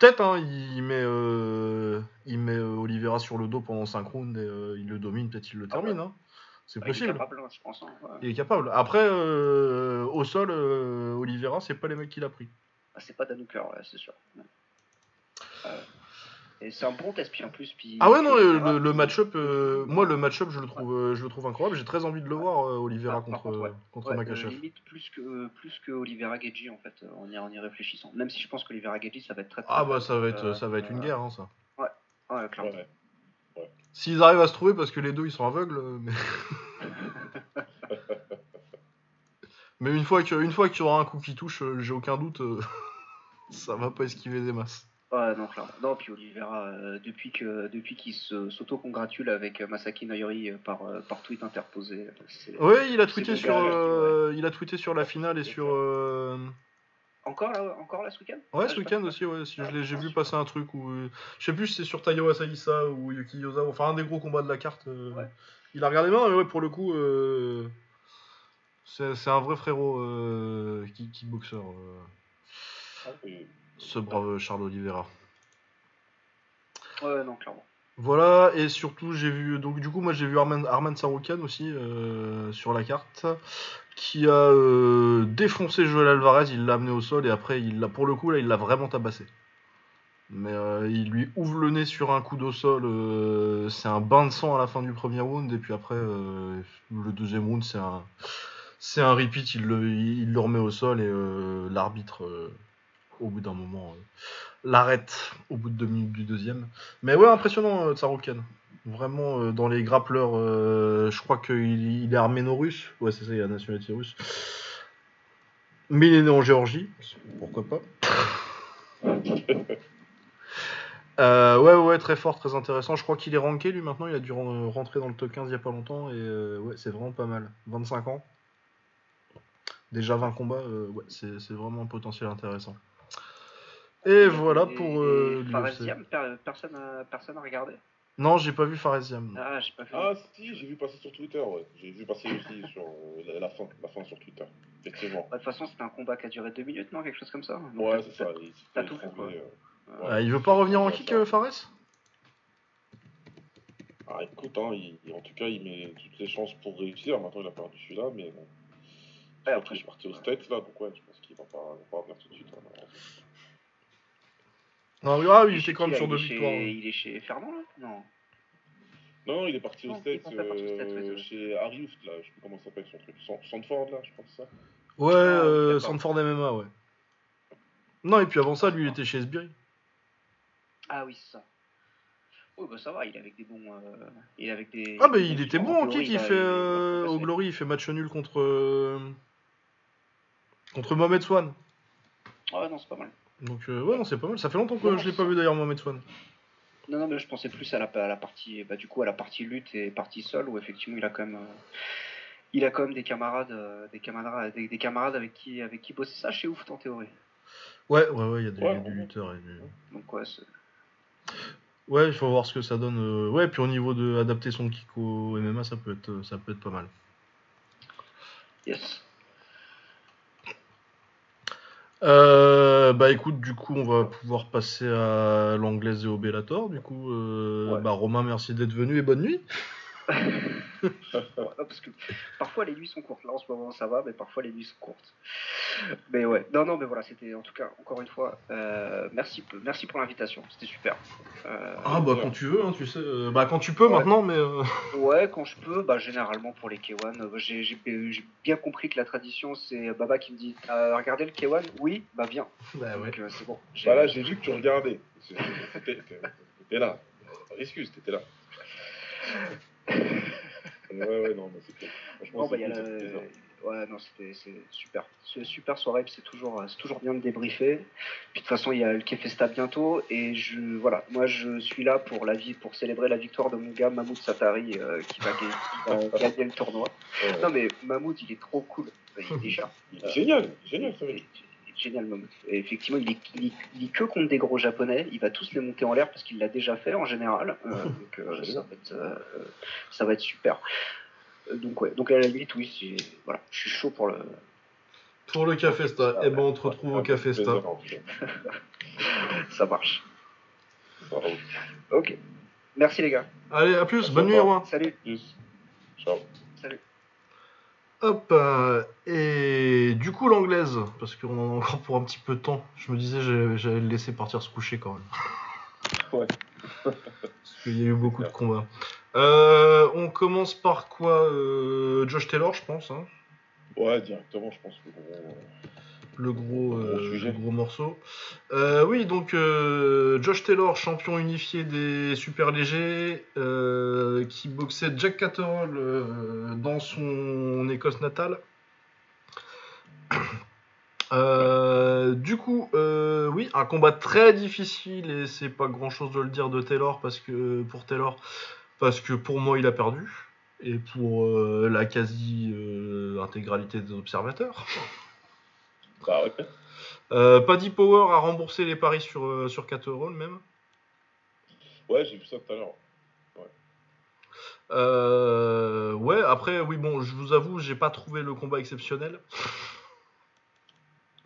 Peut-être, hein, il met, euh, il met euh, Oliveira sur le dos pendant 5 rounds et euh, il le domine, peut-être il le Ah ouais. termine. hein. C'est Ouais, il est possible. capable, hein, je pense. hein, ouais. Il est capable. Après, euh, au sol, euh, Oliveira, c'est pas les mecs qu'il a pris. Ah, c'est pas Danuker, ouais, c'est sûr. Ouais. Ouais. Et c'est un bon test, puis en plus. Puis, Ah ouais, non, le, le- match-up, euh, moi, le match-up, je le trouve, euh, je le trouve incroyable. J'ai très envie de le voir, euh, Oliveira Ah, contre, contre, ouais. contre Ouais, Makachev. euh, limite plus que plus que Oliveira Gedji en fait en y, en y réfléchissant. Même si je pense qu'Oliveira Gedji ça va être très très Ah bah ça va être, euh, ça va être une euh, guerre, hein, ça. Ouais, clairement. S'ils arrivent à se trouver, parce que les deux ils sont aveugles, euh, mais. mais une fois que, une fois qu'il y aura un coup qui touche, euh, j'ai aucun doute, euh, ça va pas esquiver des masses. Ouais, non, clairement. Non, puis Oliveira, euh, depuis que depuis qu'il s'auto-congratule avec Masaki Noyori euh, par, euh, par tweet interposé, c'est- Ouais, il a tweeté sur, il a tweeté sur la finale et sur. euh, Encore là, encore là ce week-end? Ouais, Ah, ce week-end aussi, ouais. Si je Ah, l'ai- j'ai vu super. passer un truc où. euh, Je sais plus si c'est sur Taiyo Asaisa ou Yuki Yoza, enfin un des gros combats de la carte. euh, Ouais. Il a regardé bien, mais ouais, pour le coup, euh, c'est un vrai frérot euh, qui, kickboxer, Ah, ce brave Charles Oliveira. Ouais, non, clairement. Voilà, et surtout, j'ai vu. Donc, du coup, moi, j'ai vu Arman, Saroukan aussi euh, sur la carte, qui a euh, défoncé Joel Alvarez. Il l'a amené au sol, et après, il l'a, pour le coup, là, il l'a vraiment tabassé. Mais euh, il lui ouvre le nez sur un coup d'au sol. c'est un bain de sang à la fin du premier round, et puis après, le deuxième round, c'est un. C'est un repeat, il le, il le remet au sol et l'arbitre, au bout d'un moment, l'arrête au bout de deux minutes du deuxième. Mais ouais, impressionnant, euh, Tsaroukan. Vraiment, euh, dans les grappleurs, euh, je crois qu'il il est arméno-russe. Ouais, c'est ça, il a la nationalité russe. Mais il est né en Géorgie. Pourquoi pas Euh, ouais, ouais, très fort, très intéressant. Je crois qu'il est ranké lui maintenant. Il a dû ren- rentrer dans le top 15 il y a pas longtemps. Et euh, ouais, c'est vraiment pas mal. 25 ans. Déjà 20 combats. euh, ouais, c'est c'est vraiment un potentiel intéressant. Et voilà pour euh, Et Fares l'UFC. Diam, per- personne, a- personne a regardé. Non, j'ai pas vu Faresiam. Ah, j'ai pas vu. Ah si, j'ai vu passer sur Twitter, ouais. J'ai vu passer aussi sur euh, la, la fin, la fin sur Twitter. Effectivement. Bah, De toute façon, c'était un combat qui a duré deux minutes, non Quelque chose comme ça Donc, Ouais, c'est ça. T'as fait tout vu, étrangler, quoi. euh. Euh, il veut pas revenir en kick, euh, Fares Ah écoute, hein, il- il- en tout cas, il met toutes les chances pour réussir. Maintenant, il a perdu celui-là, mais bon. Ouais, Je après, qu'il est parti aux States là, donc ouais, je pense qu'il va pas, va pas revenir tout de suite. hein, Non, ah oui, il est était chez quand même qui, sur deux il est chez- victoires. Il est chez Fernand, là? Non. Non, il est parti Non, il est States, euh, ouais, chez Harriuft, là, je sais plus comment ça s'appelle son truc. San- Sandford, là, je c'est ça. Ouais, Ah, euh. Sandford MMA, ouais. Non, et puis avant ça, lui, il était chez Esbiri. Ah oui, c'est ça. Oui, bah ça va, il est avec des bons. euh, Il est avec des. Ah, bah il était bon théorie, kick, il fait. est euh, au Glory, il fait match nul contre. euh, contre Mohamed Swan. Ouais, non, c'est pas mal. Donc, euh, ouais, non, c'est pas mal. Ça fait longtemps que je l'ai pas vu d'ailleurs, Mohamed Swan. Non, non, mais je pensais plus à la, à la partie. Bah, du coup, à la partie lutte et partie sol, où effectivement, il a quand même. euh, Il a quand même des camarades, euh, des camarades, des, des camarades avec qui, avec qui bosser ça chez Ouf en théorie. Ouais, ouais, ouais, il y a du, Ouais, du ouais. lutteur. et du- Donc ouais, Ouais, il faut voir ce que ça donne. Ouais, puis au niveau de adapter son kick au MMA, ça peut être, ça peut être pas mal. yes. Euh, bah écoute, du coup, on va pouvoir passer à l'anglaise et au Bellator. Du coup, euh, Ouais. bah Romain, merci d'être venu et bonne nuit. Parce que parfois les nuits sont courtes. Là en ce moment ça va, mais parfois les nuits sont courtes. mais ouais, non, non, mais voilà, c'était en tout cas, encore une fois, euh, merci, merci pour l'invitation, c'était super. Euh, ah bah quand tu veux, hein, tu sais, euh, bah quand tu peux maintenant, mais. Ouais, quand je peux, bah généralement pour les K1, j'ai bien compris que la tradition, c'est Baba qui me dit, regardez le K1 Oui, bah bien. Bah ouais. c'est bon. Bah là, j'ai vu que tu regardais. T'étais là. Excuse, t'étais là. Ouais, ouais, non, mais c'était. Franchement, bah, Ouais, non, c'était super. C'est super soirée, c'est toujours, c'est toujours bien de débriefer. Puis de toute façon, il y a le Kefesta bientôt, et je, voilà, moi je suis là pour la vie, pour célébrer la victoire de mon gars Mahmoud Satari euh, qui, va gagner, le tournoi. Non mais Mahmoud, il est trop cool. Il est déjà. génial, génial, ça génial. Et effectivement, il est, il, que contre des gros japonais. Il va tous les monter en l'air parce qu'il l'a déjà fait en général. Euh, donc euh, ça, va être, ça va être super. Euh, donc ouais, donc à la limite, oui, voilà, je suis chaud pour le. Pour le Cafesta. Ah, eh ben, on te retrouve au Cafesta. Ça marche. Ok. Merci les gars. Allez, à plus. Bonne nuit, Romain. Salut. Ciao. Hop, euh, et du coup l'anglaise, parce qu'on en a encore pour un petit peu de temps. Je me disais j'allais le laisser partir se coucher quand même. Ouais. parce qu'il y a eu beaucoup de combats. Euh, on commence par quoi euh, Josh Taylor, je pense. Hein. ouais, directement, je pense. Le gros, le gros, morceau. oui, donc Josh Taylor, champion unifié des super légers, qui boxait Jack Catterall dans son Écosse natale. du coup, oui, un combat très difficile et c'est pas grand chose de le dire de Taylor parce que pour Taylor, parce que pour moi, il a perdu. Et pour euh, la quasi-intégralité des observateurs. Bah, euh, Paddy Power a remboursé les paris sur, euh, sur même. Ouais, j'ai vu ça tout à l'heure. Ouais. ouais, après, oui, bon, je vous avoue, j'ai pas trouvé le combat exceptionnel.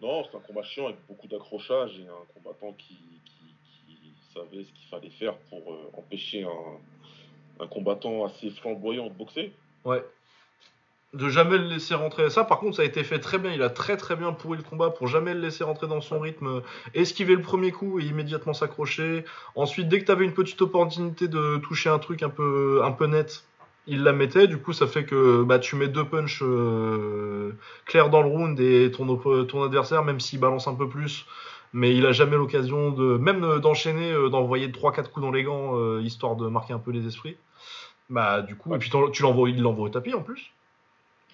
Non, c'est un combat chiant avec beaucoup d'accrochage et un combattant qui, qui savait ce qu'il fallait faire pour empêcher un, un combattant assez flamboyant de boxer. Ouais. De jamais le laisser rentrer. Ça, par contre, ça a été fait très bien. Il a très très bien pourri le combat pour jamais le laisser rentrer dans son rythme. Esquiver le premier coup et immédiatement s'accrocher. Ensuite, dès que tu avais une petite opportunité de toucher un truc un peu, un peu net, il la mettait. Du coup, ça fait que bah, tu mets deux punches euh, clairs dans le round et ton, ton adversaire, même s'il balance un peu plus, mais il a jamais l'occasion de, même d'enchaîner, euh, d'envoyer 3-4 coups dans les gants, euh, histoire de marquer un peu les esprits. Bah, du coup, et puis tu l'envoies, il l'envoie au tapis en plus,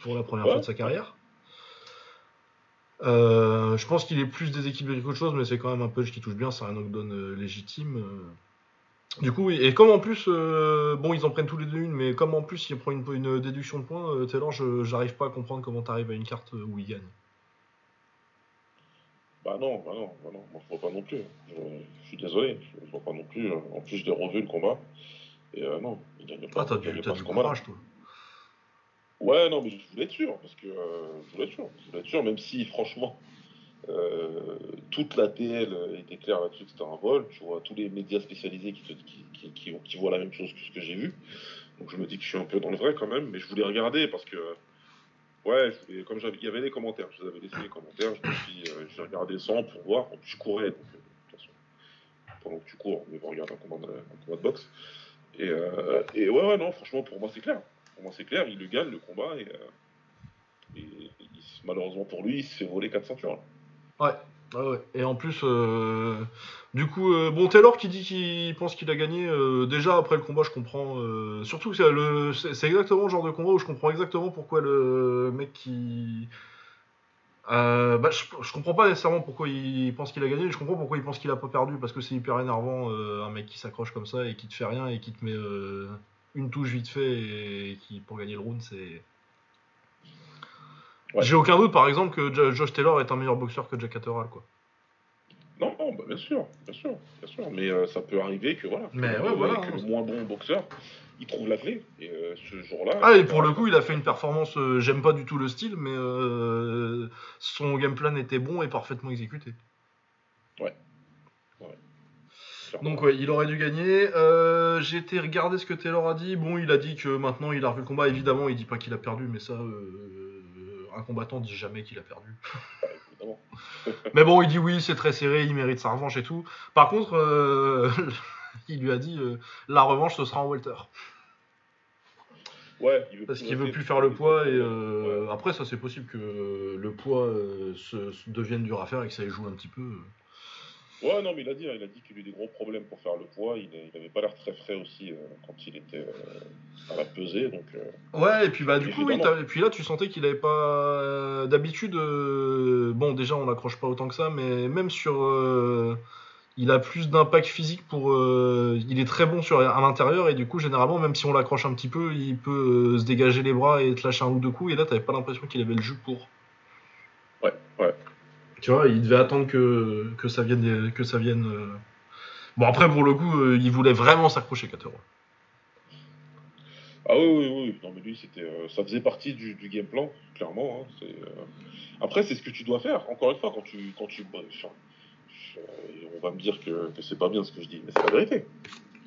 pour la première fois de sa carrière. Euh, je pense qu'il est plus déséquilibré qu'autre chose, mais c'est quand même un punch qui touche bien, c'est un knockdown euh, légitime. Euh. Du coup, et comme en plus, bon, ils en prennent tous les deux une, mais comme en plus il prend une, une déduction de points, Taylor, je j'arrive pas à comprendre comment t'arrives à une carte où il gagne. Bah non, bah non, bah non, moi je vois pas non plus. Je, suis désolé, je, vois pas non plus. En plus, j'ai revu le combat. Et euh, non, il gagne pas. Ah, t'as du, courage, toi. Ouais, non, mais je voulais être sûr, parce que euh, je voulais être sûr, je voulais être sûr, même si franchement, euh, toute la TL était claire là-dessus que c'était un vol. Tu vois, tous les médias spécialisés qui, qui, qui, voient la même chose que ce que j'ai vu. Donc je me dis que je suis un peu dans le vrai quand même, mais je voulais regarder parce que, ouais, je comme il y avait les commentaires, je vous avais laissé les commentaires, je me suis, euh, j'ai regardé sans pour voir. En plus, je courais, donc de toute façon, pendant que tu cours, on regarde un combat, un combat de boxe. Et, euh, et ouais, ouais, non, franchement, pour moi, c'est clair. Pour moi, c'est clair, il le gagne, le combat, et, euh, et malheureusement pour lui, il se fait voler 4 ceintures. Ouais. Ouais. Et en plus, euh, du coup, bon, Taylor qui dit qu'il pense qu'il a gagné, déjà après le combat, je comprends. surtout que c'est exactement le genre de combat où je comprends exactement pourquoi le mec qui, euh, bah, je, je, comprends pas nécessairement pourquoi il pense qu'il a gagné, je comprends pourquoi il pense qu'il a pas perdu, parce que c'est hyper énervant euh, un mec qui s'accroche comme ça et qui te fait rien et qui te met euh, une touche vite fait et qui pour gagner le round c'est. J'ai aucun doute par exemple que Josh Taylor est un meilleur boxeur que Jack Catterall quoi. Non, bah, bien sûr, bien sûr, bien sûr, mais ça peut arriver que voilà, mais ouais, voilà, que le moins bon boxeur il trouve la clé. Et euh, ce jour-là. Ah, et pour le coup, il a fait une performance. Euh, j'aime pas du tout le style, mais euh, son game plan était bon et parfaitement exécuté. Ouais. Donc, ouais, il aurait dû gagner. J'ai été regarder ce que Taylor a dit. Bon, il a dit que maintenant il a revu le combat. Évidemment, il dit pas qu'il a perdu, mais ça, un combattant dit jamais qu'il a perdu. Mais bon, il dit oui, c'est très serré, il mérite sa revanche et tout. Par contre, euh, il lui a dit euh, la revanche, ce sera en welter. Ouais, il veut Parce qu'il veut plus faire le poids et euh, Ouais. après, ça c'est possible que le poids euh, se, se devienne dur à faire et que ça y joue un petit peu. Ouais, non, mais il a dit, hein, il a dit qu'il a eu des gros problèmes pour faire le poids. Il, il avait pas l'air très frais aussi euh, quand il était euh, à la pesée, donc. euh, Ouais, et puis bah du coup, oui, et puis là, tu sentais qu'il avait pas d'habitude. bon, déjà, on l'accroche pas autant que ça, mais même sur, il a plus d'impact physique pour. il est très bon sur à l'intérieur et du coup, généralement, même si on l'accroche un petit peu, il peut se dégager les bras et te lâcher un ou deux coups. Et là, t'avais pas l'impression qu'il avait le jus pour. Ouais, ouais. Tu vois, il devait attendre que, que ça vienne. Que ça vienne euh. Bon, après, pour le coup, euh, il voulait vraiment s'accrocher, Katero. Ah oui, oui, oui. Non, mais lui, c'était, euh, ça faisait partie du, du game plan, clairement. hein, c'est, euh, Après, c'est ce que tu dois faire. Encore une fois, quand tu, quand tu, bah, je- on va me dire que, que c'est pas bien ce que je dis, mais c'est la vérité.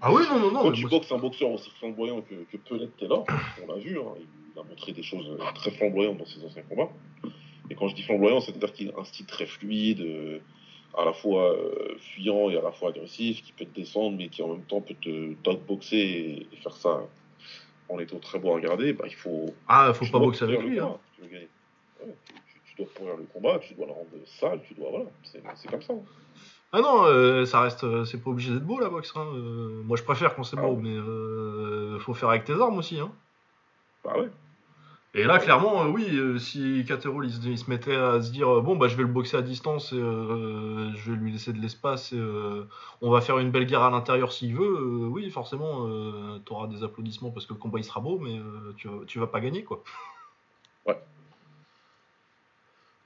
Ah oui, non, non, non. quand tu boxes un boxeur aussi flamboyant que, que Pellet Taylor, on l'a vu, hein, il a montré des choses très flamboyantes dans ses anciens combats. Et quand je dis flamboyant, c'est-à-dire qu'il a un style très fluide, euh, à la fois euh, fuyant et à la fois agressif, qui peut te descendre, mais qui en même temps peut te boxer et, et faire ça en étant très beau à regarder, bah, il faut. Ah, faut pas boxer avec lui. Hein. tu. Ouais, dois pourrir le combat, tu dois le rendre sale, tu dois. Voilà, c'est comme ça. hein. Ah non, euh, ça reste, euh, c'est pas obligé d'être beau la boxe. Hein. euh, moi je préfère quand c'est Ah beau, ouais. mais faut faire avec tes armes aussi. Hein. Bah ouais. Et là, clairement, euh, oui, euh, si Caterol il, se- il se mettait à se dire euh, bon bah je vais le boxer à distance et euh, je vais lui laisser de l'espace et euh, on va faire une belle guerre à l'intérieur s'il veut, euh, oui, forcément, euh, t'auras des applaudissements parce que le combat il sera beau, mais euh, tu, tu vas pas gagner quoi. Ouais.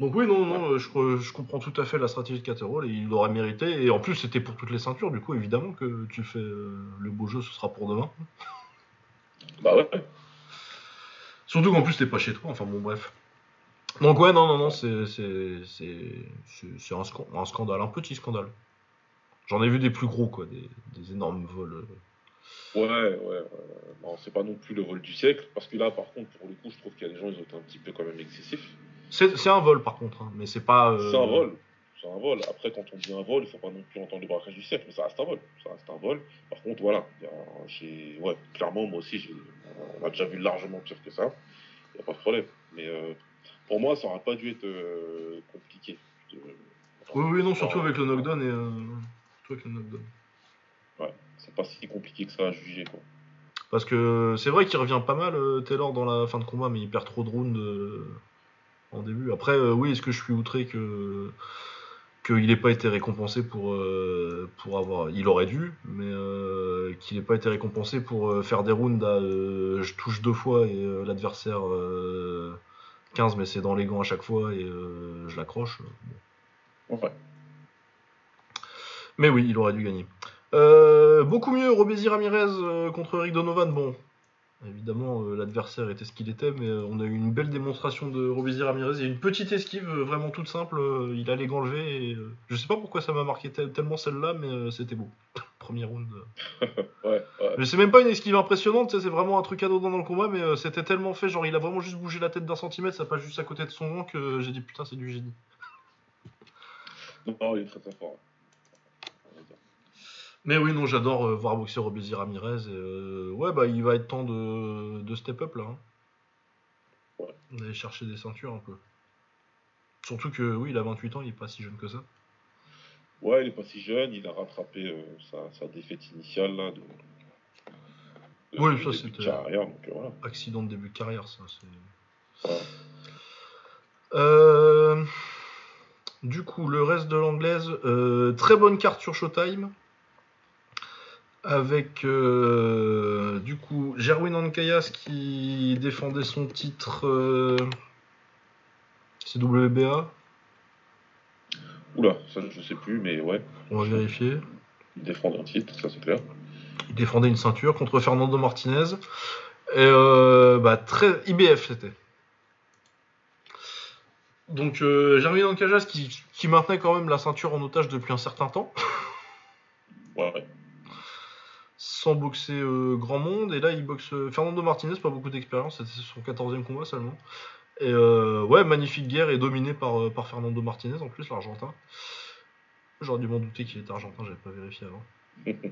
Donc oui, non, non, euh, je, je comprends tout à fait la stratégie de Caterol et il l'aurait mérité. Et en plus, c'était pour toutes les ceintures, du coup, évidemment que tu fais euh, le beau jeu, ce sera pour demain. Bah ouais. Surtout qu'en plus, t'es pas chez toi, enfin bon, bref. Donc ouais, non, non, non, c'est un, scan- un scandale, un petit scandale. J'en ai vu des plus gros, quoi, des, des énormes vols. euh. Ouais, ouais, ouais. Non, c'est pas non plus le vol du siècle, parce que là, par contre, pour le coup, je trouve qu'il y a des gens, ils ont été un petit peu quand même excessifs. C'est c'est un vol, par contre, hein, mais c'est pas... euh, C'est un vol. C'est un vol. Après, quand on dit un vol, il faut pas non plus entendre le braquage du siècle, mais ça reste un vol. Ça reste un vol. Par contre, voilà. j'ai- Ouais, clairement, moi aussi, j'ai- on a déjà vu largement pire que ça. Il n'y a pas de problème. Mais euh, pour moi, ça aurait pas dû être euh, compliqué. de- Oui, oui, non, surtout avec le knockdown et... euh, avec le knockdown. C'est pas si compliqué que ça à juger, quoi. Parce que c'est vrai qu'il revient pas mal, euh, Taylor, dans la fin de combat, mais il perd trop de rounds en début. Après, oui, est-ce que je suis outré que qu'il n'ait pas été récompensé pour, euh, pour avoir... Il aurait dû, mais euh, qu'il n'ait pas été récompensé pour euh, faire des rounds à je touche deux fois et l'adversaire euh, 15, mais c'est dans les gants à chaque fois et je l'accroche. Bon. Ouais. Mais oui, il aurait dû gagner. Beaucoup mieux, Robézy Ramirez contre Eric Donovan. Bon, évidemment, euh, l'adversaire était ce qu'il était, mais euh, on a eu une belle démonstration de Robézy Ramirez. Il y a une petite esquive euh, vraiment toute simple. il a les gants levés. Et, je sais pas pourquoi ça m'a marqué tel- tellement celle-là, mais c'était beau. Premier round. Ouais, ouais. Mais c'est même pas une esquive impressionnante, c'est vraiment un truc anodin dans le combat, mais c'était tellement fait. Genre, il a vraiment juste bougé la tête d'un centimètre, ça passe juste à côté de son gant que j'ai dit putain, c'est du génie. Non, il est très très fort. Mais oui, non, j'adore euh, voir boxer Robézy Ramirez. et, euh, ouais, bah il va être temps de, de step up là. hein. Ouais. D'aller chercher des ceintures un peu. Surtout que oui, il a 28 ans, il est pas si jeune que ça. Ouais, il est pas si jeune, il a rattrapé euh, sa, sa défaite initiale là. De, ça, c'était- voilà. Accident de début de carrière, ça. c'est- Ouais. Euh, Du coup, le reste de l'anglaise, euh, très bonne carte sur Showtime. Avec euh, du coup Gerwin Ankayas qui défendait son titre euh, c'est WBA, Oula, ça je sais plus, mais ouais, on va vérifier. il défend un titre, ça c'est clair. Il défendait une ceinture contre Fernando Martinez. Et euh, bah, très IBF c'était. Donc euh, Gerwin Ankayas qui, qui maintenait quand même la ceinture en otage depuis un certain temps. Ouais. Sans boxer euh, grand monde. Et là, il boxe euh, Fernando Martinez, pas beaucoup d'expérience, c'était son 14e combat seulement. Et euh, ouais, magnifique guerre et dominée par, par Fernando Martinez en plus, l'Argentin. J'aurais dû m'en douter qu'il était argentin, j'avais pas vérifié avant.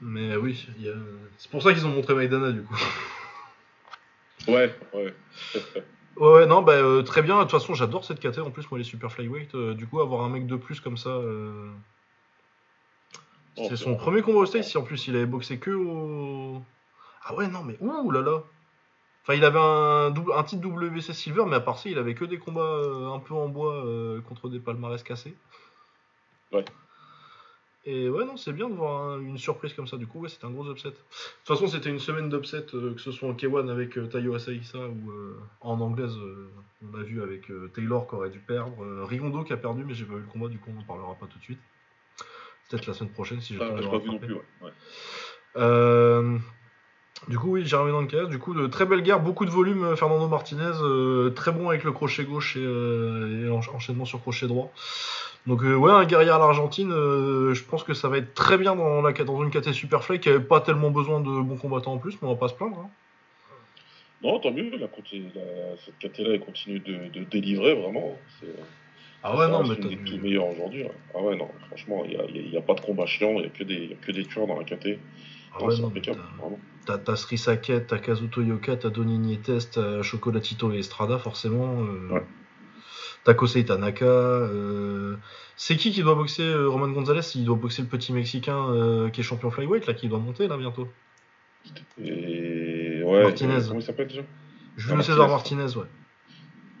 Mais oui, a- c'est pour ça qu'ils ont montré Maidana du coup. Ouais, ouais. Ouais, ouais, non, bah très bien. De toute façon, j'adore cette KT. En plus, moi, les super flyweight. du coup, avoir un mec de plus comme ça. C'est c'est son premier combat au States. Si en plus, il avait boxé que au. Ah ouais, non, mais ouh là là. Enfin, il avait un, double, un titre WBC Silver, mais à part ça, il avait que des combats euh, un peu en bois euh, contre des palmarès cassés. Ouais. Et ouais, non, c'est bien de voir un- une surprise comme ça. Du coup, ouais, c'était un gros upset. De toute façon, c'était une semaine d'upset, euh, que ce soit en K1 avec Tayo Asaïsa ou en anglaise, on a vu avec Taylor qui aurait dû perdre, Rigondo qui a perdu, mais j'ai pas vu le combat, du coup, on en parlera pas tout de suite. Peut-être la semaine prochaine si le Ah, pas vu non plus, ouais. ouais. Euh, du coup, oui, Jeremy Nankaz. Du coup, de très belle guerre, beaucoup de volume. euh, Fernando Martinez, euh, très bon avec le crochet gauche et, euh, et enchaînement sur crochet droit. Donc, ouais, un guerrier à l'Argentine. je pense que ça va être très bien dans, la, dans une KT Superfly qui avait pas tellement besoin de bons combattants en plus, mais on va pas se plaindre. hein. Non, tant mieux, la, la- cette KT-là, elle continue de, de délivrer vraiment. C'est Ah ouais, non, mais du- tout meilleurs aujourd'hui. Ah ouais, non, franchement, il n'y a, pas de combat chiant, il n'y a, que des- il y a que des tueurs dans la KT. Ah ouais, c'est non, impeccable, t'as- vraiment. T'as t'as Sri Saket, t'as Kazuto Yoka, t'as Donny Nietes, t'as Chocolatito et Estrada, forcément. euh, Ouais. T'as Kosei Tanaka. euh, C'est qui qui doit boxer euh, Roman Gonzalez? Il doit boxer le petit Mexicain euh, qui est champion flyweight, là, qui doit monter, là, bientôt. Et ouais, Martinez. comment il s'appelle déjà? Julio Martinez. César Martinez, ouais. Je vais dire qui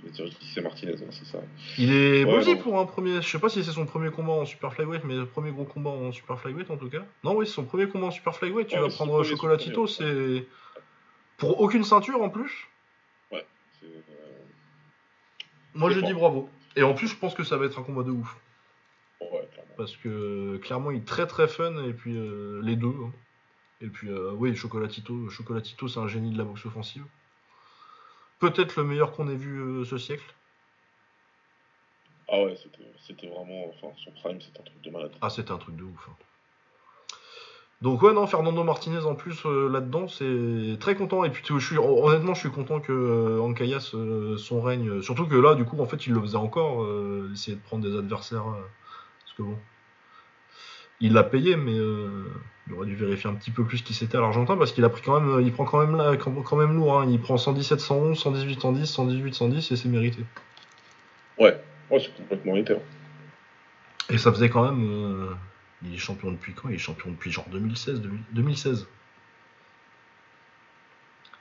c'est Martinez, ouais, c'est ça. Il est Ouais, pour un premier. Je sais pas si c'est son premier combat en super flyweight, mais le premier gros combat en super flyweight en tout cas. Non, oui, c'est son premier combat en super flyweight. Tu Ouais, vas prendre Chocolatito, c'est. Pour aucune ceinture en plus. C'est, euh, Moi, je dis bravo. Et en plus, je pense que ça va être un combat de ouf. ouais, clairement. Parce que clairement, il est très très fun. Et puis, euh, les deux. hein. Et puis, euh, oui, Chocolatito, Chocolatito c'est un génie de la boxe offensive. Peut-être le meilleur qu'on ait vu euh, ce siècle. Ah ouais, c'était, vraiment. Enfin, son prime, c'était un truc de malade. Ah, c'était un truc de ouf. hein. Donc ouais, non, Fernando Martinez en plus euh, là-dedans, c'est très content. Et puis je suis, honnêtement, je suis content que euh, euh, son règne, surtout que là, du coup, en fait, il le faisait encore, essayer de prendre des adversaires. parce que bon, il l'a payé, mais euh, il aurait dû vérifier un petit peu plus qui c'était à l'Argentin, parce qu'il a pris quand même, il prend quand même là, quand, quand même lourd. hein. Il prend 117, 111, 118, 110, 118, 110, et c'est mérité. Ouais, ouais, c'est complètement été. hein. Et ça faisait quand même. euh, il est champion depuis quand? Il est champion depuis genre 2016. 2000 2016.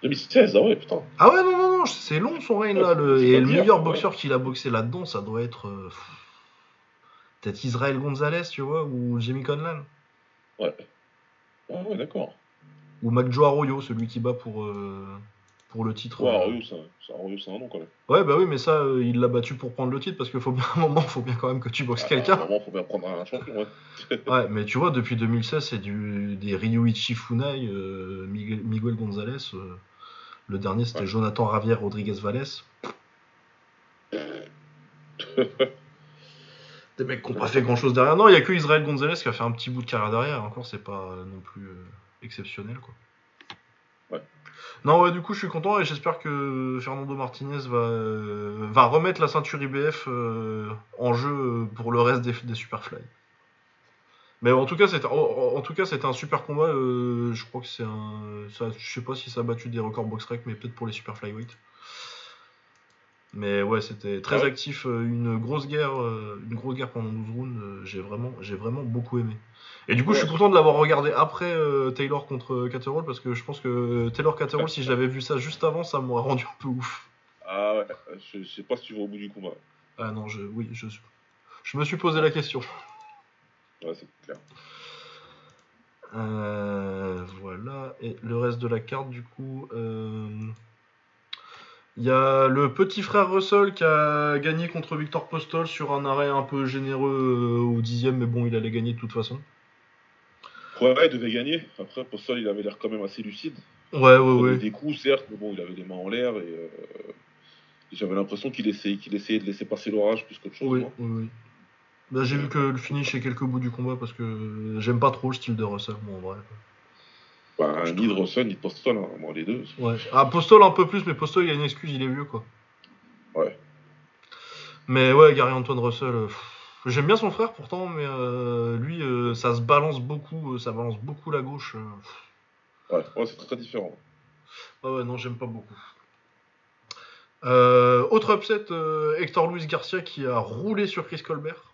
2016, ah ouais, putain. Ah ouais, non, non, non, c'est long son règne là. Le, et le meilleur ouais. boxeur qu'il a boxé là-dedans, ça doit être. euh, Peut-être Israël Gonzalez, tu vois, ou Jamie Conlan. Ouais. Ah ouais, d'accord. Ou Magjo Arroyo, celui qui bat pour, euh, pour le titre. Ouais. Arroyo, c'est, c'est, Arroyo, c'est un nom quand même. Ouais, bah oui, mais ça, euh, il l'a battu pour prendre le titre parce qu'il faut bien un moment, faut bien quand même que tu boxes Ah, quelqu'un. Vraiment, faut bien prendre un champion, ouais. Ouais, mais tu vois, depuis 2016, c'est du, des Ryuichi Funai, euh, Miguel, Miguel Gonzalez. le dernier, c'était Ouais. Jonathan Javier Rodriguez Valles. Des mecs qui n'ont pas fait grand chose derrière. Non, il y a que Israël Gonzalez qui a fait un petit bout de carrière derrière. Encore, c'est pas non plus euh, exceptionnel, quoi. Ouais. Non, ouais, du coup, je suis content et j'espère que Fernando Martinez va, euh, va remettre la ceinture IBF euh, en jeu pour le reste des, des Superfly. Mais en tout cas, c'était en, en tout cas, c'était un super combat. je crois que c'est un. Ça, je sais pas si ça a battu des records box rec, mais peut-être pour les super flyweight. Mais ouais, c'était très Ouais. actif, euh, une grosse guerre, euh, une grosse guerre pendant 12 rounds. euh, j'ai vraiment, j'ai vraiment beaucoup aimé. Et du coup, je suis content de l'avoir regardé après euh, Taylor contre Catterall parce que je pense que Taylor Catterall, si je l'avais vu ça juste avant, ça m'aurait rendu un peu ouf. Ah ouais, je, je sais pas si tu vas au bout du combat. Ah non, je, oui, je, je me suis posé la question. Ouais, c'est clair. Euh, voilà. Et le reste de la carte, du coup. euh, Il y a le petit frère Russell qui a gagné contre Victor Postol sur un arrêt un peu généreux euh, au dixième, mais bon, il allait gagner de toute façon. Ouais, il devait gagner. Après, Postol, il avait l'air quand même assez lucide. Ouais, ouais, Il ouais. des coups, certes, mais bon, il avait les mains en l'air et, euh, et j'avais l'impression qu'il essayait, qu'il essayait de laisser passer l'orage plus qu'autre chose. Oui, oui, oui. Bah, j'ai vu que le finish est quelques bouts du combat parce que j'aime pas trop le style de Russell, moi, en vrai. Bah, ni de Russell, ni Postol, hein, moi, les deux. Ouais. Ah, Postol un peu plus, mais Postol il a une excuse, il est vieux quoi. Ouais. Mais ouais, Gary Antoine Russell, euh, j'aime bien son frère pourtant, mais euh, lui, euh, ça se balance beaucoup, ça balance beaucoup la gauche. Ouais, ouais c'est très différent. Ah ouais, non, j'aime pas beaucoup. Autre upset, Hector Luis Garcia qui a roulé sur Chris Colbert.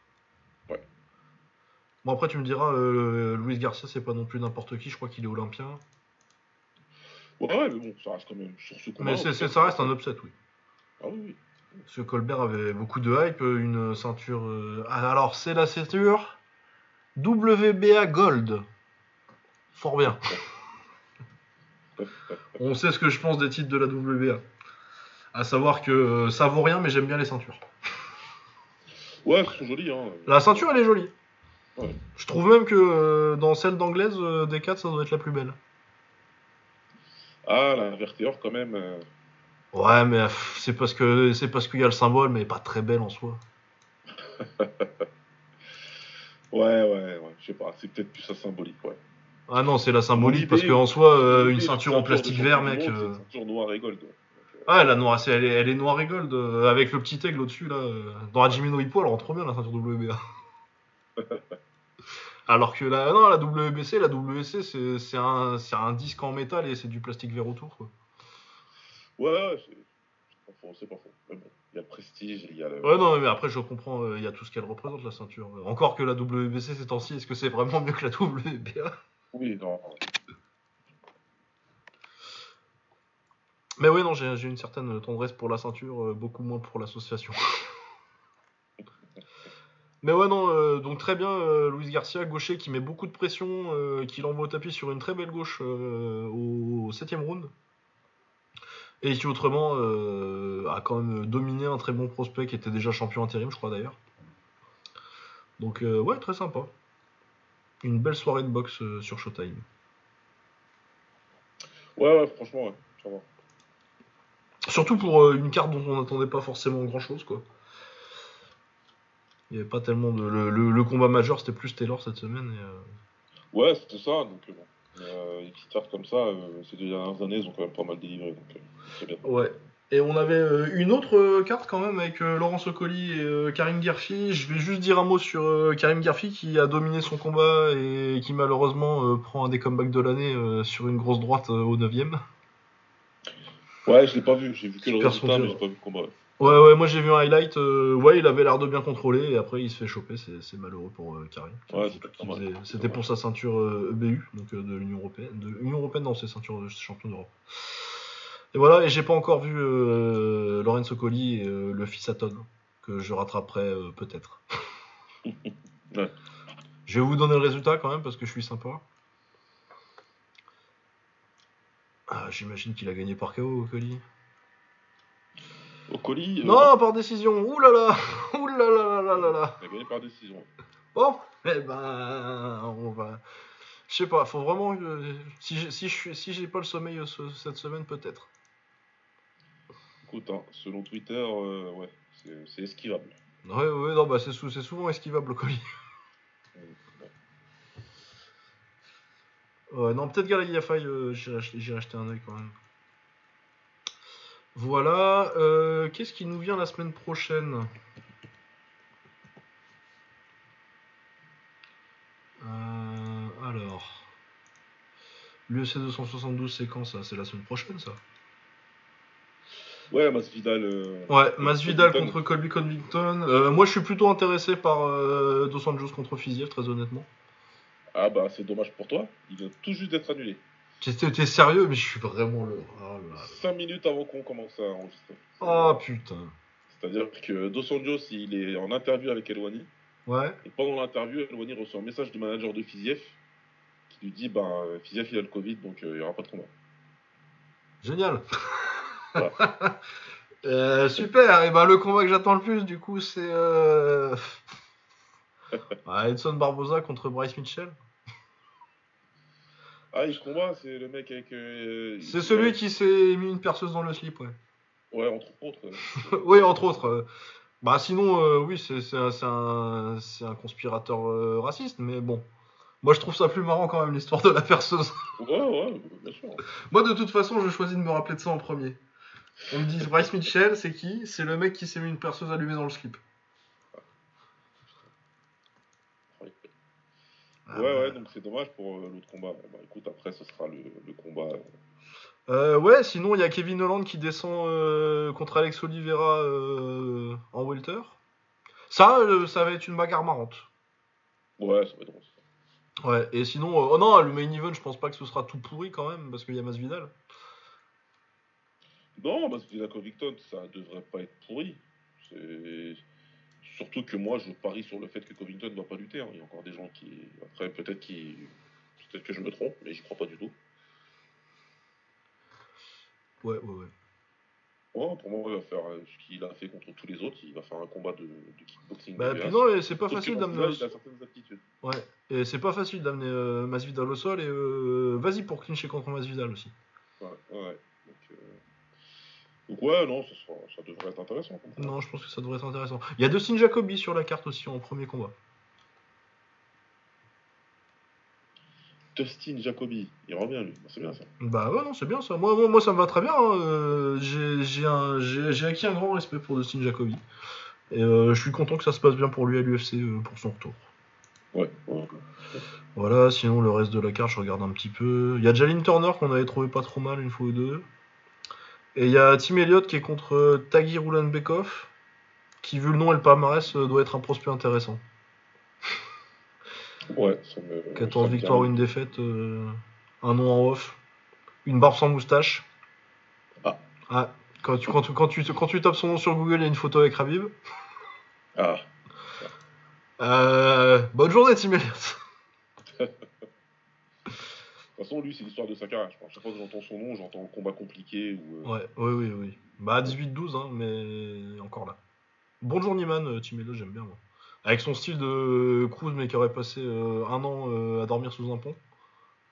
Bon, après, tu me diras, euh, Luis Garcia, c'est pas non plus n'importe qui, je crois qu'il est olympien. Ouais, ouais, mais bon, ça reste quand même sur ce combat. Mais c'est, ça reste un upset, oui. Ah oui, oui. Parce que Colbert avait beaucoup de hype, une ceinture. euh, ah, alors, c'est la ceinture WBA Gold. Fort bien. On sait ce que je pense des titres de la WBA. À savoir que euh, ça vaut rien, mais j'aime bien les ceintures. Ouais, elles sont jolies, hein. La ceinture, elle est jolie. Ouais. Je trouve même que euh, dans celle d'anglaise, euh, des 4, ça doit être la plus belle. Ah, la vertéor, quand même. euh, Ouais, mais pff, c'est parce que c'est parce qu'il y a le symbole, mais pas très belle en soi. Ouais, ouais, ouais, je sais pas, c'est peut-être plus ça symbolique, ouais. Ah non, c'est la symbolique, parce qu'en soi, euh, une ceinture en plastique vert, mec. euh, une ceinture noire et gold. Ah, la noire, c'est- elle est, elle est noire et gold, euh, avec le petit aigle au-dessus, là. euh, Dans Hajime no Ippo, elle rend trop bien la ceinture WBA. Alors que la, non, la WBC, la WC, c'est c'est un, disque en métal et c'est du plastique vert autour, quoi. Ouais, c'est pas faux, c'est pas faux. Mais bon, il y a le prestige, il y a le. Ouais, non, mais après, je comprends, euh, il y a tout ce qu'elle représente, la ceinture. Encore que la WBC ces temps-ci, est-ce que c'est vraiment mieux que la WBA Oui, non. Mais oui, non, j'ai j'ai une certaine tendresse pour la ceinture, euh, beaucoup moins pour l'association. Mais ouais, non, euh, donc très bien, euh, Luis Garcia, gaucher, qui met beaucoup de pression, euh, qui l'envoie au tapis sur une très belle gauche euh, au 7 round. Et qui autrement a quand même dominé un très bon prospect qui était déjà champion intérim, je crois d'ailleurs. Donc ouais, très sympa. Une belle soirée de boxe sur Showtime. Ouais, ouais, franchement, ouais, ça va. Surtout pour une carte dont on n'attendait pas forcément grand chose, quoi. Il n'y avait pas tellement de. Le, le- le combat majeur, c'était plus Taylor cette semaine. Et, euh, Ouais, c'était ça, donc euh, bon. Euh, les petites cartes comme ça, euh, ces deux dernières années, ils ont quand même pas mal délivré, donc euh, bien. Ouais. Et on avait une autre carte quand même avec Laurence Ocoli et Karim Gerfi. Je vais juste dire un mot sur Karim Gerfi qui a dominé son combat et qui malheureusement prend un des comebacks de l'année sur une grosse droite au 9ème. Ouais, je l'ai pas vu, j'ai vu que le résultat, mais j'ai pas vu le combat. Ouais. Ouais, moi j'ai vu un highlight. euh, ouais, il avait l'air de bien contrôler et après il se fait choper. C'est malheureux pour euh. Ouais, C'était pour sa ceinture euh, EBU, donc euh, de l'Union Européenne. De l'Union Européenne, non, c'est ceinture de champion d'Europe. Et voilà, et j'ai pas encore vu Lorenzo Colli et le fils Aton, que je rattraperai peut-être. Ouais. Je vais vous donner le résultat quand même parce que je suis sympa. Ah, J'imagine qu'il a gagné par KO, Colli. Au colis, euh, Non, par décision. Ouh là là, ouh là là là là là là. il a gagné par décision. Bon, eh ben, on va. Je sais pas, faut vraiment. que- Si j'ai si si pas le sommeil euh, ce- cette semaine, peut-être. Écoute, hein, selon Twitter, euh, ouais, c'est esquivable. Ouais, ouais, non, bah c'est sou- c'est souvent esquivable le colis. Ouais, non, peut-être Galaxy Yafai, euh, j'irai acheter un œil quand même. Voilà, euh, qu'est-ce qui nous vient la semaine prochaine? Euh, Alors. L'UFC 272, c'est quand ça? C'est la semaine prochaine ça? Ouais, Masvidal. Euh, Ouais, Masvidal contre Colby Covington. Euh, moi je suis plutôt intéressé par euh, Dos Anjos contre Fiziev, très honnêtement. Ah bah c'est dommage pour toi, il vient tout juste d'être annulé. T'es sérieux, mais je suis vraiment le. Oh là là. 5 minutes avant qu'on commence à enregistrer. Oh putain. C'est-à-dire que Dos Anjos, il est en interview avec Elwani, Ouais. et pendant l'interview, Elwani reçoit un message du manager de Fiziev qui lui dit ben Fiziev il a le Covid donc euh, il n'y aura pas de combat. Génial. Voilà. Euh, super. Et ben le combat que j'attends le plus, du coup, c'est euh... ah, Edson Barboza contre Bryce Mitchell. Ah, il combat, c'est le mec avec. euh, C'est celui qui s'est mis une perceuse dans le slip, ouais. Ouais, entre autres. oui, entre autres. euh. Bah sinon, euh, oui, c'est un, conspirateur euh, raciste, mais bon. Moi, je trouve ça plus marrant quand même l'histoire de la perceuse. Ouais, ouais, bien sûr. Moi, de toute façon, je choisis de me rappeler de ça en premier. On me dit Bryce Mitchell, c'est qui? C'est le mec qui s'est mis une perceuse allumée dans le slip. Ouais, ouais, donc c'est dommage pour euh, l'autre combat. Bah, écoute, après, ce sera le, le combat. euh, Euh, ouais, sinon il y a Kevin Holland qui descend euh, contre Alex Oliveira euh, en welter. Ça, ça va être une bagarre marrante. Ouais, ça va être drôle. Ouais, et sinon, oh non, le main event, je pense pas que ce sera tout pourri quand même, parce qu'il y a Masvidal. Non, la Covington, ça devrait pas être pourri. C'est. Surtout que moi, je parie sur le fait que Covington ne va pas lutter. hein. Il y a encore des gens qui. Après, peut-être qui. Peut-être que je me trompe, mais j'y crois pas du tout. Ouais, ouais, ouais. Ouais, pour moi, il va faire euh, ce qu'il a fait contre tous les autres. Il va faire un combat de, de kickboxing. Bah, puis non, et c'est pas facile d'amener. Il a certaines aptitudes. Ouais, et c'est pas facile d'amener euh, Masvidal au sol, et euh, vas-y pour clincher contre Masvidal aussi. Ouais, ouais. Donc, ouais, non, ça, sera- ça devrait être intéressant. Non, je pense que ça devrait être intéressant. Il y a Dustin Jacoby sur la carte aussi en premier combat. Dustin Jacoby, il revient lui. C'est bien ça. Bah ouais, non, c'est bien ça. Moi, moi, moi, ça me va très bien. hein. Euh, j'ai- acquis un grand respect pour Dustin Jacoby. Et euh, je suis content que ça se passe bien pour lui à l'UFC euh, pour son retour. Ouais, ouais. Voilà, sinon le reste de la carte, je regarde un petit peu. Il y a Jalin Turner qu'on avait trouvé pas trop mal une fois ou deux. Et il y a Tim Elliott qui est contre Tagir Ulanbekov, qui vu le nom et le palmarès euh, doit être un prospect intéressant. Ouais, ça me. 14 ça me victoires, une défaite, euh, un nom en off, une barbe sans moustache. Ah. Ah, quand tu, quand, tu, quand, tu, quand tu tapes son nom sur Google, il y a une photo avec Rabib. Ah, Euh, bonne journée, Tim Elliott. de toute façon, lui, c'est l'histoire de sa carrière. je. Chaque fois que j'entends son nom, j'entends combat compliqué ou. euh, Ouais, oui, oui, oui. Bah, 18-12, hein, mais encore là. Bon journeyman, euh, Tim Elliott, j'aime bien, moi. Avec son style de Cruz, mais qui aurait passé euh, un an euh, à dormir sous un pont.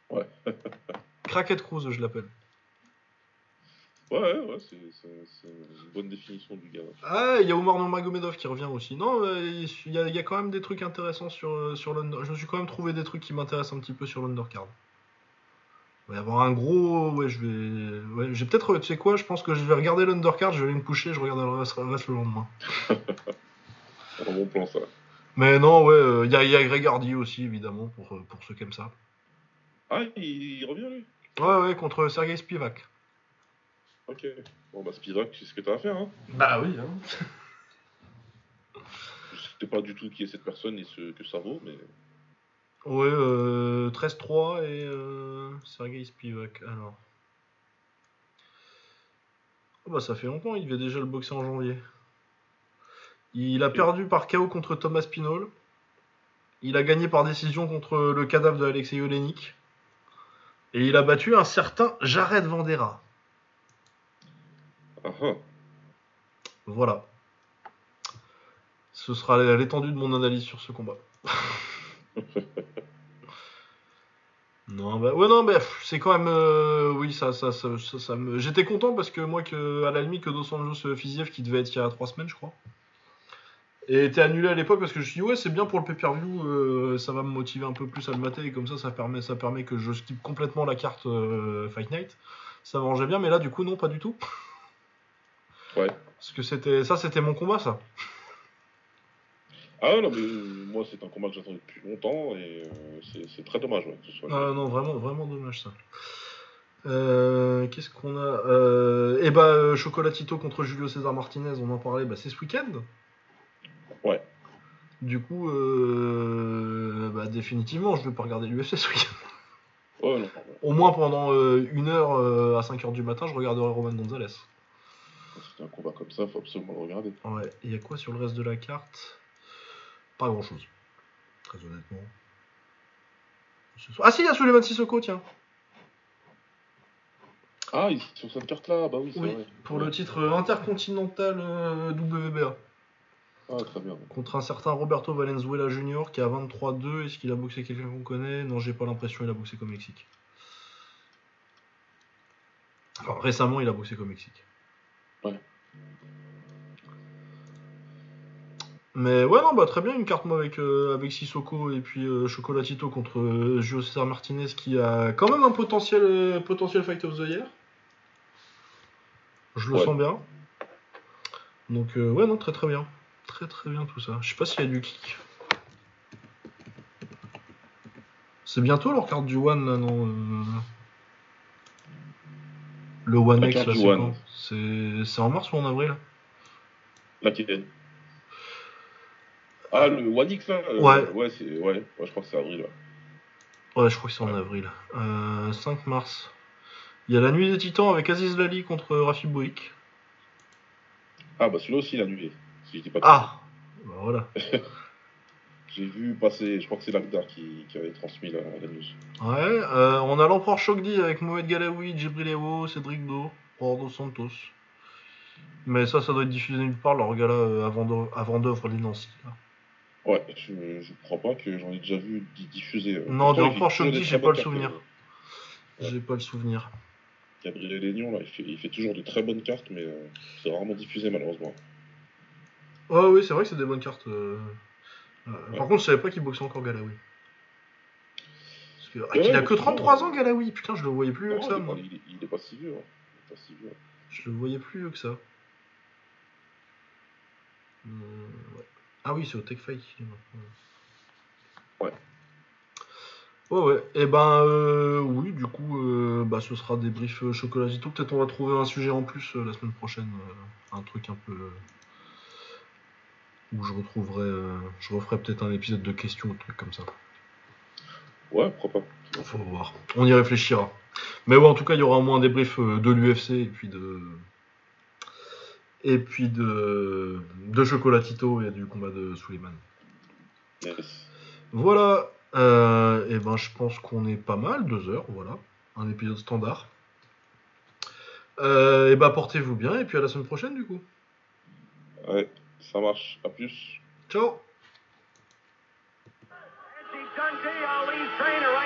Ouais. Cracket Cruz, je l'appelle. Ouais, ouais, ouais, c'est c'est- c'est une bonne définition du gars. Ah, il y a Omar Nurmagomedov qui revient aussi. Non, il y, a- il y a quand même des trucs intéressants sur, sur l'under. Je me suis quand même trouvé des trucs qui m'intéressent un petit peu sur l'undercard. Il va y avoir un gros. Ouais, je vais. Ouais, j'ai peut-être. Tu sais quoi, je pense que je vais regarder l'undercard, je vais aller me coucher, je regarderai le reste, le reste le lendemain. Un bon plan, ça. Mais non, ouais, euh, il y, a, il y a Greg Hardy aussi, évidemment, pour, euh, pour ceux qui aiment ça. Ah, il, il revient, lui? Ouais, ouais, contre Sergei Spivak. Ok. Bon, bah, Spivak, c'est ce que t'as à faire, hein. Bah oui, hein. Je sais pas du tout qui est cette personne et ce que ça vaut, mais. Ouais, euh, 13-3 et euh, Sergei Spivak. Alors. Oh bah ça fait longtemps, il devait déjà le boxer en janvier. Il a perdu par KO contre Thomas Pinol. Il a gagné par décision contre le cadavre de Alexei Olenik. Et il a battu un certain Jared Vandera. Ah ah. Voilà. Ce sera l'étendue de mon analyse sur ce combat. non, bah ouais, non, mais pff, c'est quand même. euh, oui, ça, ça, ça, ça, ça me. J'étais content parce que moi, que, à la limite, que Dos Anjos Fiziev, qui devait être il y a 3 semaines, je crois, et était annulé à l'époque parce que je me suis dit, ouais, c'est bien pour le pay-per-view, euh, ça va me motiver un peu plus à le mater, et comme ça, ça permet, ça permet que je skip complètement la carte euh, Fight Night. Ça m'arrangeait bien, mais là, du coup, non, pas du tout. Ouais. Parce que c'était ça, c'était mon combat, ça. Ah non, mais euh, moi, c'est un combat que j'attendais depuis longtemps et euh, c'est- très dommage, ouais, que ce soit. Ah non, vraiment, vraiment dommage ça. Euh, Qu'est-ce qu'on a Eh bah, Chocolatito contre Julio César Martinez, on en parlait, bah, c'est ce week-end. Ouais. Du coup, euh, bah, définitivement, je vais pas regarder l'UFC ce week-end. Ouais, non. Au moins pendant euh, une heure euh, à 5h du matin, je regarderai Roman Gonzalez. C'est un combat comme ça, faut absolument le regarder. Ouais, et il y a quoi sur le reste de la carte? Pas grand-chose. Très honnêtement. Ah si, il y a Suleiman Sissoko, tiens. Ah, il- sur cette carte-là, bah oui, c'est Oui, vrai. pour Ouais. le titre intercontinental euh, WBA. Ah, très bien. Contre un certain Roberto Valenzuela Jr. qui a 23-2. Est-ce qu'il a boxé quelqu'un qu'on connaît? Non, j'ai pas l'impression il a boxé qu'au Mexique. Enfin, récemment, il a boxé qu'au Mexique. Ouais. Mais ouais, non, bah très bien, une carte moi avec, euh, avec Sissoko et puis euh, Chocolatito contre euh, César Martinez qui a quand même un potentiel, euh, potentiel Fight of the Year. Je le Ouais. sens bien. Donc, euh, ouais, non, très très bien. Très très bien tout ça. Je sais pas s'il y a du kick. C'est bientôt leur carte du One là, non Le One La X là, c'est C'est en mars ou en avril? Laquelle Ah, le One X là euh, Ouais. Ouais, c'est... ouais. ouais, je crois que c'est avril. ouais. Ouais, je crois que c'est en avril. Euh, 5 mars. Il y a la nuit des titans avec Aziz Lali contre Rafi Boik. Ah, bah celui-là aussi, il a annulé. Si je dis pas de Ah Bah voilà. J'ai vu passer, je crois que c'est Lagdar qui, qui avait transmis la, la news. Ouais, euh, on a l'empereur Chokdi avec Mohamed Galaoui, Djibril Ewo, Cédric Do, Ordo Santos. Mais ça, ça doit être diffusé nulle part, leur gala euh, avant d'œuvre- avant d'œuvre les Nancy. là. Ouais, je, je crois pas que j'en ai déjà vu di- diffuser. euh. Non, Pourtant, de il Chokdi, des j'ai pas le souvenir. Ouais. J'ai pas le souvenir. euh. Gabriel Lénion, là, il fait, il fait toujours de très bonnes cartes, mais euh, c'est rarement diffusé malheureusement. Ouais, oui, c'est vrai que c'est des bonnes cartes. euh. Euh, Ouais. Par contre, je savais pas qu'il boxait encore Galaoui. Parce que... ah, Ouais, qu'il a que c'est 33 bon. ans, Galaoui. Putain, je le voyais plus Non, que il, ça, est moi. pas, il, est- il est pas si vieux. hein. Il est pas si vieux. Je le voyais plus vieux que ça. Euh. Ah oui, c'est au Tech Fight qu'il est maintenant. Ouais. Ouais, ouais. Et ben, euh, oui, du coup, euh, bah, ce sera des briefs euh, Chocolatito. Peut-être on va trouver un sujet en plus euh, la semaine prochaine. un truc un peu. où je retrouverai. je referai peut-être un épisode de questions ou un truc comme ça. Ouais, pourquoi pas. Faut voir. On y réfléchira. Mais ouais, en tout cas, il y aura au moins des briefs de l'UFC et puis de. Et puis de. De Chocolatito et du combat de Suleiman. Yes. Voilà. Euh, et ben, je pense qu'on est pas mal, deux heures, voilà. Un épisode standard. Euh, et ben, portez-vous bien et puis à la semaine prochaine, du coup. Ouais, ça marche. À plus. Ciao! Dundee, Ali's trainer.